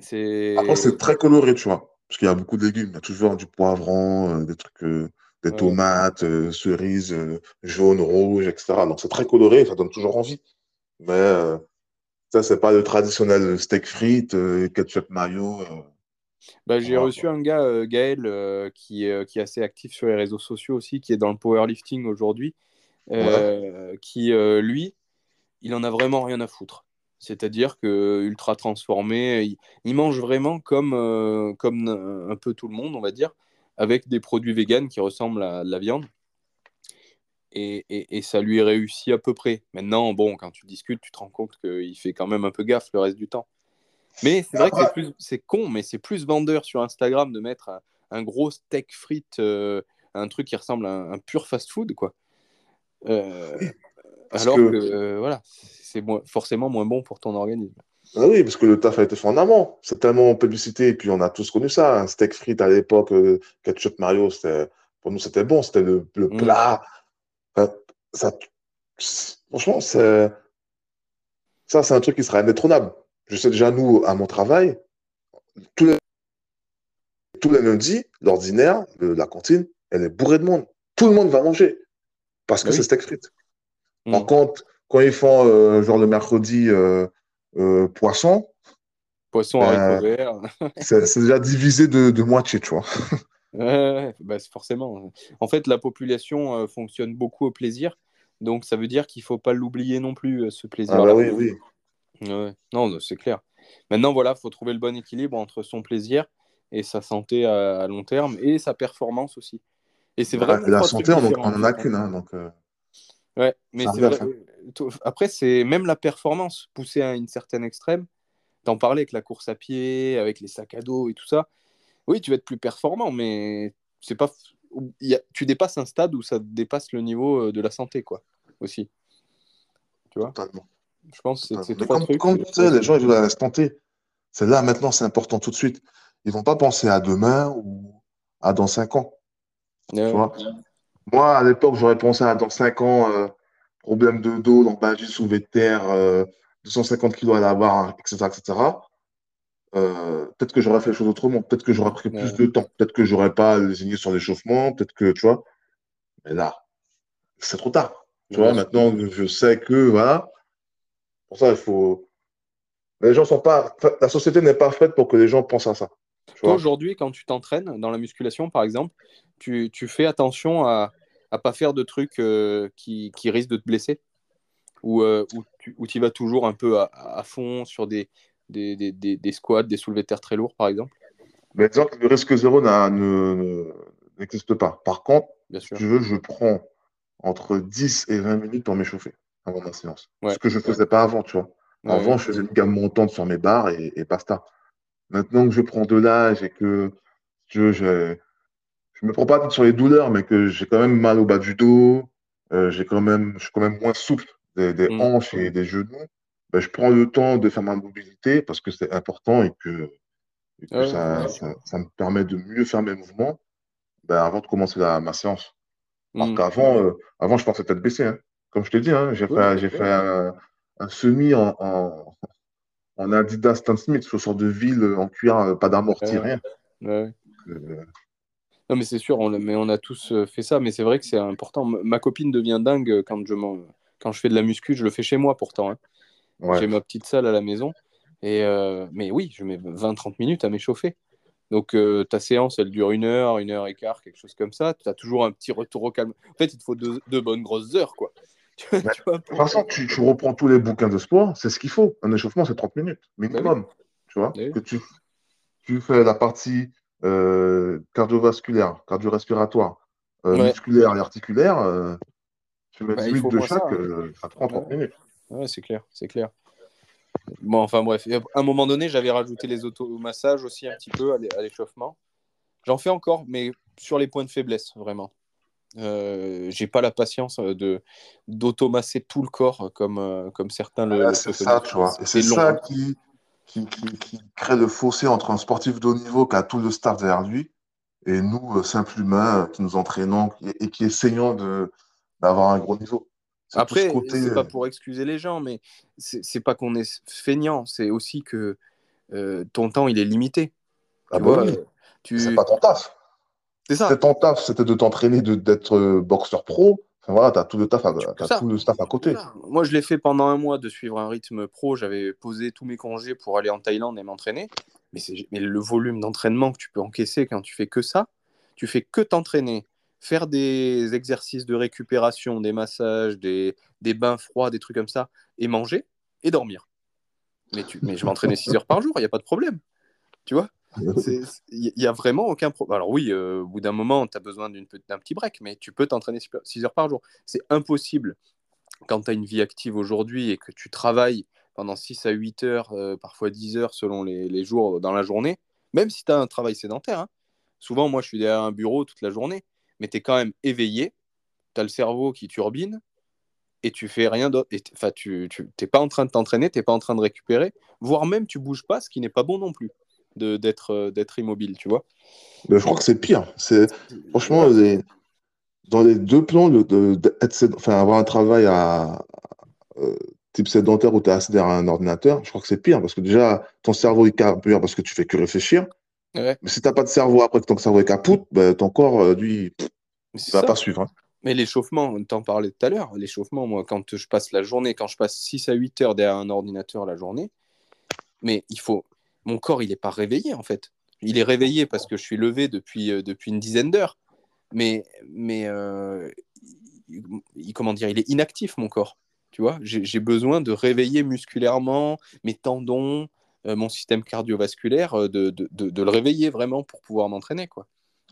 C'est. Après, c'est très coloré, tu vois. Parce qu'il y a beaucoup de légumes. Il y a toujours du poivron, euh, des trucs, euh, des tomates, euh, cerises, jaunes, rouges, etc. Donc, c'est très coloré, ça donne toujours envie. Mais ça, c'est pas le traditionnel steak frites, ketchup mayo. Bah, j'ai reçu un gars, euh, Gaël, euh, qui, euh, qui, est assez actif sur les réseaux sociaux aussi, qui est dans le powerlifting aujourd'hui, qui, lui, il en a vraiment rien à foutre. C'est-à-dire que ultra transformé, il, mange vraiment comme, comme un peu tout le monde, on va dire, avec des produits véganes qui ressemblent à de la viande. Et, et, et, ça lui réussit à peu près. Maintenant, bon, quand tu discutes, tu te rends compte qu'il fait quand même un peu gaffe le reste du temps. Mais c'est vrai que c'est, plus, c'est con, mais c'est plus vendeur sur Instagram de mettre un, gros steak frites, euh, un truc qui ressemble à un, pur fast-food, quoi. Euh, alors que, euh, voilà, c'est forcément moins bon pour ton organisme. Ah oui, parce que le taf a été fait en amont. C'est tellement en publicité, et puis on a tous connu ça. Un steak frites à l'époque, ketchup Mario, pour nous c'était bon, c'était le, le mm. plat. ça, franchement, c'est, ça c'est un truc qui sera indétrônable je sais déjà, nous, à mon travail, tous les, tous les lundis, l'ordinaire, la cantine, elle est bourrée de monde. Tout le monde va manger parce que c'est steak frites. Mm. Par contre, quand ils font, euh, genre le mercredi, euh, euh, poisson, Poisson, ben, c'est déjà divisé de, de, moitié, tu vois. Ouais, bah, forcément. En fait, la population fonctionne beaucoup au plaisir. Donc, ça veut dire qu'il ne faut pas l'oublier non plus, ce plaisir-là. Ah bah oui, oui. Non, c'est clair. Maintenant, voilà, faut trouver le bon équilibre entre son plaisir et sa santé à, long terme et sa performance aussi. Et c'est vrai. la santé, on n'en a qu'une. Hein, donc, euh, Ouais, mais vrai. Hein. Après, c'est même la performance poussée à une certaine extrême. T'en parlais avec la course à pied, avec les sacs à dos et tout ça. Oui, tu vas être plus performant, mais c'est pas. Tu dépasses un stade où ça dépasse le niveau euh, de la santé, quoi, aussi. Tu vois? Totalement. Je pense que c'est trois trucs. Comme tu sais, les gens, ils veulent l'instant T. C'est là, maintenant, c'est important tout de suite. Ils vont pas penser à demain ou à dans cinq ans. Moi, à l'époque, j'aurais pensé à dans cinq ans, euh, problème de dos, lombalgie sous terre, euh, 250 kilos à l'avoir, etc. etc. Euh, peut-être que j'aurais fait les choses autrement. Peut-être que j'aurais pris plus de temps. Peut-être que j'aurais pas lésigné sur l'échauffement. Peut-être que, tu vois. Mais là, c'est trop tard. Tu vois, maintenant, je sais que, voilà, pour ça, il faut. Les gens sont pas. La société n'est pas faite pour que les gens pensent à ça. toi, aujourd'hui, quand tu t'entraînes dans la musculation, par exemple, tu, tu fais attention à ne pas faire de trucs euh, qui, qui, risquent de te blesser? Ou, euh, ou tu y vas toujours un peu à, à fond sur des, des, des, des, squats, des soulevés de terre très lourds, par exemple? Mais disons que le risque zéro n'existe pas. Par contre, Bien sûr. si tu veux, je prends entre 10 et 20 minutes pour m'échauffer avant ma séance. Ce que je ne faisais pas avant, tu vois. Avant, je faisais une gamme montante sur mes barres et, et basta. Maintenant que je prends de l'âge et que je, je, je me prends pas sur les douleurs, mais que j'ai quand même mal au bas du dos, euh, j'ai quand même, je suis quand même moins souple des, des mmh. hanches et des genoux. Ben, je prends le temps de faire ma mobilité parce que c'est important et que, et que ça, ça, ça, me permet de mieux faire mes mouvements ben, avant de commencer la, ma séance. Alors mmh. qu'avant, euh, avant, je pensais tête baissée. Hein. Comme je t'ai dit, hein, j'ai fait, un, un, semi en, en, en Adidas Stan Smith, ce sort de ville en cuir, euh, pas d'amorti, rien. Euh, non, mais c'est sûr, on, mais on a tous euh, fait ça, mais c'est vrai que c'est important. Ma copine devient dingue quand je, quand je fais de la muscu, je le fais chez moi pourtant. Hein. J'ai ma petite salle à la maison. Et mais oui, je mets 20-30 minutes à m'échauffer. Donc ta séance, elle dure une heure, une heure et quart, quelque chose comme ça. Tu as toujours un petit retour au calme. En fait, il te faut deux, deux bonnes grosses heures. quoi. de toute façon, tu, tu, reprends tous les bouquins de sport, c'est ce qu'il faut. Un échauffement, c'est 30 minutes, minimum. Bah tu vois bah que tu, tu fais la partie euh, cardiovasculaire, cardio-respiratoire, euh, musculaire et articulaire, euh, tu mets 10 bah, de chaque, ça, hein. ça prend 30 minutes. Ouais, c'est clair, c'est clair. Bon, enfin bref, à un moment donné, j'avais rajouté les automassages aussi un petit peu à l'échauffement. J'en fais encore, mais sur les points de faiblesse, vraiment. Euh, j'ai pas la patience euh, de d'automasser tout le corps comme, euh, comme certains le, C'est ça, tu vois. Et c'est ça qui, qui, qui, crée le fossé entre un sportif de haut niveau qui a tout le staff derrière lui et nous, simples humains qui nous entraînons et qui essayons d'avoir un gros niveau. Après, c'est pas pour excuser les gens, mais c'est pas qu'on est feignant, c'est aussi que ton temps il est limité. Ah bah tu... C'est pas ton taf. C'était ton taf, c'était de t'entraîner, d'être euh, boxeur pro. Enfin, voilà, tu as tout le taf, as tout le staff à côté. Moi, je l'ai fait pendant un mois de suivre un rythme pro. J'avais posé tous mes congés pour aller en Thaïlande et m'entraîner. Mais, mais le volume d'entraînement que tu peux encaisser quand tu fais que ça, tu fais que t'entraîner, faire des exercices de récupération, des massages, des, des bains froids, des trucs comme ça, et manger et dormir. Mais, tu, mais je m'entraînais 6 heures par jour, il n'y a pas de problème. Tu vois? il n'y a vraiment aucun problème. Alors oui, euh, au bout d'un moment, tu as besoin d'un petit break, mais tu peux t'entraîner 6 heures par jour. C'est impossible quand tu as une vie active aujourd'hui et que tu travailles pendant 6 à 8 heures, euh, parfois 10 heures selon les, jours dans la journée, même si tu as un travail sédentaire. Hein. Souvent, moi, je suis derrière un bureau toute la journée, mais tu es quand même éveillé, tu as le cerveau qui turbine et tu fais rien d'autre. Enfin, tu n'es pas en train de t'entraîner, tu n'es pas en train de récupérer, voire même tu bouges pas, ce qui n'est pas bon non plus d'être euh, d'être immobile, tu vois. je crois que c'est pire. C'est franchement dans les deux plans, de, enfin, avoir un travail à, euh, type sédentaire où tu es assis derrière un ordinateur, je crois que c'est pire parce que déjà ton cerveau est caput parce que tu fais que réfléchir. Mais si tu n'as pas de cerveau après que ton cerveau est capoute, ben, ton corps, euh, lui, il va pas suivre. Hein. Mais l'échauffement, on t'en parlait tout à l'heure, l'échauffement, moi, quand je passe la journée, quand je passe 6 à 8 heures derrière un ordinateur la journée, mais il faut, mon corps, il n'est pas réveillé, en fait. Il est réveillé parce que je suis levé depuis, euh, depuis une dizaine d'heures. Mais, euh, il, comment dire, il est inactif, mon corps. Tu vois, j'ai besoin de réveiller musculairement mes tendons, euh, mon système cardiovasculaire, de, le réveiller vraiment pour pouvoir m'entraîner. quoi.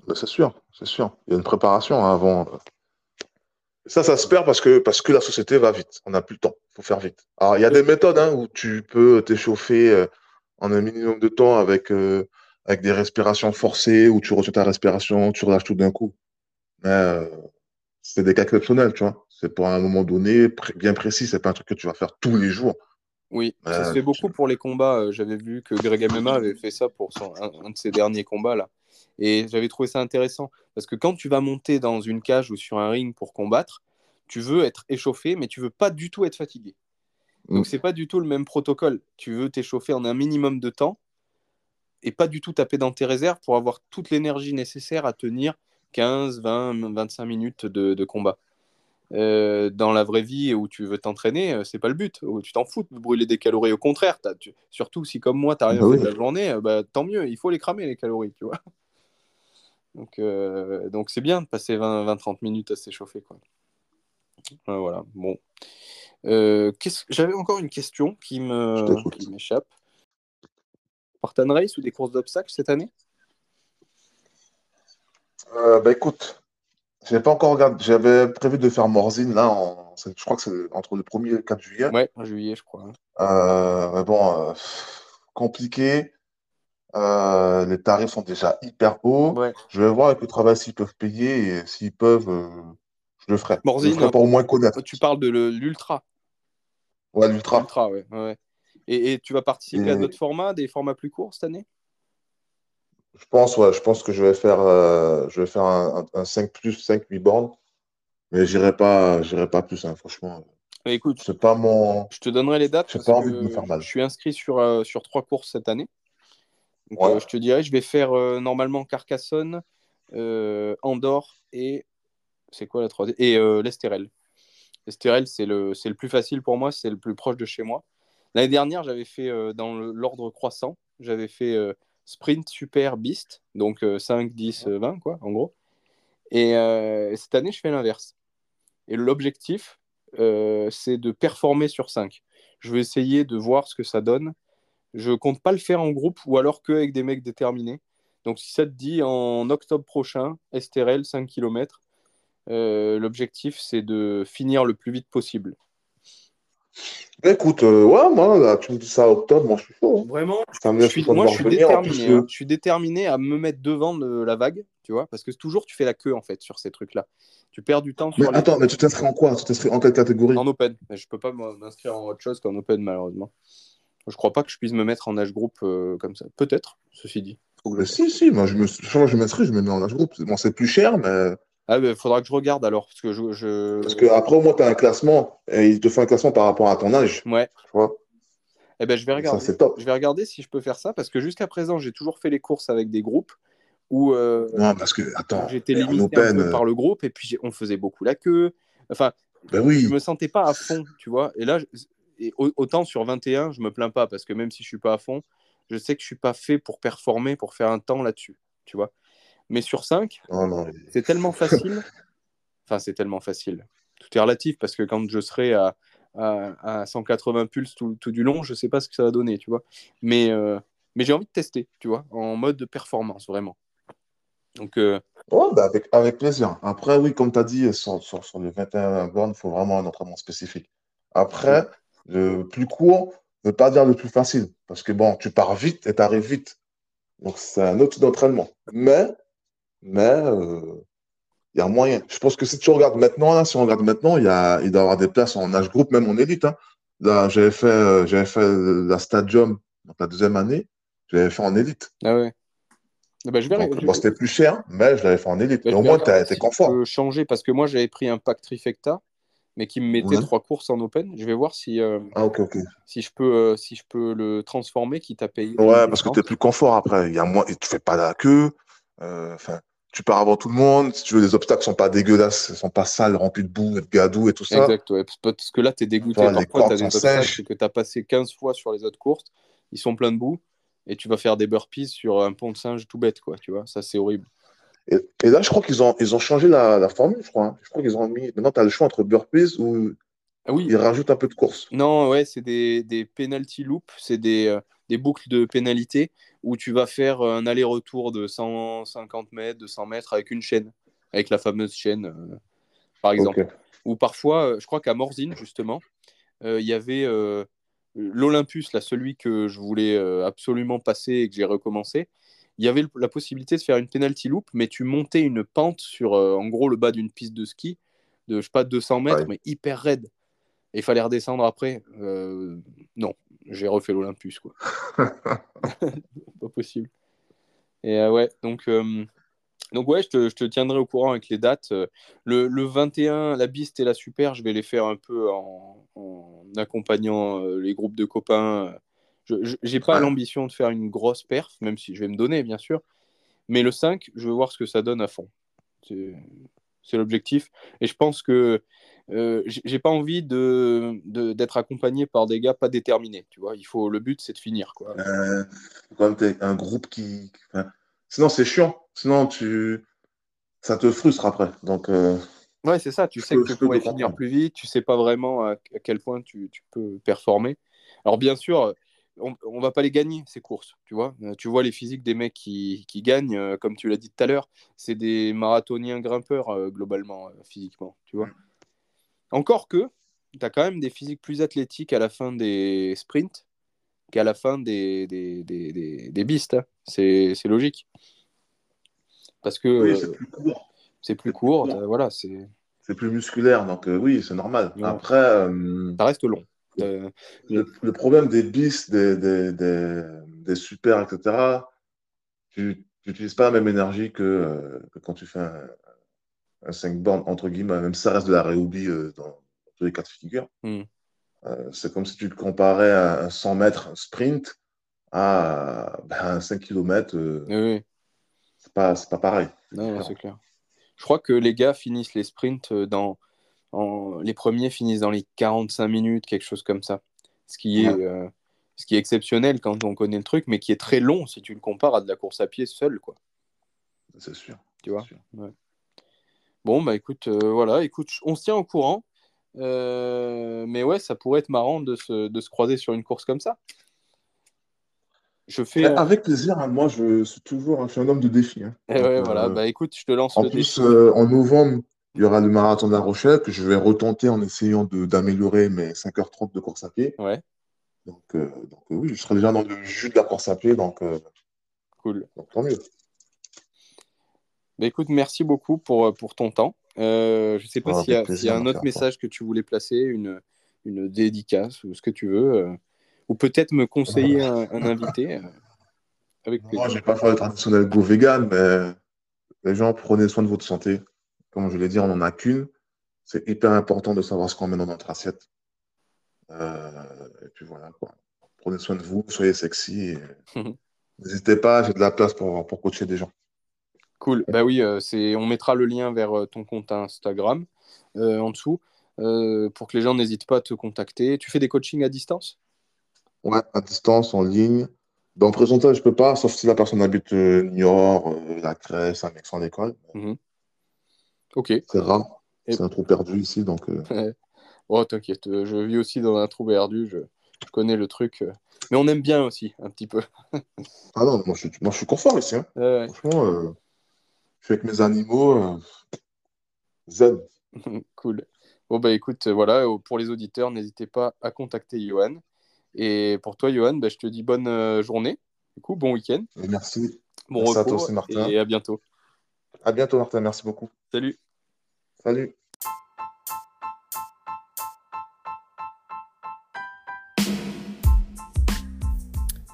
Bah, c'est sûr, c'est sûr. Il y a une préparation hein, avant. Ça, ça se perd parce que, parce que la société va vite. On n'a plus le temps. Il faut faire vite. Alors, il y a des méthodes hein, où tu peux t'échauffer en un minimum de temps avec, euh, avec des respirations forcées où tu retiens ta respiration, tu relâches tout d'un coup. Mais euh, c'est des cas exceptionnels, tu vois. C'est pour un moment donné, bien précis, c'est pas un truc que tu vas faire tous les jours. Oui, ça se fait beaucoup pour les combats. Euh, j'avais vu que Greg MMA avait fait ça pour son, un, de ses derniers combats là. Et j'avais trouvé ça intéressant parce que quand tu vas monter dans une cage ou sur un ring pour combattre, tu veux être échauffé, mais tu veux pas du tout être fatigué. Donc, mm. c'est pas du tout le même protocole. Tu veux t'échauffer en un minimum de temps et pas du tout taper dans tes réserves pour avoir toute l'énergie nécessaire à tenir 15, 20, 25 minutes de, combat. Euh, dans la vraie vie où tu veux t'entraîner, euh, c'est pas le but. Tu t'en fous de brûler des calories. Au contraire, tu... surtout si comme moi, tu n'as rien Bah fait oui. de la journée, euh, bah, tant mieux. Il faut les cramer, les calories, tu vois. Donc, euh, donc c'est bien de passer 20-30 minutes à s'échauffer. Quoi. Voilà, bon. Euh, J'avais encore une question qui Je m'échappe. Spartan Race ou des courses d'obstacles cette année? Euh, bah écoute, j'ai pas encore regardé. J'avais prévu de faire Morzine là, en... je crois que c'est entre le 1er et le 4 juillet. Ouais, en juillet, je crois. hein. Euh, mais bon, euh, compliqué. Euh, les tarifs sont déjà hyper hauts. Ouais. Je vais voir avec le travail s'ils peuvent payer et s'ils peuvent, euh, je le ferai. Je Morzine, le ferai pour au moins connaître. Tu parles de l'ultra. Ouais, l'ultra. Ultra, ouais. ouais. Et, et tu vas participer à d'autres formats, des formats plus courts cette année? Je pense, ouais, je pense que je vais faire, euh, je vais faire un, un, un 5 plus 5 8 bornes, mais j'irai pas, j'irai pas plus, hein, franchement. Bah, Écoute, C'est pas mon. je te donnerai les dates J'ai pas envie de me faire mal. je suis inscrit sur, euh, sur trois courses cette année. Donc, Ouais. euh, je te dirai, je vais faire normalement Carcassonne, Andorre et c'est quoi la troisième? Et l'Estérel. L'Estérel, c'est le, c'est le plus facile pour moi, c'est le plus proche de chez moi. L'année dernière, j'avais fait euh, dans l'ordre croissant, j'avais fait euh, Sprint Super Beast, donc euh, 5, 10, euh, 20, quoi, en gros. Et euh, cette année, je fais l'inverse. Et l'objectif, c'est de performer sur 5. Je vais essayer de voir ce que ça donne. Je compte pas le faire en groupe ou alors que avec des mecs déterminés. Donc si ça te dit en octobre prochain, Estérel, 5 km, l'objectif c'est de finir le plus vite possible. Mais écoute, euh, ouais, moi, là, tu me dis ça octobre, moi je suis chaud. hein. Vraiment, je suis, moi, je suis venir. Déterminé. plus, hein. euh, Je suis déterminé à me mettre devant de la vague, tu vois, parce que toujours tu fais la queue en fait sur ces trucs-là. Tu perds du temps Mais sur les attends, mais tu t'inscris en quoi? Tu t'inscris en quelle catégorie? en open. Mais je peux pas m'inscrire en autre chose qu'en open malheureusement. Je crois pas que je puisse me mettre en âge groupe euh, comme ça. Peut-être, ceci dit. Mais si, si, moi je me, je m'inscris, je me mets en âge groupe. Bon, c'est plus cher, mais Ah, ben, faudra que je regarde alors, parce que je. je... parce que après, au moins, tu as un classement et il te fait un classement par rapport à ton âge. Ouais, Tu vois? eh ben, je vais Ça, regarder. c'est top. Je vais regarder si je peux faire ça, parce que jusqu'à présent, j'ai toujours fait les courses avec des groupes où euh, Non, parce que, attends, j'étais limité un open, peu euh, par le groupe, et puis on faisait beaucoup la queue. Enfin, ben je oui, me sentais pas à fond, tu vois. Et là, je- et au- autant sur 21, je me plains pas, parce que même si je suis pas à fond, je sais que je suis pas fait pour performer, pour faire un temps là-dessus, tu vois. Mais sur 5, non, non, c'est tellement facile. Enfin, c'est tellement facile. Tout est relatif parce que quand je serai à, à, à 180 pulses tout, tout du long, je sais pas ce que ça va donner, tu vois. Mais, euh, mais j'ai envie de tester, tu vois, en mode performance, vraiment. Donc, euh, bah avec, avec plaisir. Après, oui, comme tu as dit, sur, sur, sur les 21 bornes, il faut vraiment un entraînement spécifique. Après, le plus court ne veut pas dire le plus facile. Parce que bon, tu pars vite et tu arrives vite. Donc, c'est un autre d'entraînement. Mais, mais, euh, il y a moyen. Je pense que si tu regardes maintenant, là, si on regarde maintenant, il y a, il doit y avoir des places en âge groupe, même en élite. Hein. Là, j'avais fait, euh, j'avais fait la Stadium, donc la deuxième année, j'avais fait en élite. ah ouais. Eh ben, je vais, Donc, je- bon, c'était plus cher, mais je l'avais fait en élite. Et je au moins, tu si es je confort. peux changer parce que moi, j'avais pris un pack trifecta, mais qui me mettait Ouais. trois courses en open. Je vais voir si, euh, Ah, si, je peux, euh, si je peux le transformer, quitte à payer. Ouais, parce que tu es plus confort après. Il y a moins, et tu fais pas la queue. Euh, Enfin, tu pars avant tout le monde. Si tu veux, les obstacles sont pas dégueulasses, sont pas sales, remplis de boue de gadou et tout ça. Exact, ouais. Parce que là, tu es dégoûté. Voilà, les Parfois, tu as des obstacles que tu as passé 15 fois sur les autres courses, ils sont pleins de boue, et tu vas faire des burpees sur un pont de singe tout bête, quoi, tu vois. Ça, c'est horrible. Et, et là, je crois qu'ils ont, ils ont changé la, la formule, je crois. hein. Je crois qu'ils ont mis. Maintenant, tu as le choix entre burpees ou Ah oui, ils rajoutent un peu de course. non, ouais, c'est des, des penalty loops, c'est des, euh, des boucles de pénalité où tu vas faire un aller-retour de 150 mètres, 200 mètres avec une chaîne, avec la fameuse chaîne, euh, par exemple. Ou parfois, euh, je crois qu'à Morzine, justement, euh, il y avait euh, l'Olympus, là, celui que je voulais absolument passer et que j'ai recommencé. Il y avait la possibilité de faire une penalty loop, mais tu montais une pente sur, en gros, le bas d'une piste de ski de, je sais pas, 200 mètres, Ouais. mais hyper raide. Il fallait redescendre après. Euh, non, j'ai refait l'Olympus, quoi. pas possible. Et euh, ouais, donc, euh, donc ouais, je te, je te tiendrai au courant avec les dates. Le, le 21, la Beast et la Super, je vais les faire un peu en, en accompagnant les groupes de copains. Je j'ai pas Ouais. l'ambition de faire une grosse perf, même si je vais me donner, bien sûr. Mais le 5, je veux voir ce que ça donne à fond. C'est l'objectif. Et je pense que euh, j'ai pas envie de d'être accompagné par des gars pas déterminés. Tu vois, il faut le but, c'est de finir quoi. Euh, quand t'es un groupe qui, sinon c'est chiant. Sinon tu, ça te frustre après. Donc euh, ouais, c'est ça. Tu sais que tu pourrais finir plus vite. Tu sais pas vraiment à, quel point tu, tu, peux performer. Alors bien sûr, on, on, va pas les gagner ces courses. Tu vois, tu vois les physiques des mecs qui, qui gagnent, comme tu l'as dit tout à l'heure, c'est des marathoniens grimpeurs globalement physiquement. Tu vois. Mm. Encore que, tu as quand même des physiques plus athlétiques à la fin des sprints qu'à la fin des, des, des, des, bistes. Hein. C'est logique. Parce que c'est plus court. C'est plus court, voilà. C'est plus musculaire, donc euh, oui, c'est normal. Après. Euh, ça reste long. Le, le, problème des bis, des, des, super, etc., tu n'utilises pas la même énergie que, euh, que quand tu fais un, un 5 bornes, entre guillemets, même ça reste de la réoublie euh, dans, tous les cas de figure. Hmm. Euh, c'est comme si tu te comparais à un 100 mètres sprint à ben, un 5 km. Euh, oui. C'est pas, pas pareil. Non, c'est clair. Je crois que les gars finissent les sprints dans. En... Les premiers finissent dans les 45 minutes, quelque chose comme ça. Ce qui est. ce qui est exceptionnel quand on connaît le truc, mais qui est très long si tu le compares à de la course à pied seul, quoi. C'est sûr. Tu vois Ouais. Bon, bah écoute, euh, voilà, écoute, on se tient au courant. Euh, mais ouais, ça pourrait être marrant de se, de se, croiser sur une course comme ça. Je fais. Avec plaisir, hein. moi je suis toujours un, un homme de défi. Hein. Et eh ouais, voilà, euh, bah écoute, je te lance en plus, en novembre, il y aura le marathon de la Rochelle que je vais retenter en essayant d'améliorer mes 5h30 de course à pied. Ouais. Donc, donc oui, je serai déjà dans le jus de la course à pied, donc. cool. Donc, tant mieux. Bah, écoute, merci beaucoup pour, euh, pour ton temps. Euh, je ne sais pas s'il y, a un autre message que tu voulais placer, une, une dédicace ou ce que tu veux. Euh, ou peut-être me conseiller un, invité. avec Moi, je n'ai pas fait le traditionnel go vegan, mais les gens, prenez soin de votre santé. Comme je l'ai dit, on n'en a qu'une. C'est hyper important de savoir ce qu'on met dans notre assiette. et puis voilà, Prenez soin de vous, soyez sexy. N'hésitez pas, j'ai de la place pour, pour coacher des gens. Cool. Bah oui, euh, c'est, on mettra le lien vers euh, ton compte Instagram euh, en dessous pour que les gens n'hésitent pas à te contacter. Tu fais des coachings à distance? Ouais, à distance, en ligne. Dans le présentateur, je peux pas, sauf si la personne habite Niort, la Crèce, un mec sans école. Mhm. Ok. C'est rare. C'est un trou perdu ici, donc. oh, t'inquiète, je vis aussi dans un trou perdu, je, connais le truc. Mais on aime bien aussi, un petit peu. ah non, moi je, suis, moi, je suis confort ici. Hein. Franchement, je avec mes animaux. Euh, zen. cool. Bon, bah écoute, voilà, pour les auditeurs, n'hésitez pas à contacter Johan. Et pour toi, Johan, bah, je te dis bonne euh, journée. Du coup, bon week-end. Merci. Bon Merci à toi aussi, Martin. Et à bientôt. À bientôt, Martin. Merci beaucoup. Salut. Salut.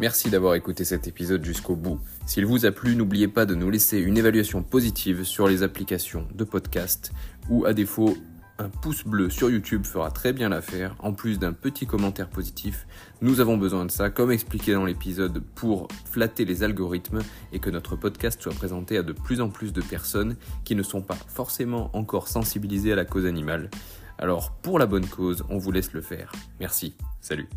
Merci d'avoir écouté cet épisode jusqu'au bout. S'il vous a plu, n'oubliez pas de nous laisser une évaluation positive sur les applications de podcast ou à défaut un pouce bleu sur YouTube fera très bien l'affaire, en plus d'un petit commentaire positif. Nous avons besoin de ça, comme expliqué dans l'épisode, pour flatter les algorithmes et que notre podcast soit présenté à de plus en plus de personnes qui ne sont pas forcément encore sensibilisées à la cause animale. Alors, pour la bonne cause, on vous laisse le faire. Merci. Salut.